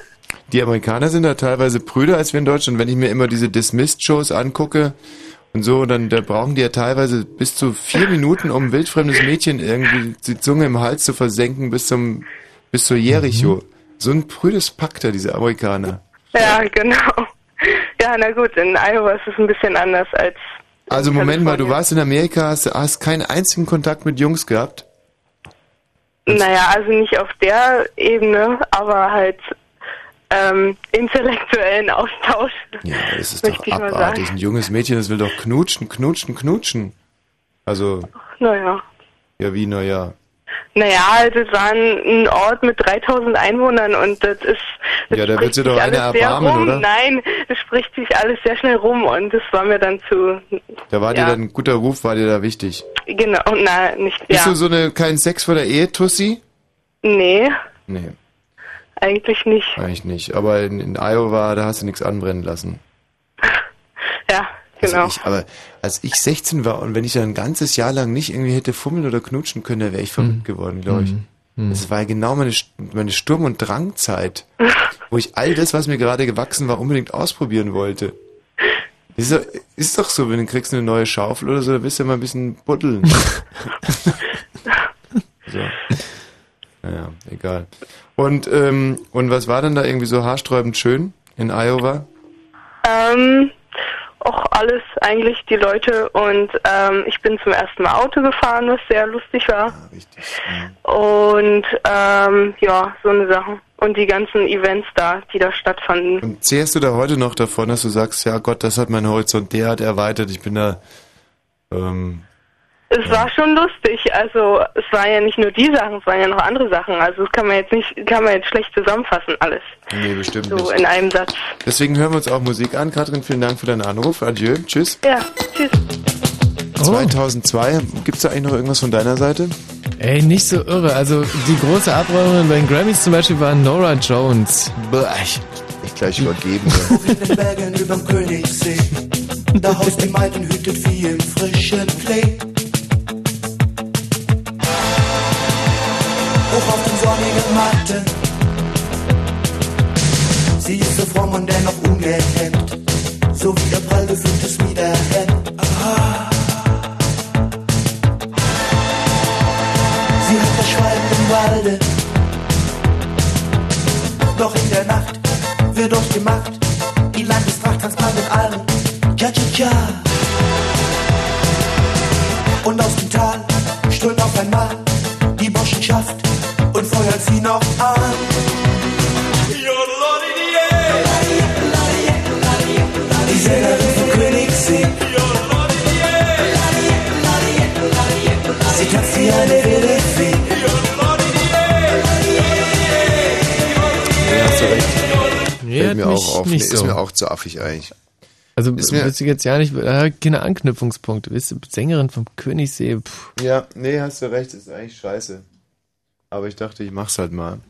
Die Amerikaner sind da teilweise prüder als wir in Deutschland. Wenn ich mir immer diese Dismissed-Shows angucke und so, dann da brauchen die ja teilweise bis zu vier Minuten, um ein wildfremdes Mädchen irgendwie die Zunge im Hals zu versenken bis zum bis zur Jericho. So ein prüdes Pack da, diese Amerikaner. Ja, genau. Ja, na gut, in Iowa ist es ein bisschen anders als. Also Moment mal, du warst in Amerika, hast, hast keinen einzigen Kontakt mit Jungs gehabt? Naja, also nicht auf der Ebene, aber halt ähm, intellektuellen Austausch. Ja, das ist doch abartig. Ein junges Mädchen, das will doch knutschen, knutschen, knutschen. Also, Naja. ja wie, naja. Naja, das war ein, Ort mit 3000 Einwohnern und das ist. Das Ja, da wird sie doch sehr erbarmen, oder? Nein, das spricht sich alles sehr schnell rum und das war mir dann zu. Da war ja, dir dann ein guter Ruf, war dir da wichtig. Genau, na, nicht. Bist ja. du so eine kein Sex vor der Ehe, Tussi? Nee, Nee, eigentlich nicht. eigentlich nicht. Aber in, in Iowa, da hast du nichts anbrennen lassen. Ja, genau. Also ich, aber als ich 16 war und wenn ich dann ein ganzes Jahr lang nicht irgendwie hätte fummeln oder knutschen können, da wäre ich verrückt geworden, glaube ich. Das war ja genau meine, meine Sturm- und Drangzeit, wo ich all das, was mir gerade gewachsen war, unbedingt ausprobieren wollte. Ist doch, ist doch so, wenn du kriegst eine neue Schaufel oder so, da willst du ja mal ein bisschen buddeln. so. Naja, egal. Und, ähm, und was war denn da irgendwie so haarsträubend schön in Iowa? Ähm, auch alles eigentlich die Leute und ähm, ich bin zum ersten Mal Auto gefahren, was sehr lustig war. Und ähm, ja, so eine Sache. Und die ganzen Events da, die da stattfanden. Und zehrst du da heute noch davon, dass du sagst, ja Gott, das hat mein Horizont derart erweitert, ich bin da, ähm, Es war schon lustig, also es waren ja nicht nur die Sachen, es waren ja noch andere Sachen. Also das kann man jetzt nicht, kann man jetzt schlecht zusammenfassen alles. nee, bestimmt So nicht. in einem Satz. Deswegen hören wir uns auch Musik an. Katrin, vielen Dank für deinen Anruf. Adieu, tschüss. Ja, tschüss. 2002, gibt's da eigentlich noch irgendwas von deiner Seite? Ey, nicht so irre. Also die große Abräumerin bei den Grammys zum Beispiel war Nora Jones. Boah, ich, ich gleich übergeben. in den Bergen überm Königssee. Da haust die Maiden hütet wie im frischen Klee. Hoch auf den sonnigen Matten jung und dennoch ungehemmt. So wie der prall gefülltes Widerhemd. Ah. Sie hat das Schweigen im Walde. Doch in der Nacht wird euch gemacht. Die Landestracht mal mit allen. Tja, tja, tja. Und aus dem Tal strömt auf einmal die Burschenschaft feuert sie noch an. Die Sängerin von Königssee. Sie tanzt wie eine wilde Fee. Ja, hast du recht. Nee, Fällt hat mir mich auch auf. Nee, nicht Ist so. mir auch zu affig eigentlich. Also Ist mir- du jetzt ja nicht, äh, keine Anknüpfungspunkte. Bist du Sängerin vom Königssee? Pff. Ja, nee, hast du recht, ist eigentlich scheiße. Aber ich dachte, ich mach's halt mal.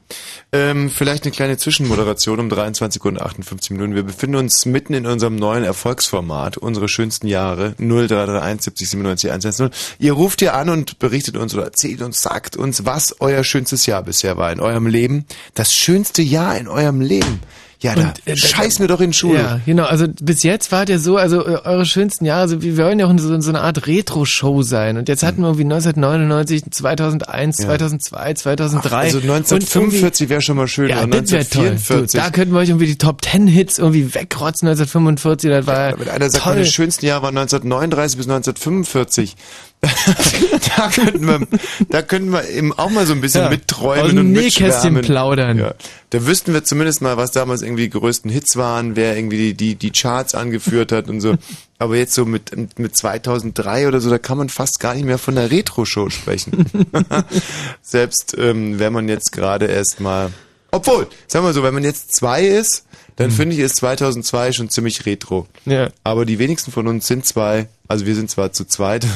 Ähm, vielleicht eine kleine Zwischenmoderation um 23 Uhr und 58 Minuten. Wir befinden uns mitten in unserem neuen Erfolgsformat, unsere schönsten Jahre, 0331 70 97 110. Ihr ruft hier an und berichtet uns oder erzählt uns, sagt uns, was euer schönstes Jahr bisher war in eurem Leben. Das schönste Jahr in eurem Leben. Ja, da Und, äh, scheiß mir doch in die Schule. Ja, genau. Also bis jetzt wart ihr so, also äh, eure schönsten Jahre, also wir wollen ja auch so, so eine Art Retro-Show sein. Und jetzt hatten wir irgendwie 1999, 2001, Ja. 2002, 2003. also Und 1945 wäre schon mal schön. Ja, das wäre toll. Du, 1944. da könnten wir euch irgendwie die Top 10 Hits irgendwie wegrotzen 1945. Das war Wenn einer sagt, meine schönsten Jahre waren 1939 bis 1945. da könnten wir, da könnten wir eben auch mal so ein bisschen Ja, aus mitträumen dem und Nähkästchen plaudern. Ja. Da wüssten wir zumindest mal, was damals irgendwie die größten Hits waren, wer irgendwie die, die, die Charts angeführt hat und so. Aber jetzt so mit, mit 2003 oder so, da kann man fast gar nicht mehr von der Retro-Show sprechen. Selbst ähm, wenn man jetzt gerade erst mal, obwohl, sagen wir so, wenn man jetzt zwei ist, dann finde ich ist 2002 schon ziemlich retro. Ja. Aber die wenigsten von uns sind zwei. Also wir sind zwar zu zweit.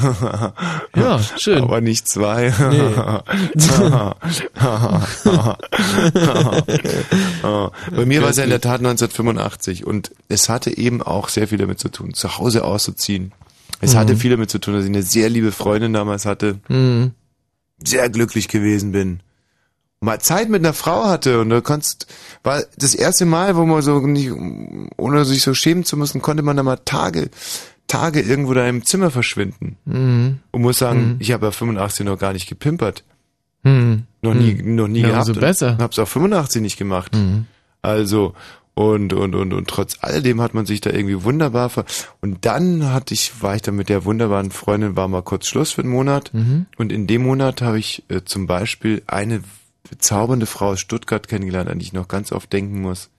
Ja, schön. Aber nicht zwei. Bei mir war es ja in der Tat 1985 und es hatte eben auch sehr viel damit zu tun, zu Hause auszuziehen. Es Mhm. hatte viel damit zu tun, dass ich eine sehr liebe Freundin damals hatte, Mhm. sehr glücklich gewesen bin. Mal Zeit mit einer Frau hatte und du kannst, war das erste Mal, wo man so nicht, ohne sich so schämen zu müssen, konnte man da mal Tage, Tage irgendwo da im Zimmer verschwinden. Mhm. Und muss sagen, Mhm. ich habe ja 85 noch gar nicht gepimpert. Mhm. Noch nie, Mhm. noch nie Ja, gehabt. umso besser. Hab's auch 85 nicht gemacht. Mhm. Also, und, und, und, und trotz alledem hat man sich da irgendwie wunderbar ver, und dann hatte ich, war ich dann mit der wunderbaren Freundin, war mal kurz Schluss für einen Monat. Mhm. Und in dem Monat habe ich äh, zum Beispiel eine bezaubernde Frau aus Stuttgart kennengelernt, an die ich noch ganz oft denken muss.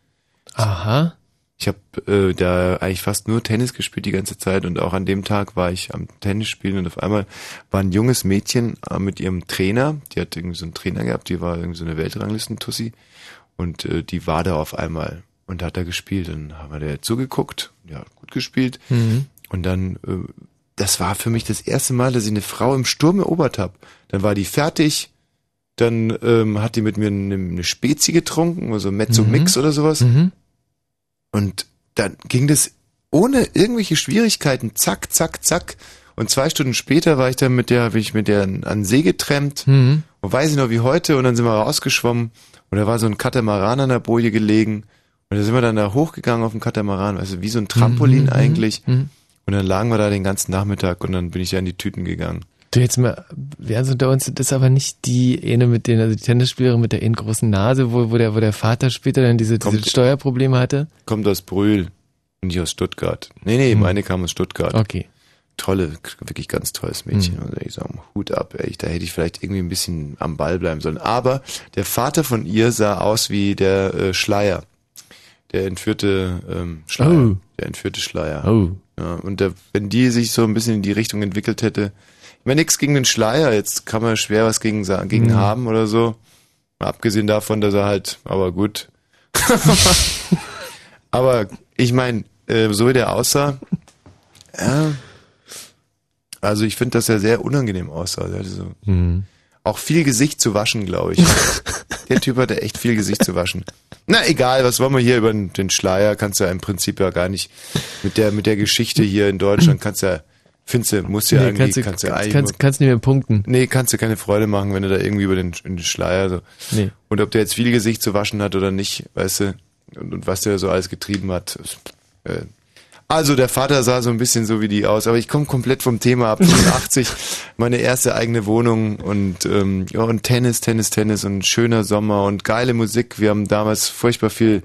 Aha. Ich habe äh, da eigentlich fast nur Tennis gespielt die ganze Zeit und auch an dem Tag war ich am Tennis spielen und auf einmal war ein junges Mädchen äh, mit ihrem Trainer, die hat irgendwie so einen Trainer gehabt, die war irgendwie so eine Weltranglistentussi und äh, die war da auf einmal und hat da gespielt. Dann haben wir der zugeguckt, ja, gut gespielt Mhm. und dann äh, das war für mich das erste Mal, dass ich eine Frau im Sturm erobert habe. Dann war die fertig, dann ähm, hat die mit mir eine, eine Spezi getrunken, also Mezzo Mix Mhm. oder sowas. Mhm. Und dann ging das ohne irgendwelche Schwierigkeiten, zack, zack, zack. Und zwei Stunden später war ich dann mit der, bin ich mit der an See getrennt. Mhm. Und weiß ich noch wie heute. Und dann sind wir rausgeschwommen. Und da war so ein Katamaran an der Boje gelegen. Und da sind wir dann da hochgegangen auf dem Katamaran. Also wie so ein Trampolin Mhm, eigentlich. mhm. Und dann lagen wir da den ganzen Nachmittag. Und dann bin ich ja in die Tüten gegangen. Du jetzt mal, wer also da uns, das ist aber nicht die eine mit den, also die Tennisspielerin mit der einen großen Nase, wo, wo der, wo der Vater später dann diese, diese Steuerprobleme hatte. Kommt aus Brühl. Und nicht aus Stuttgart. Nee, nee, Hm. meine kam aus Stuttgart. Okay. Tolle, wirklich ganz tolles Mädchen. Hm. Also ich sag mal, Hut ab, ey. Da hätte ich vielleicht irgendwie ein bisschen am Ball bleiben sollen. Aber der Vater von ihr sah aus wie der äh, Schleier. Der entführte ähm, Schleier. Oh. Der entführte Schleier. Oh. Ja, und der, wenn die sich so ein bisschen in die Richtung entwickelt hätte, meine, nichts gegen den Schleier, jetzt kann man schwer was gegen, gegen Hm. haben oder so. Mal abgesehen davon, dass er halt, aber gut. aber ich meine, äh, so wie der aussah, ja, also ich finde, dass er sehr unangenehm aussah. So Mhm. auch viel Gesicht zu waschen, glaube ich. der Typ hatte echt viel Gesicht zu waschen. Na egal, was wollen wir hier über den den Schleier? Kannst du ja im Prinzip ja gar nicht mit der mit der Geschichte hier in Deutschland kannst du ja findest du, musst du ja Nee, irgendwie, kannst du- kannst du kannst- kannst- nicht mehr punkten. Nee, kannst du keine Freude machen, wenn du da irgendwie über den, den Schleier so. Nee. Und ob der jetzt viel Gesicht zu waschen hat oder nicht, weißt du, und, und was der so alles getrieben hat. Äh, also der Vater sah so ein bisschen so wie die aus, aber ich komme komplett vom Thema ab. 85, meine erste eigene Wohnung und ähm, ja und Tennis, Tennis, Tennis und schöner Sommer und geile Musik. Wir haben damals furchtbar viel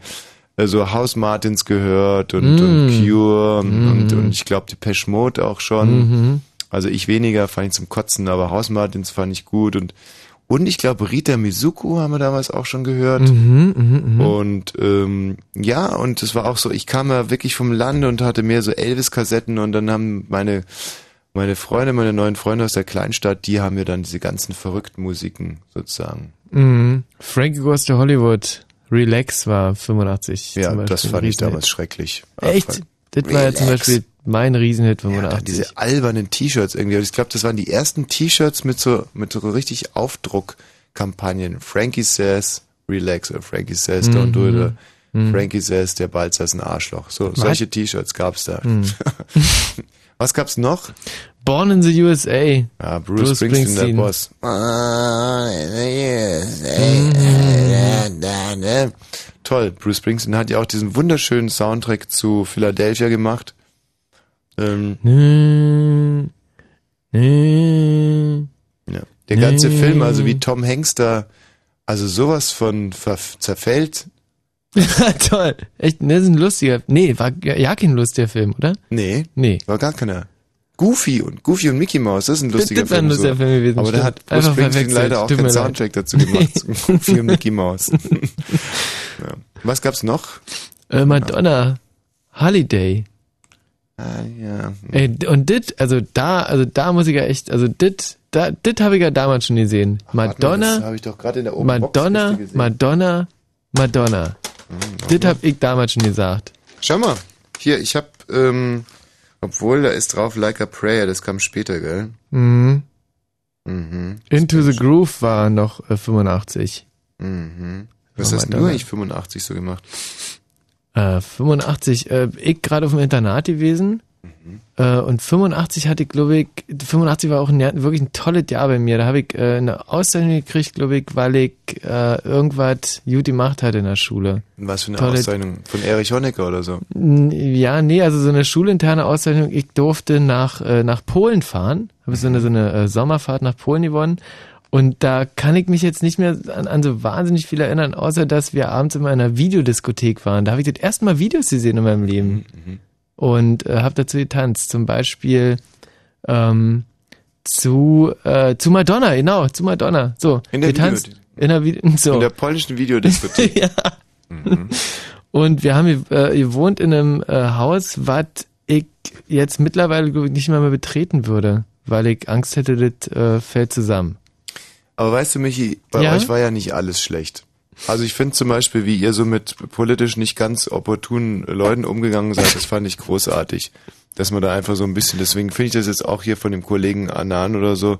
äh, so House Martins gehört und, Mm. und Cure und, Mhm. und ich glaube die Pesh Mode auch schon. Mhm. Also ich weniger, fand ich zum Kotzen, aber House Martins fand ich gut und und ich glaube Rita Mizuku haben wir damals auch schon gehört. Mhm, mhm. Und ähm, ja, und es war auch so, ich kam ja wirklich vom Lande und hatte mehr so Elvis-Kassetten und dann haben meine meine Freunde, meine neuen Freunde aus der Kleinstadt, die haben mir dann diese ganzen verrückten Musiken sozusagen. Mhm. Frankie Goes to Hollywood. Relax war 85. Ja, das fand ich damals schrecklich. Echt? Das war ja zum Relax. Beispiel mein Riesenhit Ja, 85. diese albernen T-Shirts irgendwie. Ich glaube, das waren die ersten T-Shirts mit so mit so richtig Aufdruckkampagnen. Frankie says relax oder Frankie says don't do it. Oder Mhm. Frankie says der Balzer ist ein Arschloch. So solche T-Shirts gab's da. Mhm. Was gab's noch? Born in the USA. Ja, Bruce, Springsteen, der Boss. Toll, Bruce Springsteen hat ja auch diesen wunderschönen Soundtrack zu Philadelphia gemacht. Ähm. Ja. Der ganze. Film, also wie Tom Hanks da, also sowas von zerfällt. Toll. Echt, ne, das ist ein lustiger. Nee, war ja kein lustiger Film, oder? Nee. Nee. War gar keiner. Goofy und Goofy und Mickey Mouse, das ist ein Das- lustiger das war ein Film. lustiger so. Film gewesen, Aber da stimmt. hat Bruce Einfach Springsteen leider auch leid. Soundtrack dazu gemacht. Goofy und Mickey Mouse. ja. Was gab's noch? Äh, Madonna. Holiday. Ah, ja. Ey, d- und dit, also da, also da muss ich ja echt, also dit, da, dit habe ich ja damals schon gesehen. Warte mal, Madonna, Das habe ich doch gerade in der Open Madonna, gesehen. Madonna, Madonna. dit hab ich damals schon gesagt. Schau mal, hier, ich hab, ähm, obwohl da ist drauf Like a Prayer, das kam später, gell? Mhm. Mhm. Into the Groove war noch äh, 85. Mhm. Was Oh, hast du Madonna. eigentlich 85 so gemacht? Äh, 85, äh, ich gerade auf dem Internat gewesen. Äh, und 85 hatte ich, glaube ich, 85 war auch ein, wirklich ein tolles Jahr bei mir. Da habe ich äh, eine Auszeichnung gekriegt, glaube ich, weil ich äh, irgendwas gut gemacht hatte in der Schule. Was für eine Tolle- Auszeichnung? Von Erich Honecker oder so? Ja, nee, also so eine schulinterne Auszeichnung. Ich durfte nach, äh, nach Polen fahren. Habe so eine, so eine äh, Sommerfahrt nach Polen gewonnen. Und da kann ich mich jetzt nicht mehr an, an so wahnsinnig viel erinnern, außer dass wir abends immer in einer Videodiskothek waren. Da habe ich das erste Mal Videos gesehen in meinem Leben. Und äh, habe dazu getanzt. Zum Beispiel ähm, zu, äh, zu Madonna, genau, zu Madonna. So, In der getanzt. Video- In der, so. In der polnischen Videodiskothek. ja. Und wir haben äh, gewohnt in einem äh, Haus, was ich jetzt mittlerweile nicht mehr, mehr betreten würde, weil ich Angst hätte, das äh, fällt zusammen. Aber weißt du, Michi, bei Ja? euch war ja nicht alles schlecht. Also ich finde zum Beispiel, wie ihr so mit politisch nicht ganz opportunen Leuten umgegangen seid, das fand ich großartig. Dass man da einfach so ein bisschen, deswegen finde ich das jetzt auch hier von dem Kollegen Anan oder so,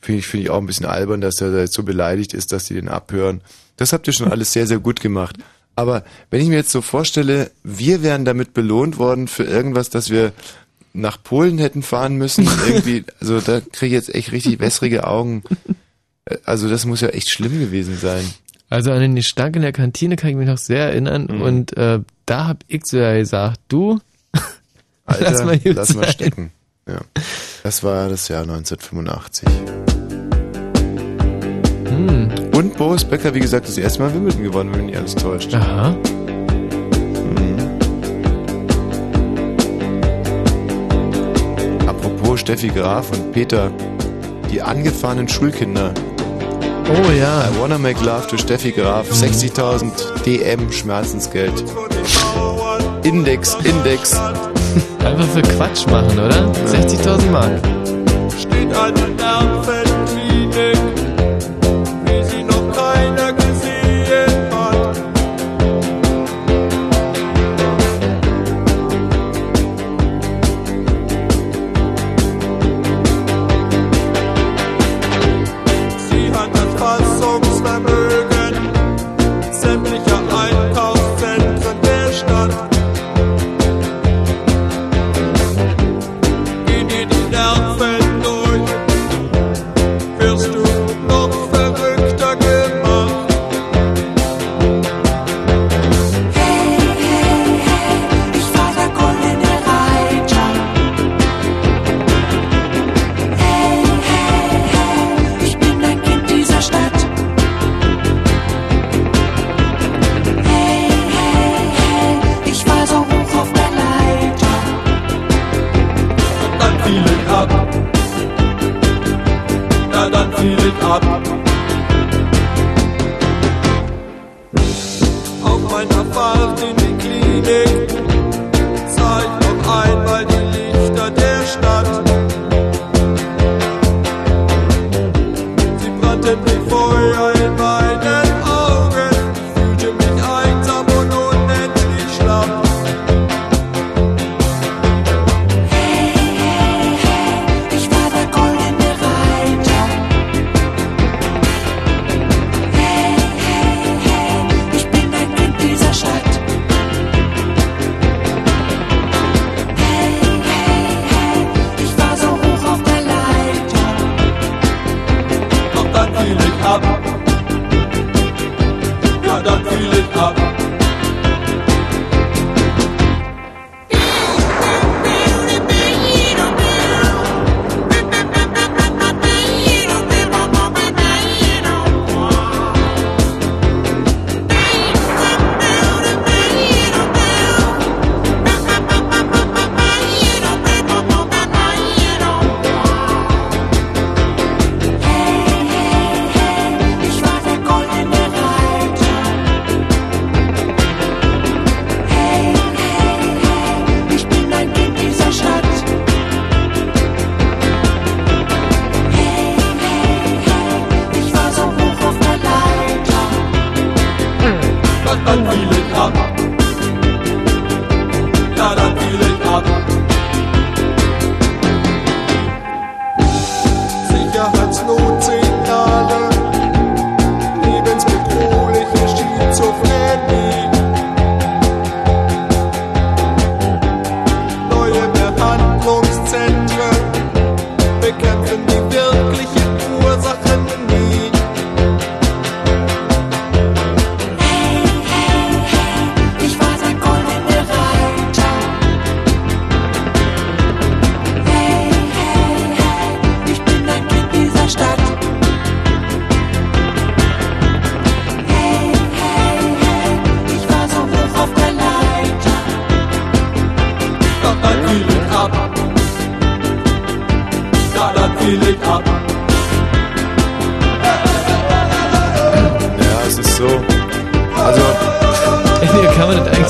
finde ich, finde ich auch ein bisschen albern, dass er da jetzt so beleidigt ist, dass die den abhören. Das habt ihr schon alles sehr, sehr gut gemacht. Aber wenn ich mir jetzt so vorstelle, wir wären damit belohnt worden für irgendwas, dass wir nach Polen hätten fahren müssen, irgendwie, also da kriege ich jetzt echt richtig wässrige Augen. Äh, Also das muss ja echt schlimm gewesen sein. Also an den Gestank in der Kantine kann ich mich noch sehr erinnern Mhm. und äh, da hab ich so ja gesagt, du, Alter, lass mal, gut lass mal sein. stecken. Ja. Das war das Jahr 1985. Hm. Und Boris Becker, wie gesagt, das erste Mal Wimbledon gewonnen, wenn mich nicht alles täuscht. Aha. Mhm. Apropos Steffi Graf und Peter, die angefahrenen Schulkinder. Oh ja. I wanna make love to Steffi Graf. 60.000 DM Schmerzensgeld. Index, Index. Einfach für Quatsch machen, oder? 60.000 Mark. steht eine Nervenklinik,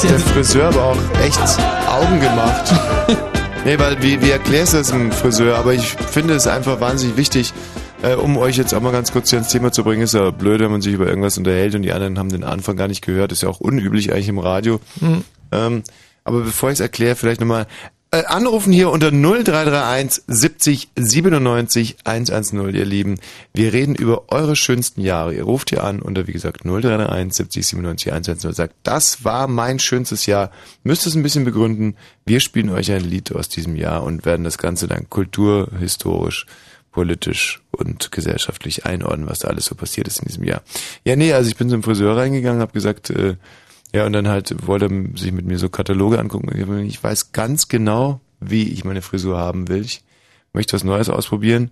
hat der Friseur aber auch echt Augen gemacht. nee, weil wie, wie erklärst du das einem Friseur? Aber ich finde es einfach wahnsinnig wichtig, äh, um euch jetzt auch mal ganz kurz hier ins Thema zu bringen. Ist ja blöd, wenn man sich über irgendwas unterhält und die anderen haben den Anfang gar nicht gehört. Ist ja auch unüblich eigentlich im Radio. Mhm. Ähm, aber bevor ich es erkläre, vielleicht nochmal äh, anrufen hier unter 0331 70 97 110, ihr Lieben. Wir reden über eure schönsten Jahre. Ihr ruft hier an unter, wie gesagt, 0331 70 97 110. Sagt, das war mein schönstes Jahr. Müsst es ein bisschen begründen. Wir spielen euch ein Lied aus diesem Jahr und werden das Ganze dann kulturhistorisch politisch und gesellschaftlich einordnen, was da alles so passiert ist in diesem Jahr. Ja, nee, also ich bin zum Friseur reingegangen, habe gesagt, äh, ja, und dann halt wollte er sich mit mir so Kataloge angucken. Ich weiß ganz genau, wie ich meine Frisur haben will. Ich möchte was Neues ausprobieren.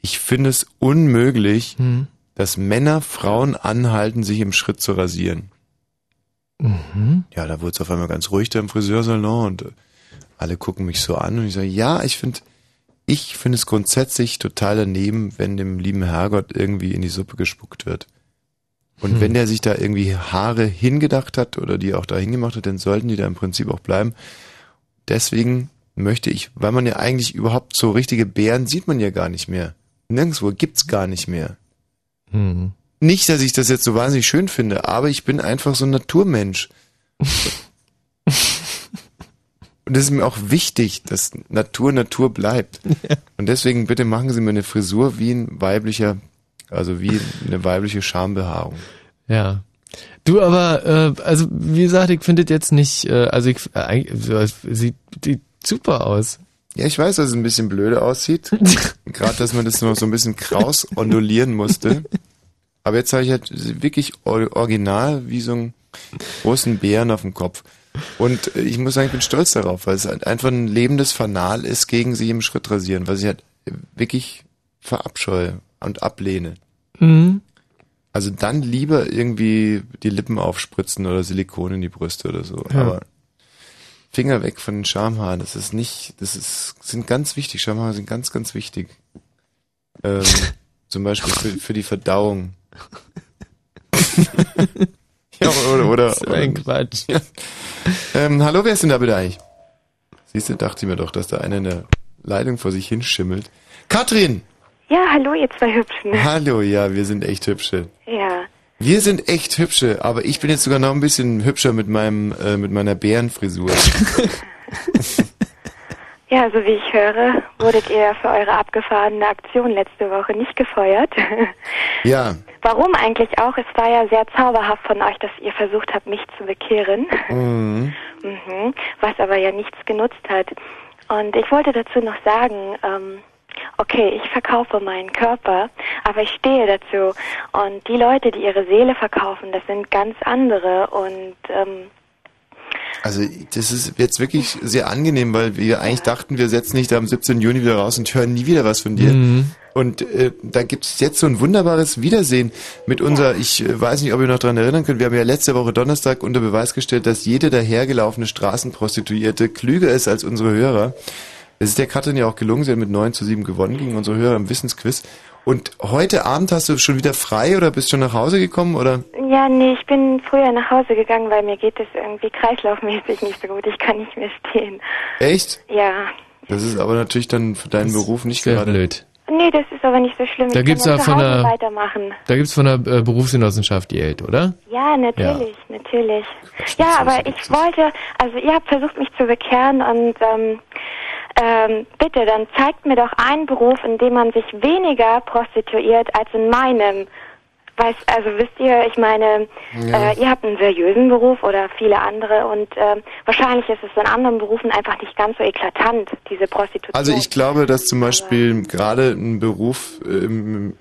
Ich finde es unmöglich, Mhm. dass Männer Frauen anhalten, sich im Schritt zu rasieren. Mhm. Ja, da wurde es auf einmal ganz ruhig da im Friseursalon und alle gucken mich so an und ich sage, ja, ich finde, ich finde es grundsätzlich total daneben, wenn dem lieben Herrgott irgendwie in die Suppe gespuckt wird. Und Hm. wenn der sich da irgendwie Haare hingedacht hat oder die auch da hingemacht hat, dann sollten die da im Prinzip auch bleiben. Deswegen möchte ich, weil man ja eigentlich überhaupt so richtige Bären sieht man ja gar nicht mehr. Nirgendwo gibt's gar nicht mehr. Mhm. Nicht, dass ich das jetzt so wahnsinnig schön finde, aber ich bin einfach so ein Naturmensch. Und es ist mir auch wichtig, dass Natur Natur bleibt. Und deswegen bitte machen Sie mir eine Frisur wie ein weiblicher, also wie eine weibliche Schambehaarung. Ja. Du aber, äh, also wie gesagt, ich finde das jetzt nicht, äh, also ich, äh, sieht, sieht super aus. Ja, ich weiß, dass es ein bisschen blöde aussieht. Gerade, dass man das noch so ein bisschen kraus ondulieren musste. Aber jetzt habe ich halt wirklich or- original wie so einen großen Bären auf dem Kopf. Und äh, ich muss sagen, ich bin stolz darauf, weil es halt einfach ein lebendes Fanal ist gegen sich im Schritt rasieren, was ich halt wirklich verabscheue und ablehne. Mhm. Also dann lieber irgendwie die Lippen aufspritzen oder Silikon in die Brüste oder so. Ja. Aber Finger weg von den Schamhaaren, das ist nicht, das ist, sind ganz wichtig. Schamhaare sind ganz, ganz wichtig. Ähm, zum Beispiel für, für die Verdauung. Ja, oder, oder, So ein Quatsch. Ja. Ähm, hallo, wer ist denn da bitte eigentlich? Siehst du, dachte ich mir doch, dass da einer in der Leitung vor sich hinschimmelt. Katrin! Ja, hallo, ihr zwei Hübschen. Hallo, ja, wir sind echt hübsche. Ja. Wir sind echt hübsche, aber ich bin jetzt sogar noch ein bisschen hübscher mit meinem, äh, mit meiner Bärenfrisur. Ja, so wie ich höre, wurdet ihr für eure abgefahrene Aktion letzte Woche nicht gefeuert. ja. Warum eigentlich auch? Es war ja sehr zauberhaft von euch, dass ihr versucht habt, mich zu bekehren. Mhm. Mhm. Was aber ja nichts genutzt hat. Und ich wollte dazu noch sagen, ähm, okay, ich verkaufe meinen Körper, aber ich stehe dazu. Und die Leute, die ihre Seele verkaufen, das sind ganz andere. Und ähm, Also das ist jetzt wirklich sehr angenehm, weil wir eigentlich dachten, wir setzen dich da am 17. Juni wieder raus und hören nie wieder was von dir. Mhm. Und äh, da gibt es jetzt so ein wunderbares Wiedersehen mit unserer, ich äh, weiß nicht, ob ihr noch dran erinnern könnt, wir haben ja letzte Woche Donnerstag unter Beweis gestellt, dass jede dahergelaufene Straßenprostituierte klüger ist als unsere Hörer. Es ist der Katrin ja auch gelungen, sie hat mit 9 zu 7 gewonnen gegen unsere Hörer im Wissensquiz. Und heute Abend hast du schon wieder frei oder bist schon nach Hause gekommen oder? ja, nee, ich bin früher nach Hause gegangen, weil mir geht es irgendwie kreislaufmäßig nicht so gut. Ich kann nicht mehr stehen. Echt? Ja. Das ist aber natürlich dann für deinen Beruf nicht sehr gerade blöd. Nee, das ist aber nicht so schlimm. Da ich gibt's kann ja von der- weitermachen. Da gibt's von der äh, Berufsgenossenschaft die Geld, oder? Ja, natürlich, natürlich. Ja, aber ich wollte, also ihr habt versucht, mich zu bekehren und ähm, ähm, bitte, dann zeigt mir doch einen Beruf, in dem man sich weniger prostituiert als in meinem. Weiß, also wisst ihr, ich meine, Ja. äh, ihr habt einen seriösen Beruf oder viele andere und ähm, wahrscheinlich ist es in anderen Berufen einfach nicht ganz so eklatant, diese Prostitution. Also ich glaube, dass zum Beispiel gerade ein Beruf, äh, im,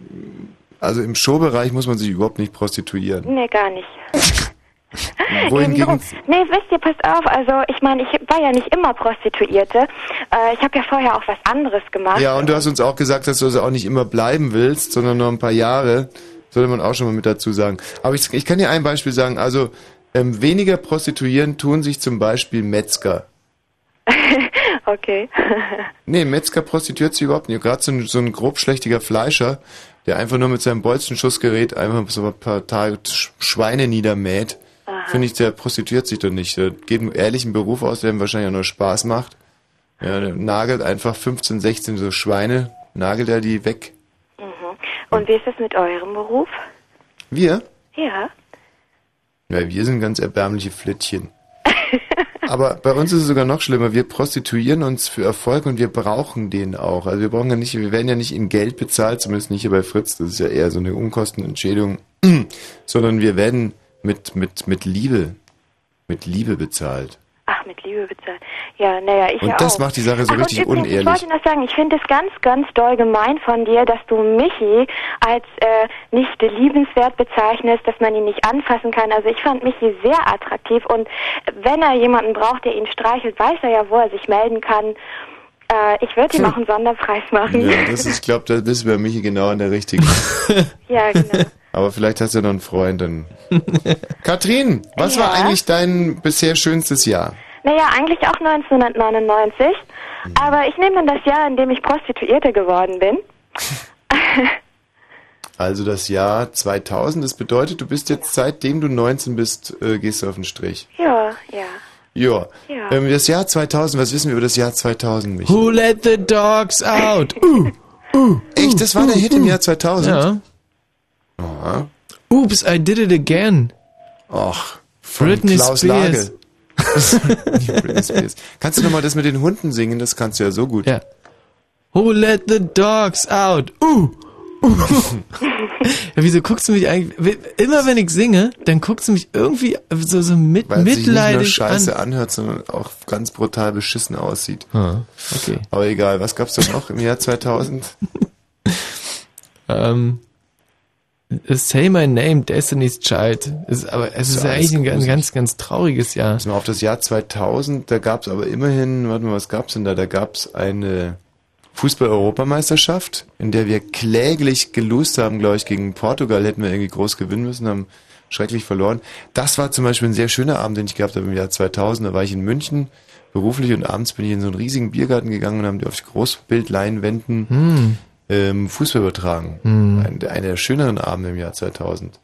also im Showbereich muss man sich überhaupt nicht prostituieren. Nee, gar nicht. Eben drum. Nee, wisst ihr, passt auf, also ich meine, ich war ja nicht immer Prostituierte. Äh, ich habe ja vorher auch was anderes gemacht. ja, und du hast uns auch gesagt, dass du also auch nicht immer bleiben willst, sondern noch ein paar Jahre. Sollte man auch schon mal mit dazu sagen. Aber ich, ich kann dir ein Beispiel sagen. Also ähm, weniger prostituieren tun sich zum Beispiel Metzger. okay. Nee, Metzger prostituiert sich überhaupt nicht. Gerade so ein, so ein grobschlächtiger Fleischer, der einfach nur mit seinem Bolzenschussgerät einfach so ein paar Tage Sch- Schweine niedermäht. Finde ich, der prostituiert sich doch nicht. Der geht einen ehrlichen Beruf aus, der ihm wahrscheinlich auch nur Spaß macht. Ja, der nagelt einfach 15, 16 so Schweine, nagelt er die weg. Mhm. Und wie ist es mit eurem Beruf? Wir? Ja. Ja, wir sind ganz erbärmliche Flittchen. Aber bei uns ist es sogar noch schlimmer. Wir prostituieren uns für Erfolg und wir brauchen den auch. Also wir brauchen ja nicht, wir werden ja nicht in Geld bezahlt, zumindest nicht hier bei Fritz. Das ist ja eher so eine Unkostenentschädigung, sondern wir werden mit mit mit Liebe, mit Liebe bezahlt. Ach, mit Liebe bezahlt. Ja, naja, ich Und das auch. macht die Sache so Ach, richtig übrigens, unehrlich. Ich wollte noch sagen, ich finde es ganz, ganz doll gemein von dir, dass du Michi als äh, nicht liebenswert bezeichnest, dass man ihn nicht anfassen kann. Also ich fand Michi sehr attraktiv und wenn er jemanden braucht, der ihn streichelt, weiß er ja, wo er sich melden kann. Äh, ich würde ihm auch einen Sonderpreis machen. Ja, das ist, ich glaube, da bist du bei Michi genau an der richtigen. ja genau. Aber vielleicht hast du ja noch einen Freund dann. Katrin, was war Ja? eigentlich dein bisher schönstes Jahr? Naja, eigentlich auch 1999. Mhm. Aber ich nehme dann das Jahr, in dem ich Prostituierte geworden bin. Also das Jahr 2000, das bedeutet, du bist jetzt seitdem du 19 bist, äh, gehst du auf den Strich. Ja, ja. Ja. Ja. Ähm, das Jahr 2000, was wissen wir über das Jahr 2000, Michi? Who let the dogs out? Uh, uh, Echt, das war der Hit im Jahr 2000? Ja. Aha. Oops, I did it again. Ach, von Britney Klaus Spears. Britney Spears. Kannst du nochmal das mit den Hunden singen? Das kannst du ja so gut. Ja. Who let the dogs out? Uh, uh. ja, wieso guckst du mich eigentlich? Immer wenn ich singe, dann guckst du mich irgendwie so, so mit, Weil es sich nicht nur mitleidig scheiße an. anhört, sondern auch ganz brutal beschissen aussieht. Ah, okay. Aber egal, was gab's da noch im Jahr 2000? Ähm, Say My Name, Destiny's Child. Ist, aber es ist, Ist ja eigentlich ein, gruselig. ganz, ganz trauriges Jahr. Pass mal auf das Jahr 2000, da gab's aber immerhin, warte mal, was gab's denn da? Da gab's eine Fußball-Europameisterschaft, in der wir kläglich gelost haben, glaube ich, gegen Portugal. Hätten wir irgendwie groß gewinnen müssen, haben schrecklich verloren. Das war zum Beispiel ein sehr schöner Abend, den ich gehabt habe im Jahr 2000. Da war ich in München beruflich und abends bin ich in so einen riesigen Biergarten gegangen und haben die auf Großbildleinwänden Hm. Ähm, Fußball übertragen. Hm. Ein, einer der schöneren Abende im Jahr 2000.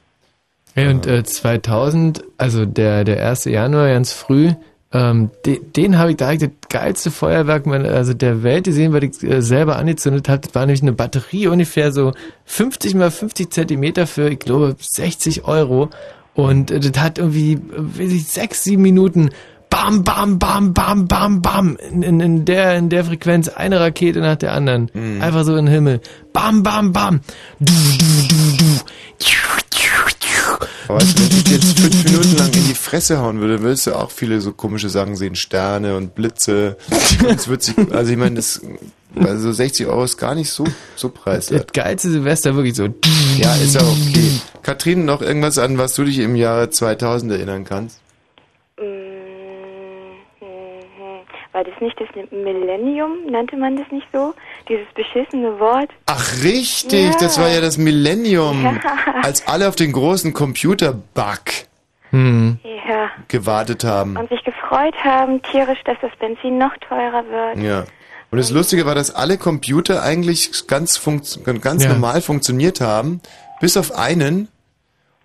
Ja, und äh, 2000, also der, der 1. Januar ganz früh, ähm, den, den habe ich ich das geilste Feuerwerk meiner- also der Welt gesehen, weil ich äh, selber angezündet habe. Das war nämlich eine Batterie ungefähr so 50 mal 50 Zentimeter für, ich glaube, 60 Euro. Und äh, das hat irgendwie, weiß ich, sechs, sieben Minuten bam, bam, bam, bam, bam, bam, in, in, in, der, in der Frequenz eine Rakete nach der anderen. Einfach so in den Himmel. Bam, bam, bam. Du, du, du, du. Aber weißt du, wenn ich dir jetzt fünf Minuten lang in die Fresse hauen würde, würdest du auch viele so komische Sachen sehen. Sterne und Blitze. Es wird sich, also ich meine, das, also 60 Euro ist gar nicht so, so preiswert. Das geilste Silvester wirklich so. Ja, ist ja okay. Katrin, noch irgendwas an, was du dich im Jahre 2000 erinnern kannst? War das nicht das Millennium? Nannte man das nicht so? Dieses beschissene Wort? Ach, richtig, Ja. das war ja das Millennium. Ja. Als alle auf den großen Computerbug Hm. Ja. gewartet haben. Und sich gefreut haben, tierisch, dass das Benzin noch teurer wird. Ja. Und das Lustige war, dass alle Computer eigentlich ganz, funkt ganz Ja. normal funktioniert haben, bis auf einen.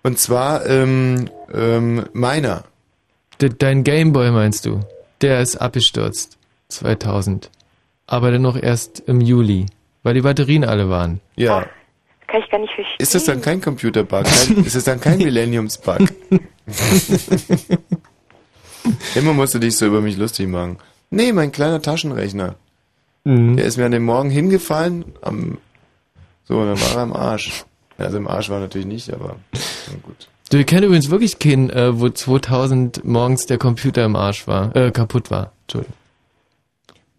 Und zwar ähm, ähm, meiner. De, dein Gameboy meinst du? Der ist abgestürzt. 2000. Aber dennoch erst im Juli. Weil die Batterien alle waren. Ja. Kann ich gar nicht verstehen. Ist das dann kein Computerbug? Kein, ist das dann kein Millenniumsbug? Immer musst du dich so über mich lustig machen. Nee, mein kleiner Taschenrechner. Mhm. Der ist mir an dem Morgen hingefallen. Am, so, und dann war er am Arsch. Also im Arsch war er natürlich nicht, aber na gut. Du, wir kennen übrigens wirklich keinen, äh, wo 2000 morgens der Computer im Arsch war, äh, kaputt war. Entschuldigung.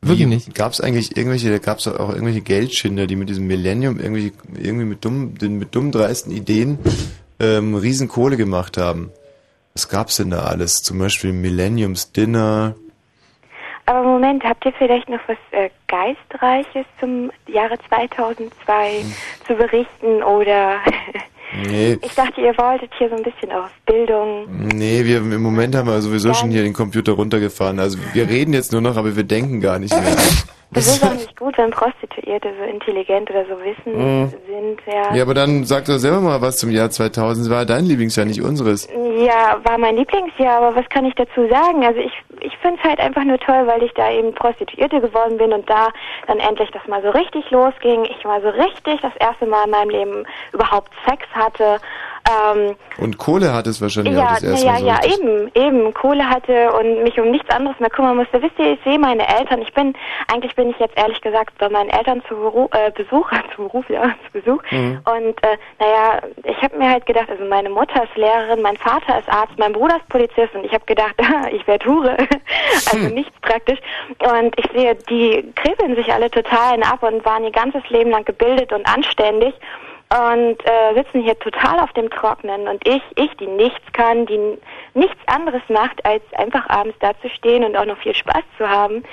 Wirklich nicht. Gab es eigentlich irgendwelche, da gab es auch irgendwelche Geldschinder, die mit diesem Millennium irgendwie, irgendwie mit dumm, den, mit dumm dreisten Ideen ähm, Riesenkohle gemacht haben. Was gab's denn da alles? Zum Beispiel Millenniums Dinner. Aber Moment, habt ihr vielleicht noch was äh, Geistreiches zum Jahre 2002 Hm. zu berichten oder Nee, ich dachte, ihr wolltet hier so ein bisschen auf Bildung. nee, wir im Moment haben wir sowieso schon hier den Computer runtergefahren. Also wir reden jetzt nur noch, aber wir denken gar nicht mehr. Das ist auch nicht gut, wenn Prostituierte so intelligent oder so wissend Mhm. sind, ja. Ja, aber dann sag doch selber mal was zum Jahr 2000. Es war dein Lieblingsjahr, nicht unseres. Ja, war mein Lieblingsjahr, aber was kann ich dazu sagen? Also ich, ich finde es halt einfach nur toll, weil ich da eben Prostituierte geworden bin und da dann endlich das mal so richtig losging. Ich mal so richtig das erste Mal in meinem Leben überhaupt Sex hatte. Ähm, Und Kohle hat es wahrscheinlich auch ja, das erste ja, Mal so ja, richtig. eben, eben, Kohle hatte und mich um nichts anderes mehr kümmern musste. Wisst ihr, ich sehe meine Eltern, ich bin, eigentlich bin ich jetzt ehrlich gesagt bei meinen Eltern zu Beru äh, Besuch, zu Beruf, ja, zu Besuch. Mhm. Und äh, naja, ich habe mir halt gedacht, also meine Mutter ist Lehrerin, mein Vater ist Arzt, mein Bruder ist Polizist und ich habe gedacht, ich werde Hure. also nichts praktisch. Und ich sehe, die kribbeln sich alle total ab und waren ihr ganzes Leben lang gebildet und anständig und äh, sitzen hier total auf dem Trocknen. Und ich, ich, die nichts kann, die nichts anderes macht, als einfach abends da zu stehen und auch noch viel Spaß zu haben,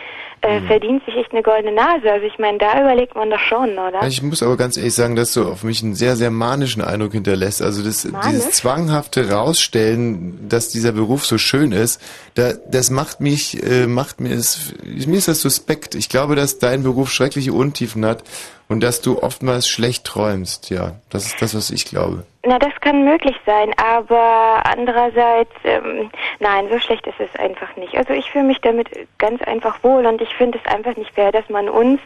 äh, verdient sich echt eine goldene Nase. Also ich meine, da überlegt man doch schon, oder? Ich muss aber ganz ehrlich sagen, dass du auf mich einen sehr, sehr manischen Eindruck hinterlässt. Also das, Manisch? dieses zwanghafte Rausstellen, dass dieser Beruf so schön ist, da, das macht mich, äh, macht mir es, mir ist das suspekt. Ich glaube, dass dein Beruf schreckliche Untiefen hat und dass du oftmals schlecht träumst. Ja, das ist das, was ich glaube. Na, das kann möglich sein, aber andererseits, ähm, nein, so schlecht ist es einfach nicht. Also ich fühle mich damit ganz einfach wohl und ich finde es einfach nicht fair, dass man uns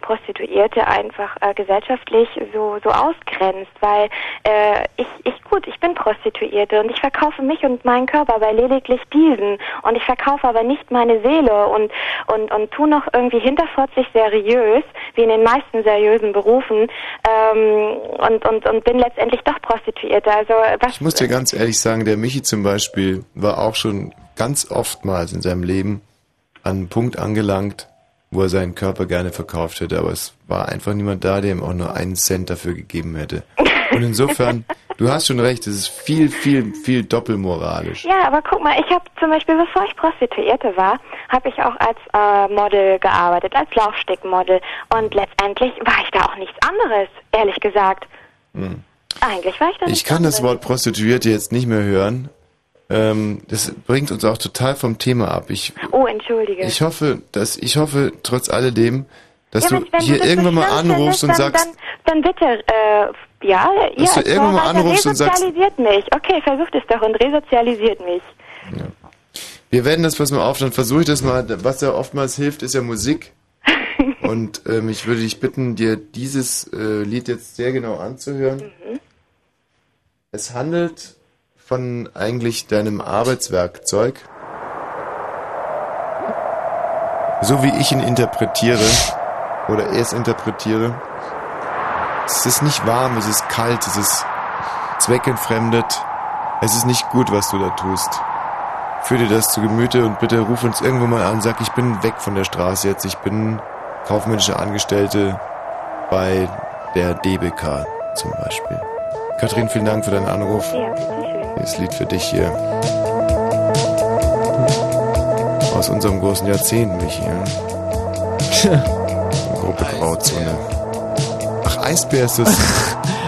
Prostituierte einfach äh, gesellschaftlich so so ausgrenzt, weil äh, ich ich gut, ich bin Prostituierte und ich verkaufe mich und meinen Körper, aber lediglich diesen und ich verkaufe aber nicht meine Seele und und und tu noch irgendwie hinterfotzig seriös, wie in den meisten seriösen Berufen ähm, und und und bin letztendlich doch Prostituierte. Also was Ich muss dir ganz ehrlich sagen, der Michi zum Beispiel war auch schon ganz oftmals in seinem Leben an einem Punkt angelangt, wo er seinen Körper gerne verkauft hätte, aber es war einfach niemand da, der ihm auch nur einen Cent dafür gegeben hätte. Und insofern, du hast schon recht, es ist viel, viel, viel doppelmoralisch. Ja, aber guck mal, ich habe zum Beispiel, bevor ich Prostituierte war, habe ich auch als äh, Model gearbeitet, als Laufstickmodel. Und letztendlich war ich da auch nichts anderes, ehrlich gesagt. Hm. Eigentlich war ich da Ich kann das anderes. Wort Prostituierte jetzt nicht mehr hören. Ähm, das bringt uns auch total vom Thema ab. Ich, Oh, entschuldige. ich hoffe, dass ich hoffe trotz alledem, dass ja, du wenn, wenn hier das irgendwann mal anrufst und findest, sagst, dann, dann, dann bitte, äh, ja, ja. Dass du es irgendwann mal anrufst und sagst- resozialisiert mich. Okay, versucht es doch und resozialisiert mich. Wir werden das, pass mal auf, dann versuche ich das mal. Was ja oftmals hilft, ist ja Musik. Und ähm, ich würde dich bitten, dir dieses äh, Lied jetzt sehr genau anzuhören. Es handelt von eigentlich deinem Arbeitswerkzeug. So wie ich ihn interpretiere oder es interpretiere. Es ist nicht warm, es ist kalt, es ist zweckentfremdet. Es ist nicht gut, was du da tust. Führ dir das zu Gemüte und bitte ruf uns irgendwo mal an, sag, ich bin weg von der Straße jetzt, ich bin kaufmännische Angestellte bei der DBK zum Beispiel. Kathrin, vielen Dank für deinen Anruf. Ja. Das Lied für dich hier. Aus unserem großen Jahrzehnt, Michi. Ja? Gruppe Grauzone. Eisbär ist das.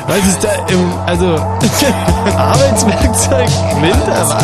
Was ist da im, also, Arbeitswerkzeug, Winter,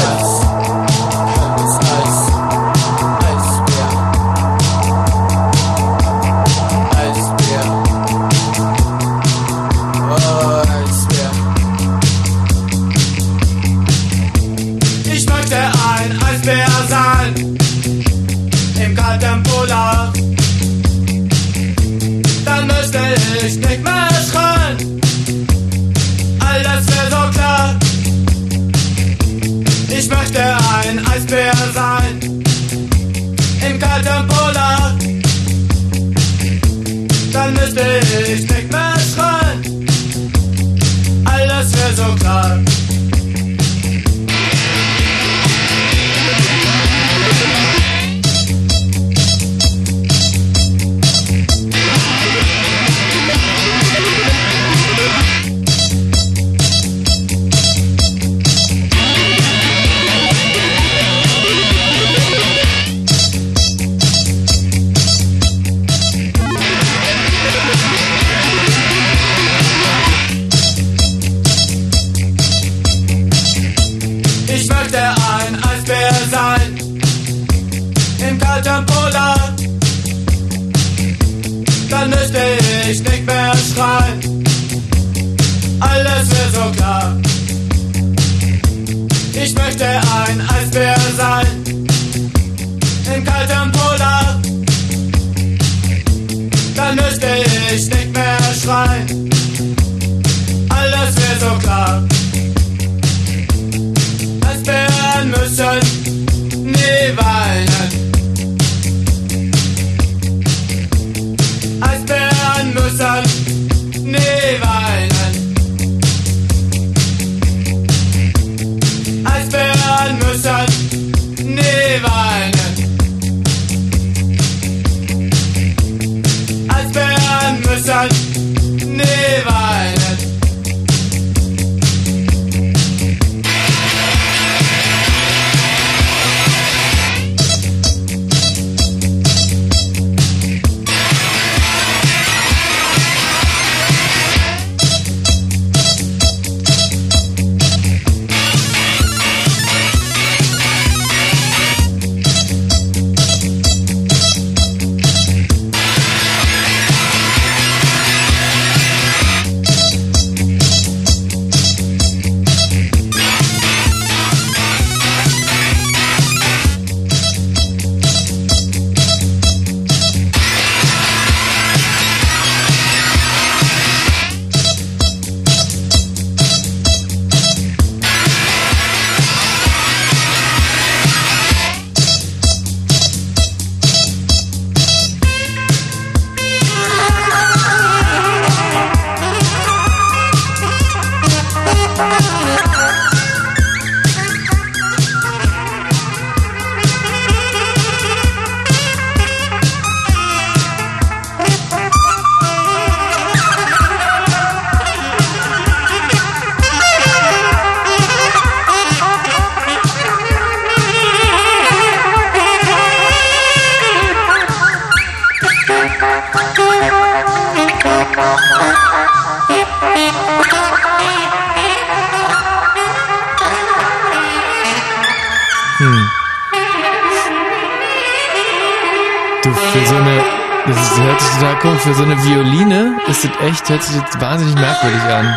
für so eine Violine ist das echt, hört sich das wahnsinnig merkwürdig an.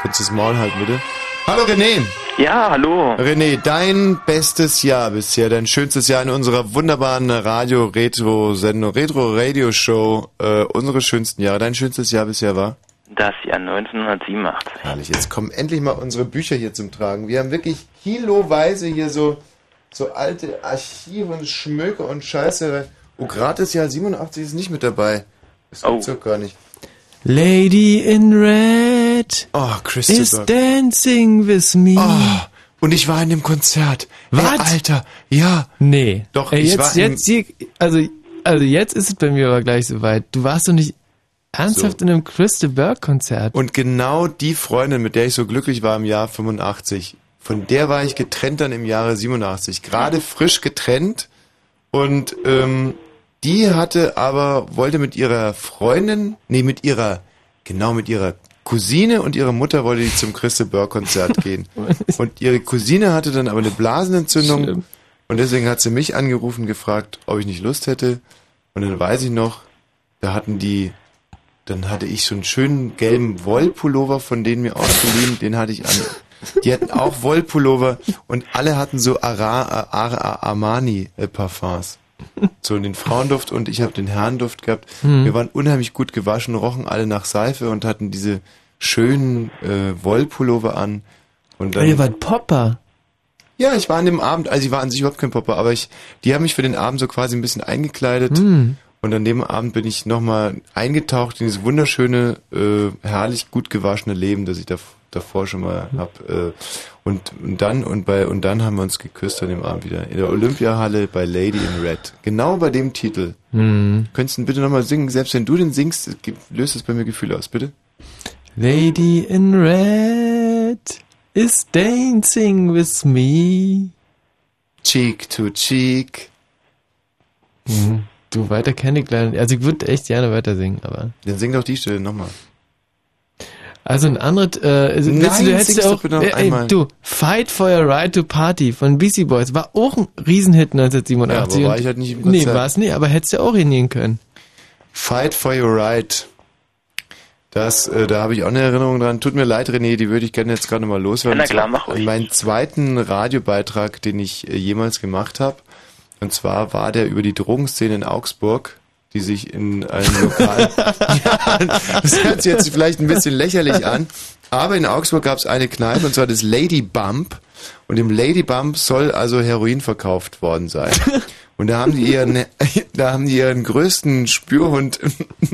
Könntest du das Maul halten, bitte? Hallo René. Ja, hallo. René, dein bestes Jahr bisher, dein schönstes Jahr in unserer wunderbaren Radio-Retro-Sendung, Retro-Radio-Show, äh, unsere schönsten Jahre. Dein schönstes Jahr bisher war? Das Jahr 1987. Herrlich, jetzt kommen endlich mal unsere Bücher hier zum Tragen. Wir haben wirklich kiloweise hier so, so alte Archive und Schmöke und Scheiße. Oh, gratis Jahr 87 ist nicht mit dabei. Das gibt's doch gar nicht. Lady in Red oh, is dancing with me. Oh, und ich war in dem Konzert. Was? Ey, Alter, ja. Nee. Doch, Ey, ich jetzt, war im- jetzt hier, also, also jetzt ist es bei mir aber gleich soweit. Du warst doch nicht ernsthaft in einem Crystal Burke Konzert. Und genau die Freundin, mit der ich so glücklich war im Jahr 85, von der war ich getrennt dann im Jahre 87. Gerade frisch getrennt. Und ähm, die hatte aber, wollte mit ihrer Freundin, nee, mit ihrer, genau mit ihrer Cousine und ihrer Mutter wollte die zum Crystal Burke Konzert gehen. Und ihre Cousine hatte dann aber eine Blasenentzündung. Und deswegen hat sie mich angerufen, gefragt, ob ich nicht Lust hätte. Und dann weiß ich noch, da hatten die, dann hatte ich so einen schönen gelben Wollpullover von denen mir ausgeliehen, den hatte ich an. Die hatten auch Wollpullover und alle hatten so Ara, Ara, Armani äh, Parfums. So den Frauenduft und ich habe den Herrenduft gehabt. Hm. Wir waren unheimlich gut gewaschen, rochen alle nach Seife und hatten diese schönen äh, Wollpullover an. Und dann, Ihr wart Popper. ja, ich war an dem Abend, also ich war an sich überhaupt kein Popper, aber ich, die haben mich für den Abend so quasi ein bisschen eingekleidet. Hm. Und an dem Abend bin ich nochmal eingetaucht in dieses wunderschöne, äh, herrlich gut gewaschene Leben, das ich da, davor schon mal hab. Äh, und, und dann und bei und dann haben wir uns geküsst an dem Abend wieder in der Olympiahalle bei Lady in Red. Genau bei dem Titel. Hm. Könntest du bitte nochmal singen? Selbst wenn du den singst, löst es bei mir Gefühle aus, bitte. Lady in Red is dancing with me. Cheek to cheek. Mhm. Du, weiter kenne ich leider nicht. Also ich würde echt gerne weiter singen, aber... Dann sing doch die Stelle nochmal. Also ein anderes, äh, also Nein, du, du hättest ja doch auch, äh, ey, einmal. du, Fight for Your Right to Party von Beastie Boys war auch ein Riesenhit 1987. Ja, aber war ich halt nicht im Nee, war es nicht, aber hättest du auch hingehen können. Fight for your right. Das, äh, da habe ich auch eine Erinnerung dran. Tut mir leid, René, die würde ich gerne jetzt gerade mal loswerden. Na klar, mach ruhig. Meinen zweiten Radiobeitrag, den ich äh, jemals gemacht habe. Und zwar war der über die Drogenszene in Augsburg, die sich in einem Lokal... ja, das hört sich jetzt vielleicht ein bisschen lächerlich an. Aber in Augsburg gab es eine Kneipe, und zwar das Lady Bump. Und im Lady Bump soll also Heroin verkauft worden sein. Und da haben die ihren, da haben die ihren größten Spürhund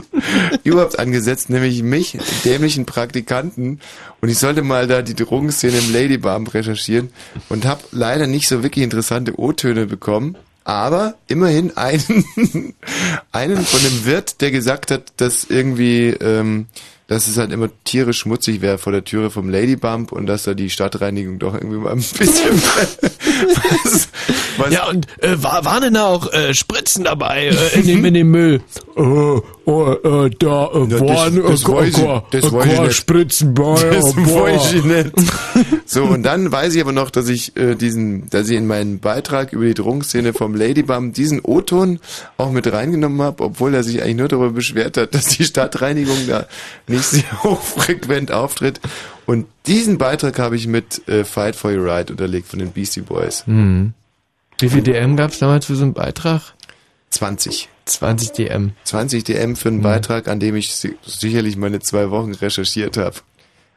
überhaupt angesetzt, nämlich mich, den dämlichen Praktikanten. Und ich sollte mal da die Drogenszene im Lady Bump recherchieren und habe leider nicht so wirklich interessante O-Töne bekommen. Aber immerhin einen, einen von dem Wirt, der gesagt hat, dass irgendwie, ähm, dass es halt immer tierisch schmutzig wäre vor der Türe vom Lady Bump und dass da die Stadtreinigung doch irgendwie mal ein bisschen was, was Ja, und äh, war, waren denn da auch äh, Spritzen dabei äh, in, dem, in dem Müll? Äh, oh, äh, da äh, das- waren das äh, weiß ich- äh, das äh, weiß ich nicht. Spritzen bei. Das weiß ich nicht. So, und dann weiß ich aber noch, dass ich äh, diesen, dass ich in meinen Beitrag über die Drogenszene vom Ladybum diesen O-Ton auch mit reingenommen habe, obwohl er sich eigentlich nur darüber beschwert hat, dass die Stadtreinigung da nicht sehr hochfrequent auftritt. Und diesen Beitrag habe ich mit äh, Fight for Your Right unterlegt von den Beastie Boys. Hm. Wie viel DM gab es damals für so einen Beitrag? 20. 20 DM. 20 DM für einen Beitrag, an dem ich si sicherlich meine zwei Wochen recherchiert habe.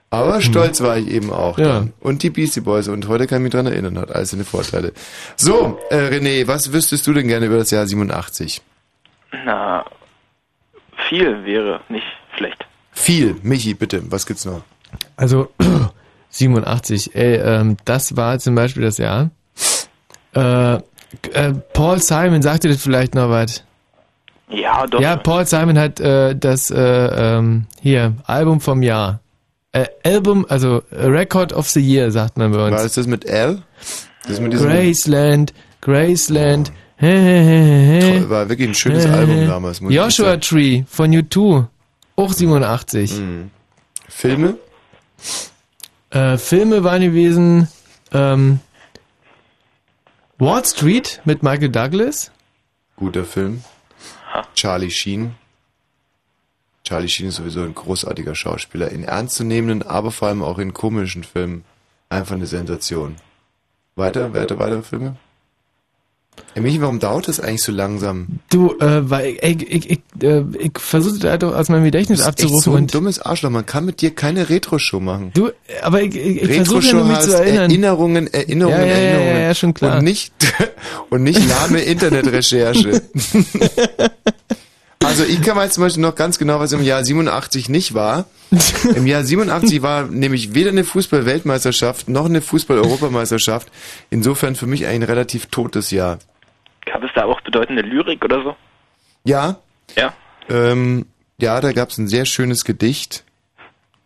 Aber Hm. stolz war ich eben auch. Ja. Dann. Und die Beastie Boys. Und heute kann ich mich dran erinnern, hat alles seine Vorteile. So, äh, René, was wüsstest du denn gerne über das Jahr 87? Na, viel wäre nicht schlecht. Viel. Michi, bitte, was gibt's noch? Also 87, ey, ähm, das war zum Beispiel das Jahr. Äh, äh, Paul Simon, sagt dir das vielleicht noch was? Ja, doch. Ja, Paul Simon hat äh, das äh, ähm, hier Album vom Jahr. Äh, Album, also Record of the Year, sagt man bei uns. War das das mit L? Das mit Graceland, Graceland. Hä, hä, hä. Toll, war wirklich ein schönes Album damals, Joshua sagen. Tree von U2, auch 87. Filme? Äh, Filme waren gewesen ähm, Wall Street mit Michael Douglas. Guter Film. Charlie Sheen. Charlie Sheen ist sowieso ein großartiger Schauspieler. In ernstzunehmenden, aber vor allem auch in komischen Filmen. Einfach eine Sensation. Weiter, weiter, weitere Filme? Ey, Michi, warum dauert das eigentlich so langsam? Du, äh, weil ey, ich, ich, äh, ich versuche da doch aus meinem Gedächtnis Du bist echt abzurufen so ein dummes Arschloch. Man kann mit dir keine Retro-Show machen. du, aber ich, ich, ich versuche ja mich zu erinnern. Erinnerungen, Erinnerungen, Ja, ja, ja, Erinnerungen. ja, ja, schon klar. Und nicht, und nicht lahme Internetrecherche. also ich kann mal zum Beispiel noch ganz genau, was im Jahr 87 nicht war. Im Jahr 87 war nämlich weder eine Fußball-Weltmeisterschaft noch eine Fußball-Europameisterschaft. Insofern für mich ein relativ totes Jahr. Gab es da auch bedeutende Lyrik oder so? Ja, Ja. ähm, ja, da gab es ein sehr schönes Gedicht.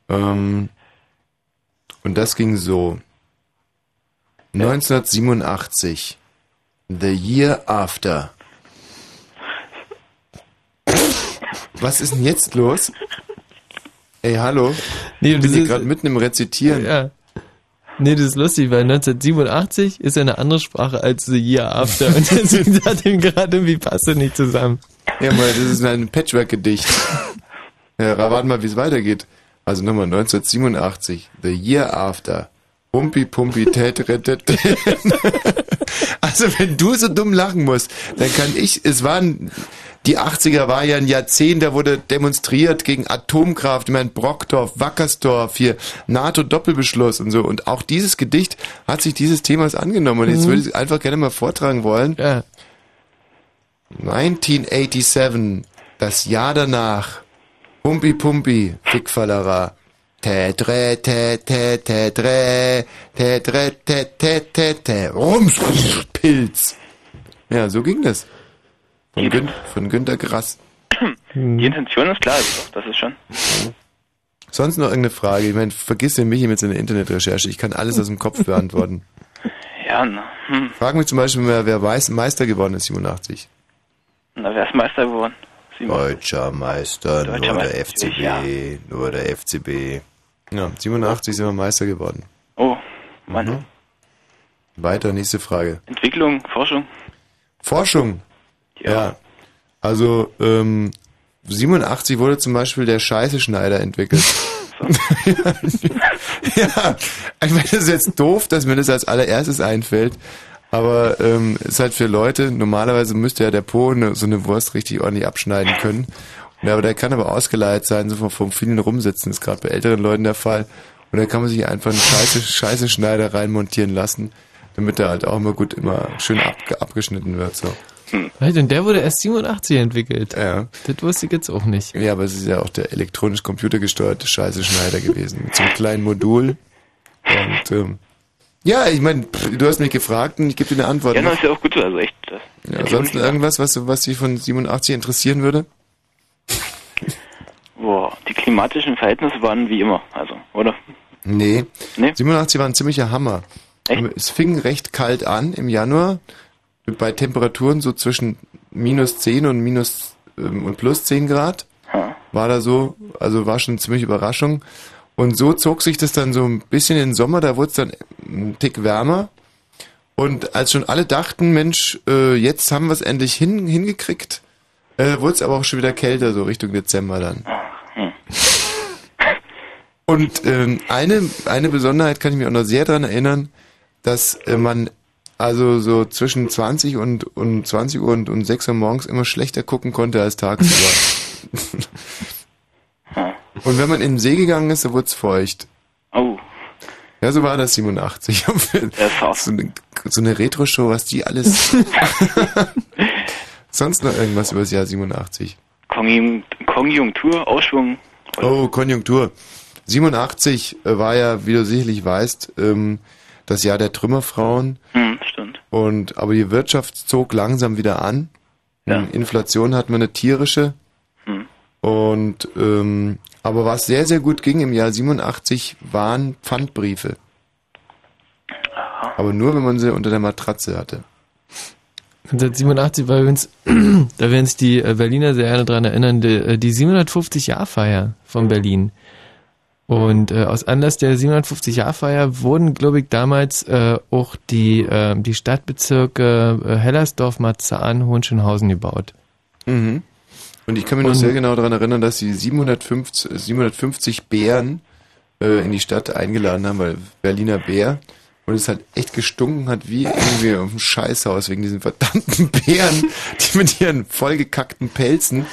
Ähm, und das ging so. 1987. The Year After. Was ist denn jetzt los? Ey, hallo? Nee, ich bin hier gerade mitten im Rezitieren. Ja. Nee, das ist lustig, weil 1987 ist ja eine andere Sprache als The Year After und deswegen sagt ihm gerade irgendwie passt das nicht zusammen. Ja, mal, das ist ein Patchwork-Gedicht. Ja, warten mal, wie es weitergeht. Also nochmal 1987, The Year After. Pumpi, pumpi, tät, tät. Also wenn du so dumm lachen musst, dann kann ich, es waren, die 80er war ja ein Jahrzehnt, da wurde demonstriert gegen Atomkraft, ich meine Brockdorf, Wackersdorf, hier NATO-Doppelbeschluss und so. Und auch dieses Gedicht hat sich dieses Themas angenommen. Und jetzt Mhm. würde ich es einfach gerne mal vortragen wollen. Ja. 1987, das Jahr danach. Pumpi Pumpi, Fickfallera. Tätre, tätre, tätre, tätre, tätre, tätre, Rums, Pilz. Ja, so ging das. Von, Gün von Günter Grass. Die Intention ist klar, das ist schon. Sonst noch irgendeine Frage? Ich meine, vergiss den Michi mit seiner Internetrecherche. Ich kann alles aus dem Kopf beantworten. Ja, na, hm. Frag mich zum Beispiel, wer, wer weiß, Meister geworden ist, 87. na wer ist Meister geworden? Deutscher Meister, Deutscher nur Meister, der FCB, ja. nur der FCB. Ja, 87 sind wir Meister geworden. Oh, Mann. Mhm. Weiter, nächste Frage. Entwicklung, Forschung. Forschung. Ja. Also, ähm, 87 wurde zum Beispiel der Scheißeschneider entwickelt. ja, ich meine, das ist jetzt doof, dass mir das als allererstes einfällt. Aber ähm, ist halt für Leute, normalerweise müsste ja der Po eine, so eine Wurst richtig ordentlich abschneiden können. Und, aber der kann aber ausgeleiert sein, so vom, vielen Rumsitzen, ist gerade bei älteren Leuten der Fall. Und da kann man sich einfach einen Scheiße, Scheiße-Schneider reinmontieren lassen, damit er halt auch immer gut immer schön ab, abgeschnitten wird. So. Right, und der wurde erst 87 entwickelt. Ja. Das wusste ich jetzt auch nicht. Ja, aber es ist ja auch der elektronisch computergesteuerte Scheiße-Schneider gewesen. Mit so einem kleinen Modul. Und ähm, ja, ich meine, du hast mich gefragt und ich gebe dir eine Antwort. Ja, ne? das ist ja auch gut, also echt. Das Ja, ansonsten irgendwas, was, was dich von 87 interessieren würde? Boah, die klimatischen Verhältnisse waren wie immer, also, oder? Nee. Nee? 87 war ein ziemlicher Hammer. Es fing recht kalt an im Januar, bei Temperaturen so zwischen minus 10 und minus ähm, und plus 10 Grad. War da so, also war schon ziemlich Überraschung. Und so zog sich das dann so ein bisschen in den Sommer, da wurde es dann ein Tick wärmer. Und als schon alle dachten, Mensch, äh, jetzt haben wir es endlich hin, hingekriegt, äh, wurde es aber auch schon wieder kälter, so Richtung Dezember dann. Und ähm, eine, eine Besonderheit kann ich mich auch noch sehr dran erinnern, dass äh, man also so zwischen 20 und, und 20 Uhr und, und 6 Uhr morgens immer schlechter gucken konnte als tagsüber. und wenn man in den See gegangen ist, da wurde es feucht. Oh. Ja, so war das 87. so eine, so eine Retro-Show, was die alles... Sonst noch irgendwas über das Jahr 87? Konjun- Konjunktur, Ausschwung. Oh, Konjunktur. 87 äh, war ja, wie du sicherlich weißt, ähm, das Jahr der Trümmerfrauen. Hm, stimmt. Und aber die Wirtschaft zog langsam wieder an. Inflation hat man eine tierische. Hm. Und ähm, aber was sehr, sehr gut ging im Jahr 87 waren Pfandbriefe. Aber nur, wenn man sie unter der Matratze hatte. 1987 war übrigens, da werden sich die äh, Berliner sehr gerne dran erinnern, die, äh, die 750-Jahr-Feier von Berlin. Und äh, aus Anlass der 750-Jahr-Feier wurden, glaube ich, damals äh, auch die, äh, die Stadtbezirke äh, Hellersdorf, Marzahn, Hohenschönhausen gebaut. Mhm. Und ich kann mich noch sehr genau daran erinnern, dass sie 750, 750 Bären äh, in die Stadt eingeladen haben, weil Berliner Bär. Und es halt echt gestunken hat wie irgendwie auf dem Scheißhaus wegen diesen verdammten Bären, die mit ihren vollgekackten Pelzen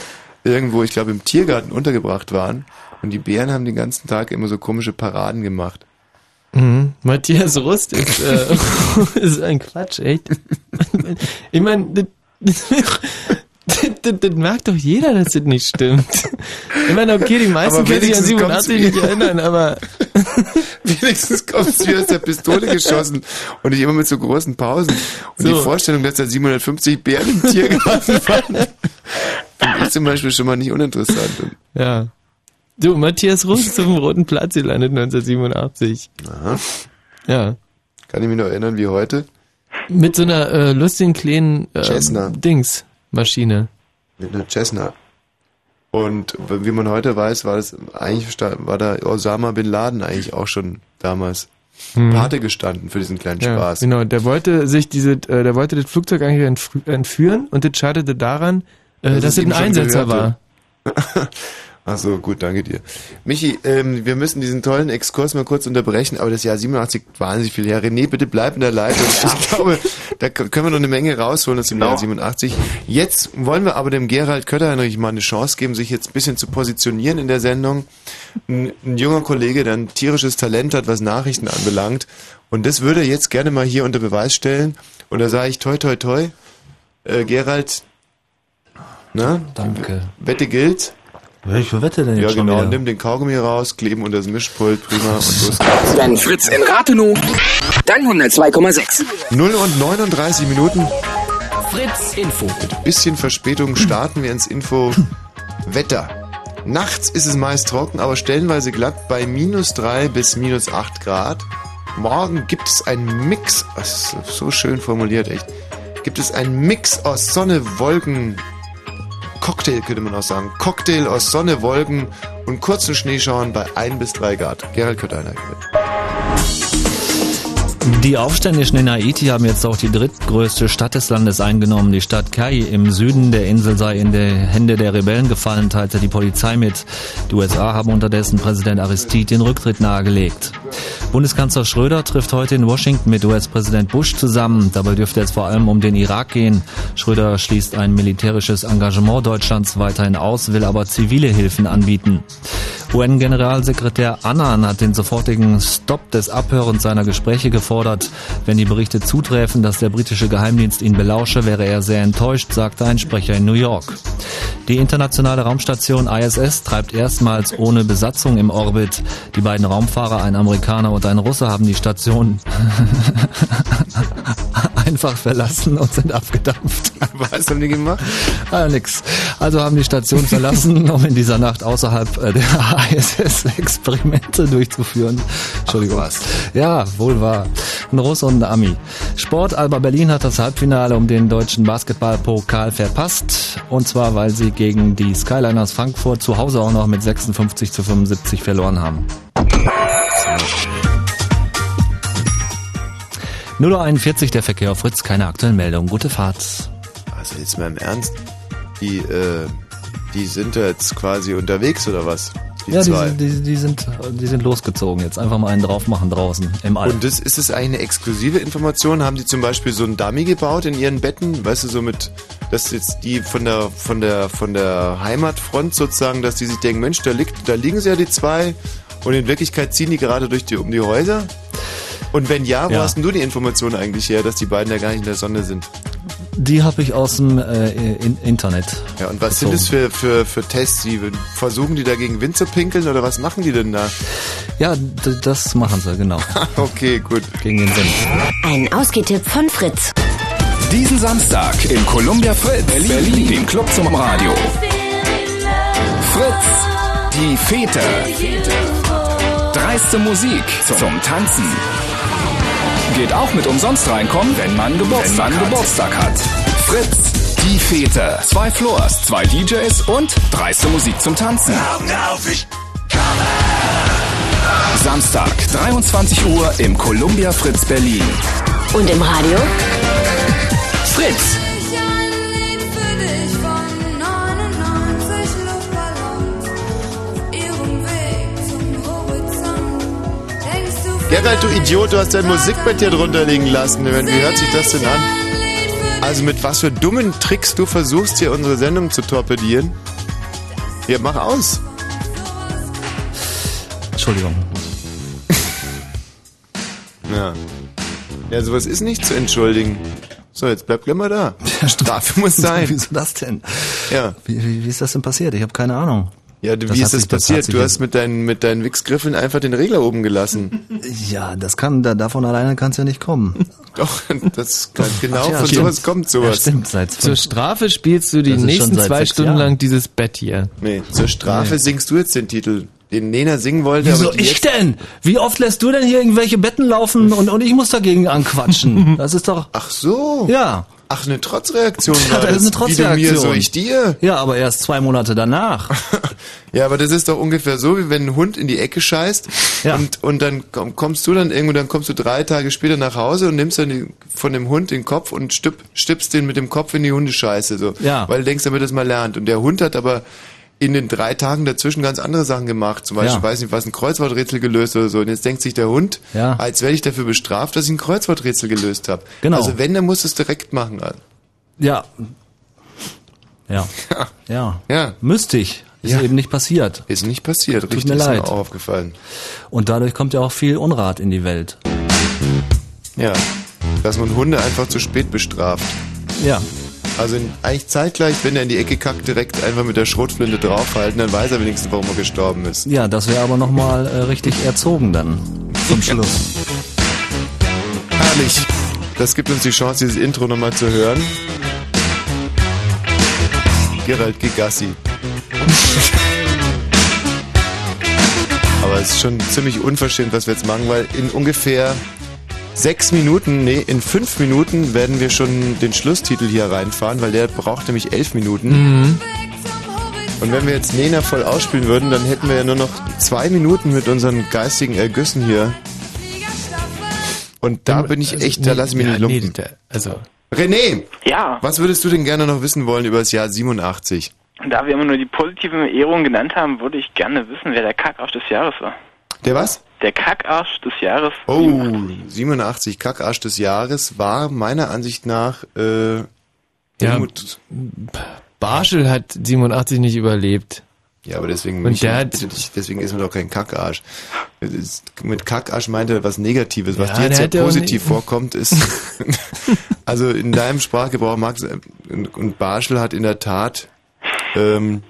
irgendwo, ich glaube, im Tiergarten untergebracht waren. Und die Bären haben den ganzen Tag immer so komische Paraden gemacht. Mhm. Matthias Rust ist, äh, ist ein Quatsch, echt. Ich meine, das, das, das, merkt doch jeder, dass das nicht stimmt. Ich meine, okay, die meisten können sich an wenigstens kommt's 87 nicht erinnern, aber Wenigstens kommst du wie aus der Pistole geschossen und nicht immer mit so großen Pausen. Und So. die Vorstellung, dass da 750 Bären im Tiergarten waren, finde ich zum Beispiel schon mal nicht uninteressant. Ja. Du, Matthias Rust ist auf dem Roten Platz gelandet 1987. Aha. Ja. Kann ich mich noch erinnern wie heute? Mit so einer äh, lustigen kleinen äh, Cessna. Dings Maschine. Mit einer Cessna. Und wie man heute weiß, war das eigentlich war da Osama bin Laden eigentlich auch schon damals Mhm. Pate gestanden für diesen kleinen Ja, Spaß. genau. Der wollte sich diese, äh, der wollte das Flugzeug eigentlich entf- entführen und das scheiterte daran, äh, Dass dass es ein Einsetzer war. Ach so, gut, danke dir. Michi, ähm, wir müssen diesen tollen Exkurs mal kurz unterbrechen, aber das Jahr 87 wahnsinnig viel her. René, bitte bleib in der Leitung. Ich glaube, da können wir noch eine Menge rausholen aus dem Genau. Jahr 87. Jetzt wollen wir aber dem Gerald Kötterheinrich mal eine Chance geben, sich jetzt ein bisschen zu positionieren in der Sendung. Ein, ein junger Kollege, der ein tierisches Talent hat, was Nachrichten anbelangt. Und das würde er jetzt gerne mal hier unter Beweis stellen. Und da sage ich toi toi toi. Äh, Gerald, na? Danke. Wette gilt. Welche Wette denn jetzt Ja, genau. Nimm den Kaugummi raus, kleben unter das Mischpult, prima und los geht's. Wenn Fritz in Rathenow, dann 102,6. 0 und 39 Minuten. Fritz Info. Mit bisschen Verspätung starten wir ins Info Wetter. Nachts ist es meist trocken, aber stellenweise glatt bei minus 3 bis minus 8 Grad. Morgen gibt es einen Mix, das ist so schön formuliert, echt. Gibt es einen Mix aus Sonne, Wolken, Cocktail könnte man auch sagen. Cocktail aus Sonne, Wolken und kurzen Schneeschauern bei 1 bis 3 Grad. Gerald Kötterner. Die Aufständischen in Haiti haben jetzt auch die drittgrößte Stadt des Landes eingenommen. Die Stadt Kai im Süden der Insel sei in die Hände der Rebellen gefallen, teilte die Polizei mit. Die USA haben unterdessen Präsident Aristide den Rücktritt nahegelegt. Bundeskanzler Schröder trifft heute in Washington mit US-Präsident Bush zusammen. Dabei dürfte es vor allem um den Irak gehen. Schröder schließt ein militärisches Engagement Deutschlands weiterhin aus, will aber zivile Hilfen anbieten. UN-Generalsekretär Annan hat den sofortigen Stopp des Abhörens seiner Gespräche gefordert. Wenn die Berichte zuträfen, dass der britische Geheimdienst ihn belausche, wäre er sehr enttäuscht, sagte ein Sprecher in New York. Die internationale Raumstation ISS treibt erstmals ohne Besatzung im Orbit. Die beiden Raumfahrer, ein Amerikaner und ein Russe, haben die Station einfach verlassen und sind abgedampft. Was haben die gemacht? Ah, nix. Also haben die Station verlassen, um in dieser Nacht außerhalb äh, der ISS Experimente durchzuführen. Entschuldigung. was? Ja, wohl wahr. Ein Russ und ein Ami. Sport Alba Berlin hat das Halbfinale um den deutschen Basketballpokal verpasst. Und zwar, weil sie gegen die Skyliners Frankfurt zu Hause auch noch mit 56 zu 75 verloren haben. 0.41 Uhr der Verkehr auf Fritz, keine aktuellen Meldungen. Gute Fahrt. Also jetzt mal im Ernst, die, äh, die sind jetzt quasi unterwegs oder was? Die ja, die, zwei. sind- die, die, sind, die sind losgezogen. Jetzt einfach mal einen drauf machen draußen im All. Und das, ist es eigentlich eine exklusive Information? Haben die zum Beispiel so einen Dummy gebaut in ihren Betten? Weißt du, so mit, dass jetzt die von der, von der, von der Heimatfront sozusagen, dass die sich denken, Mensch, da liegt, da liegen sie ja die zwei und in Wirklichkeit ziehen die gerade durch die, um die Häuser? Und wenn ja, wo Ja. hast denn du die Information eigentlich her, dass die beiden ja gar nicht in der Sonne sind? Die habe ich aus dem äh, in Internet. Ja, und was sind das für, für, für Tests? Die versuchen die da gegen Wind zu pinkeln oder was machen die denn da? Ja, das machen sie, genau. okay, gut. Gegen den Wind. Ein Ausgehtipp von Fritz. Diesen Samstag im Columbia Fritz Berlin, dem Club zum Radio. Fritz, die Fete. Dreiste Musik zum Tanzen. Geht auch mit umsonst reinkommen, wenn man Geburtstag, wenn man Geburtstag hat. Fritz, die Fete. Zwei Floors, zwei DJs und dreiste Musik zum Tanzen. Samstag, 23 Uhr im Columbia Fritz Berlin. Und im Radio? Fritz. Gerald, du Idiot, du hast dein Musikbett hier drunter liegen lassen. Wie hört sich das denn an? Also mit was für dummen Tricks du versuchst, hier unsere Sendung zu torpedieren? Ja, mach aus. Entschuldigung. Ja. Ja, sowas ist nicht zu entschuldigen. So, jetzt bleib gleich mal da. Strafe muss sein. Wieso das denn? Ja. Wie, wie, wie ist das denn passiert? Ich habe keine Ahnung. Ja, du, wie ist das passiert? Du hast mit deinen, mit deinen Wichsgriffeln einfach den Regler oben gelassen. Ja, das kann, da, davon alleine kann es ja nicht kommen. Doch, das kann, genau Ach ja, von stimmt. sowas kommt sowas. Ja, stimmt, seit Zur Strafe spielst du die nächsten zwei Stunden Jahren. lang dieses Bett hier. Nee, zur Strafe Nee. singst du jetzt den Titel, den Nena singen wollte. Wieso ich denn? Wie oft lässt du denn hier irgendwelche Betten laufen und, und ich muss dagegen anquatschen? Das ist doch... Ach so. Ja. Ach, eine Trotzreaktion Ja, war das ist eine Wie du mir, so Trotzreaktion. ich dir. Ja, aber erst zwei Monate danach. Ja, aber das ist doch ungefähr so, wie wenn ein Hund in die Ecke scheißt und, und dann komm, kommst du dann irgendwo, dann kommst du drei Tage später nach Hause und nimmst dann die, von dem Hund den Kopf und stipp, stippst den mit dem Kopf in die Hundescheiße, so. Ja. Weil du denkst, damit das mal lernt. Und der Hund hat aber in den drei Tagen dazwischen ganz andere Sachen gemacht. Zum Beispiel, Ja. weiß nicht, was ein Kreuzworträtsel gelöst oder so. Und jetzt denkt sich der Hund, Ja. als werde ich dafür bestraft, dass ich ein Kreuzworträtsel gelöst habe. Genau. Also wenn, dann musst du es direkt machen. Ja. Ja. Ja. Ja. Müsste ich. Ist Ja. eben nicht passiert. Ist nicht passiert, Tut richtig, mir ist mir leid. auch aufgefallen. Und dadurch kommt ja auch viel Unrat in die Welt. Ja, dass man Hunde einfach zu spät bestraft. Ja. Also eigentlich zeitgleich, wenn er in die Ecke kackt, direkt einfach mit der Schrotflinte draufhalten, dann weiß er wenigstens, warum er gestorben ist. Ja, das wäre aber nochmal äh, richtig erzogen dann. Zum Schluss. Herrlich. Das gibt uns die Chance, dieses Intro nochmal zu hören. Gerald Gigassi. Aber es ist schon ziemlich unverschämt, was wir jetzt machen, weil in ungefähr sechs Minuten, nee, in fünf Minuten werden wir schon den Schlusstitel hier reinfahren, weil der braucht nämlich elf Minuten. Mhm. Und wenn wir jetzt Nena voll ausspielen würden, dann hätten wir ja nur noch zwei Minuten mit unseren geistigen Ergüssen hier. Und da bin ich echt, da lasse ich mich nicht lumpen. also. René! Ja. Was würdest du denn gerne noch wissen wollen über das Jahr 87? Da wir immer nur die positiven Ehrungen genannt haben, würde ich gerne wissen, wer der Kackarsch des Jahres war. Der was? Der Kackarsch des Jahres. Oh, 87 Kackarsch des Jahres war meiner Ansicht nach äh, Ja, Helmut. Barschel hat 87 nicht überlebt. Ja, aber deswegen, Und nicht- der hat- deswegen ist man doch kein Kackarsch. Mit Kackarsch meint er was Negatives. Was Ja, dir jetzt ja ja auch positiv vorkommt, ist, also in deinem Sprachgebrauch Max und, und Barschel hat in der Tat, ähm,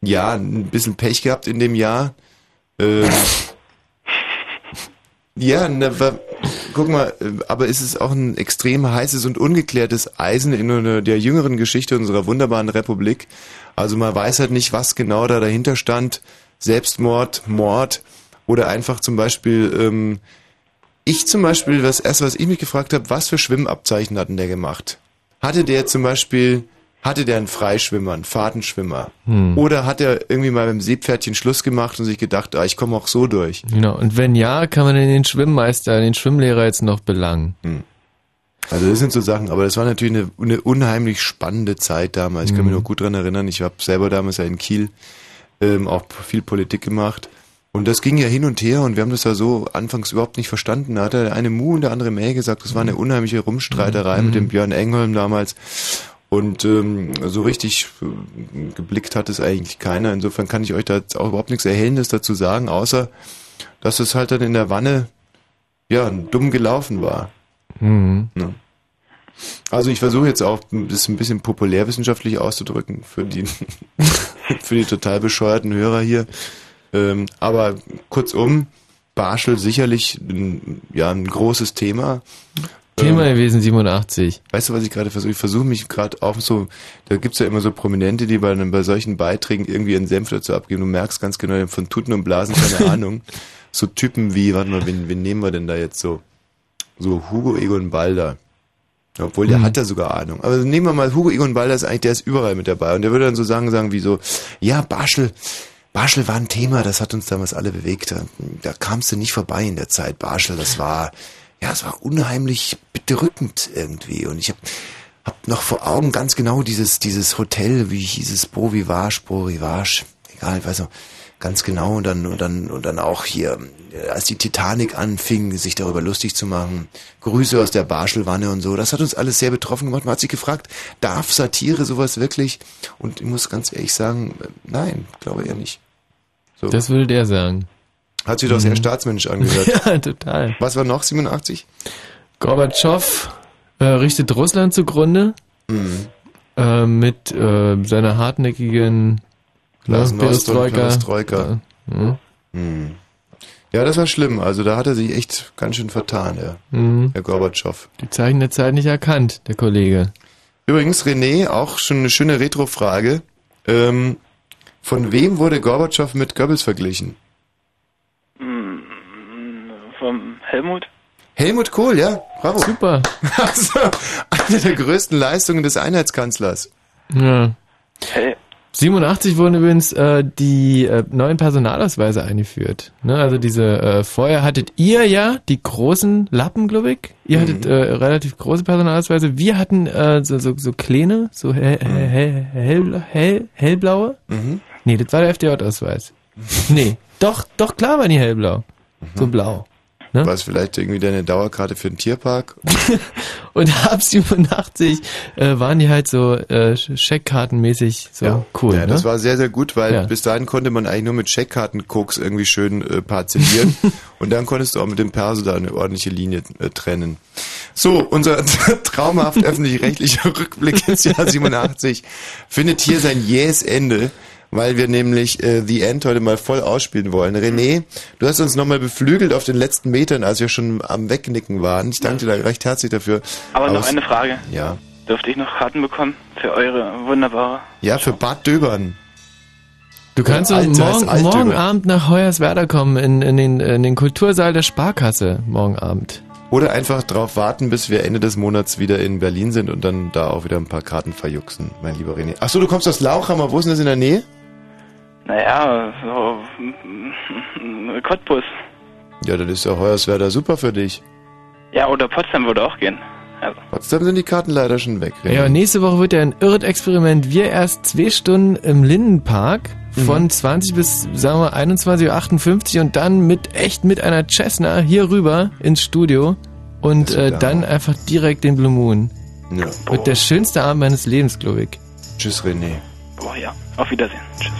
ja, ein bisschen Pech gehabt in dem Jahr. Ähm, ja, na, wa- guck mal, äh, aber ist es auch ein extrem heißes und ungeklärtes Eisen in der jüngeren Geschichte unserer wunderbaren Republik. Also man weiß halt nicht, was genau da dahinter stand. Selbstmord, Mord oder einfach zum Beispiel, ähm, ich zum Beispiel, das erste, was ich mich gefragt habe, was für Schwimmabzeichen hat denn der gemacht? Hatte der zum Beispiel, hatte der einen Freischwimmer, einen Fahrtenschwimmer? Hm. Oder hat er irgendwie mal beim Seepferdchen Schluss gemacht und sich gedacht, ah, ich komme auch so durch? Genau. Und wenn ja, kann man den Schwimmmeister, den Schwimmlehrer jetzt noch belangen. Also das sind so Sachen, aber das war natürlich eine, eine unheimlich spannende Zeit damals. Ich kann Mhm. mich noch gut dran erinnern. Ich habe selber damals ja in Kiel ähm, auch viel Politik gemacht. Und das ging ja hin und her und wir haben das ja so anfangs überhaupt nicht verstanden. Da hat der eine Mu und der andere Mäh gesagt, das war eine unheimliche Rumstreiterei mit dem Björn Engholm damals. Und ähm, so richtig äh, geblickt hat es eigentlich keiner. Insofern kann ich euch da jetzt auch überhaupt nichts Erhellendes dazu sagen, außer dass es halt dann in der Wanne ja dumm gelaufen war. Mhm. Ne? Also ich versuche jetzt auch das ein bisschen populärwissenschaftlich auszudrücken für die für die total bescheuerten Hörer hier. Ähm, aber kurzum, Barschel sicherlich ein, ja ein großes Thema. Thema Ähm, gewesen 87. Weißt du, was ich gerade versuche? Ich versuche mich gerade auch so, da gibt's ja immer so Prominente, die bei, bei solchen Beiträgen irgendwie ihren Senf dazu abgeben. Du merkst ganz genau, von Tuten und Blasen keine Ahnung. So Typen wie, warte mal, wen, wen nehmen wir denn da jetzt so? So Hugo Egon Balder. Obwohl, der Hm. hat ja sogar Ahnung. Aber nehmen wir mal, Hugo Egon Balder ist eigentlich, der ist überall mit dabei. Und der würde dann so sagen, sagen wie so, ja, Barschel, Barschel war ein Thema, das hat uns damals alle bewegt. Da, da kamst du nicht vorbei in der Zeit. Barschel, das war, ja, es war unheimlich bedrückend irgendwie. Und ich habe hab noch vor Augen ganz genau dieses, dieses Hotel, wie hieß es, Beau Vivage, Beau Rivage, egal, ich weiß noch, Ganz genau, und dann, und dann, und dann auch hier, äh, als die Titanic anfing, sich darüber lustig zu machen, Grüße aus der Barschelwanne und so, das hat uns alles sehr betroffen gemacht. Man hat sich gefragt, darf Satire sowas wirklich? Und ich muss ganz ehrlich sagen, äh, nein, glaube eher nicht. So. Das will der sagen. Hat sich doch sehr Mhm. staatsmännisch angehört. ja, total. Was war noch, 87? Gorbatschow äh, richtet Russland zugrunde Mhm. äh, mit äh, seiner hartnäckigen und Perestroika. Ja. Mhm. Hm. Ja, das war schlimm. Also da hat er sich echt ganz schön vertan, ja. Mhm. Herr Gorbatschow. Die Zeichen der Zeit nicht erkannt, der Kollege. Übrigens, René, auch schon eine schöne Retro-Frage. Ähm, von wem wurde Gorbatschow mit Goebbels verglichen? Vom Helmut? Helmut Kohl, ja. Bravo. Super. Also, eine der größten Leistungen des Einheitskanzlers. Ja. Hey. 87 wurden übrigens äh, die äh, neuen Personalausweise eingeführt. Ne? Also diese äh, vorher hattet ihr ja die großen Lappen, glaube ich. Ihr hattet äh, relativ große Personalausweise. Wir hatten äh, so, so, so kleine, so hell, hell, hell, hell, hellblaue. Mhm. Nee, das war der FDJ-Ausweis. nee, doch, doch klar waren die hellblau. So blau. Ne? War es vielleicht irgendwie deine Dauerkarte für den Tierpark? Und ab 87 äh, waren die halt so äh, Scheckkartenmäßig so cool. Ja, ne? das war sehr, sehr gut, weil Ja. bis dahin konnte man eigentlich nur mit Scheckkartenkoks irgendwie schön äh, parzellieren. und dann konntest du auch mit dem Perso da eine ordentliche Linie äh, trennen. So, unser traumhaft öffentlich-rechtlicher Rückblick ins Jahr 87 findet hier sein jähes Ende, weil wir nämlich äh, The End heute mal voll ausspielen wollen. René, du hast uns nochmal beflügelt auf den letzten Metern, als wir schon am Wegnicken waren. Ich danke dir da recht herzlich dafür. Aber noch es- eine Frage. Ja. Dürfte ich noch Karten bekommen für eure wunderbare... Ja, für Bad Döbern. Du kannst Ja, doch Alt heißt morgen, morgen Abend nach Hoyerswerda kommen, in, in, den, in den Kultursaal der Sparkasse, morgen Abend. Oder einfach drauf warten, bis wir Ende des Monats wieder in Berlin sind und dann da auch wieder ein paar Karten verjuxen, mein lieber René. Ach so, du kommst aus Lauchhammer. Wo ist denn das in der Nähe? Naja, so... Cottbus. Ja, dann ist ja Hoyerswerda super für dich. Ja, oder Potsdam würde auch gehen. Also, Trotzdem sind die Karten leider schon weg. René. Ja, nächste Woche wird ja ein Irrt-Experiment. Wir erst zwei Stunden im Lindenpark von 20 bis, sagen wir, 21.58 Uhr und dann mit, echt mit einer Cessna hier rüber ins Studio und äh, dann einfach direkt den Blue Moon. Ja. Wird der schönste Abend meines Lebens, glaube ich. Tschüss, René. boah, ja. Auf Wiedersehen. Tschüss.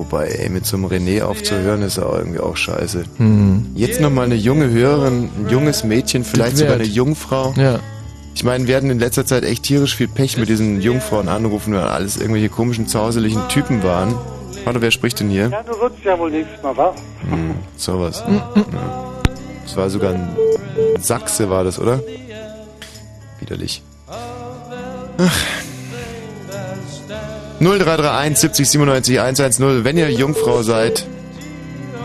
Wobei, ey, mit so einem René aufzuhören, ist auch irgendwie auch scheiße. Hm. Jetzt nochmal eine junge Hörerin, ein junges Mädchen, vielleicht sogar eine Jungfrau. Ja. Ich meine, wir hatten in letzter Zeit echt tierisch viel Pech mit diesen Jungfrauen anrufen, weil alles irgendwelche komischen, zauseligen Typen waren. Hallo, wer spricht denn hier? Ja, du wirst ja wohl nächstes Mal wach. Hm, sowas. Ja. Das war sogar ein Sachse, war das, oder? Widerlich. Ach. 0331 70 97 110, wenn ihr Jungfrau seid,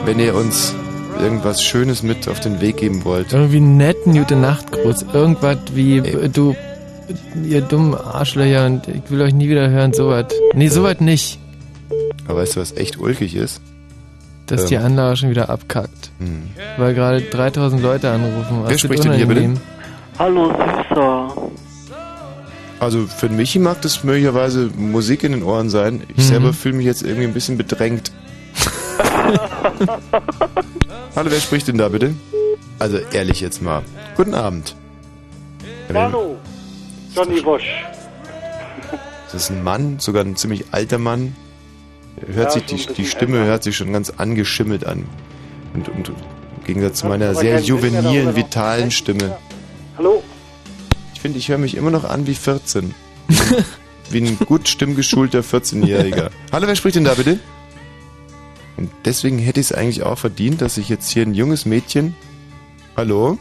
wenn ihr uns irgendwas Schönes mit auf den Weg geben wollt. Irgendwie einen netten Gute Nachtgruß. Irgendwas wie, äh, du, ihr dummen Arschlöcher und ich will euch nie wieder hören, sowas. Nee, sowas nicht. Aber weißt du, was echt ulkig ist? Dass die Ähm, Anlage schon wieder abkackt. Hm. Weil gerade 3000 Leute anrufen. Wer Was spricht denn hier bitte? Hallo. Also für Michi mag das möglicherweise Musik in den Ohren sein. Ich Mhm. selber fühle mich jetzt irgendwie ein bisschen bedrängt. Hallo, wer spricht denn da bitte? Also ehrlich jetzt mal. Guten Abend. Hallo, Johnny Wosch. Das ist ein Mann, sogar ein ziemlich alter Mann. Hört Ja, sich die, die Stimme älter. hört sich schon ganz angeschimmelt an. Und, und im Gegensatz zu meiner sehr juvenilen, vitalen Stimme. Hallo? Ich finde, ich höre mich immer noch an wie 14. wie ein gut stimmgeschulter 14-Jähriger. Hallo, wer spricht denn da bitte? Und deswegen hätte ich es eigentlich auch verdient, dass ich jetzt hier ein junges Mädchen. Hallo?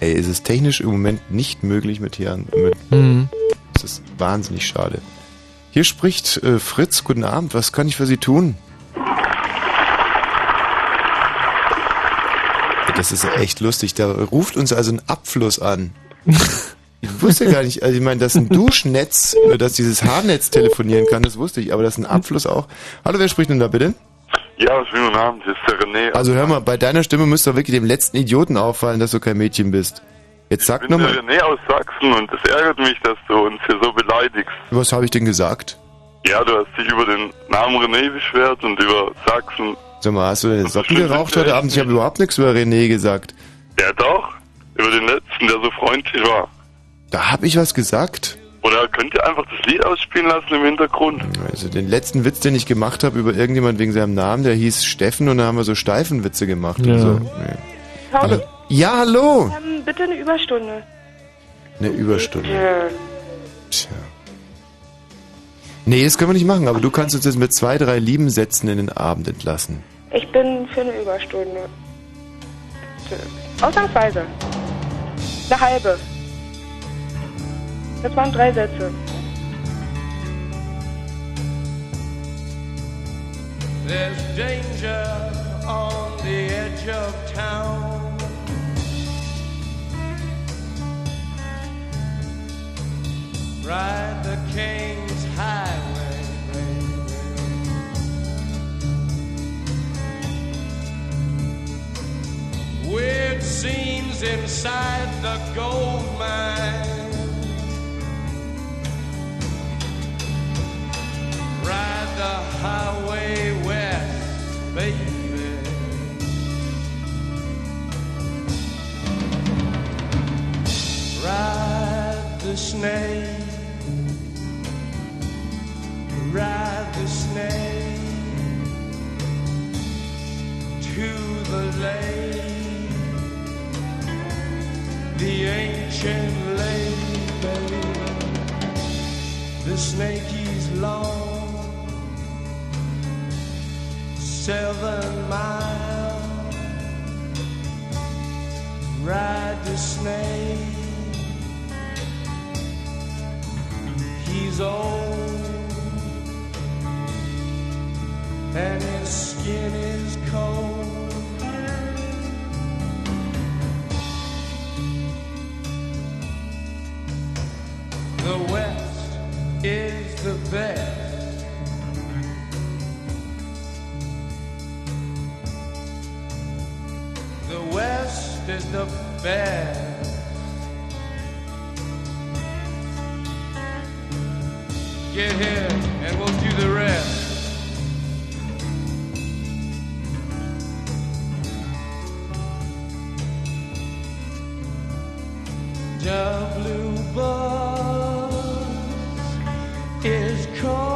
Ey, es ist technisch im Moment nicht möglich mit hier. Mit, Mhm. Das ist wahnsinnig schade. Hier spricht äh, Fritz. Guten Abend. Was kann ich für Sie tun? Das ist echt lustig. Da ruft uns also ein Abfluss an. Ich wusste gar nicht, also ich meine, dass ein Duschnetz, äh, dass dieses Haarnetz telefonieren kann, das wusste ich, aber dass ein Abfluss auch. Hallo, wer spricht denn da bitte? Ja, schönen guten Abend, hier ist der René. Also hör mal, bei deiner Stimme müsste doch wirklich dem letzten Idioten auffallen, dass du kein Mädchen bist. Jetzt sag ich bin der nochmal, René aus Sachsen und es ärgert mich, dass du uns hier so beleidigst. was habe ich denn gesagt? Ja, du hast dich über den Namen René beschwert und über Sachsen. Sag mal, hast du deine Socken geraucht heute Abend? Ich habe überhaupt nichts über René gesagt. Ja, doch. Über den letzten, der so freundlich war. Da habe ich was gesagt. Oder könnt ihr einfach das Lied ausspielen lassen im Hintergrund? Also den letzten Witz, den ich gemacht habe über irgendjemand wegen seinem Namen, der hieß Steffen und da haben wir so Steifenwitze gemacht Ja. und so. Nee. Hallo. Ja, hallo. Ähm, bitte eine Überstunde. Eine Überstunde. Ja. Tja. Nee, das können wir nicht machen, aber du kannst uns jetzt mit zwei, drei lieben Sätzen in den Abend entlassen. Ich bin für eine Überstunde. Ausnahmsweise. Eine halbe. Das waren drei Sätze. There's danger on the edge of town. Ride the King's Highway. Weird scenes inside the gold mine. Ride the highway west, baby. Ride the snake, ride the snake to the lake, the ancient lake, baby. The snake is long, seven miles. Ride the snake. He's old, and his skin is cold. The West is the best. The West is the best. Get here and we'll do the rest. The blue bus is calling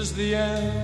is the end,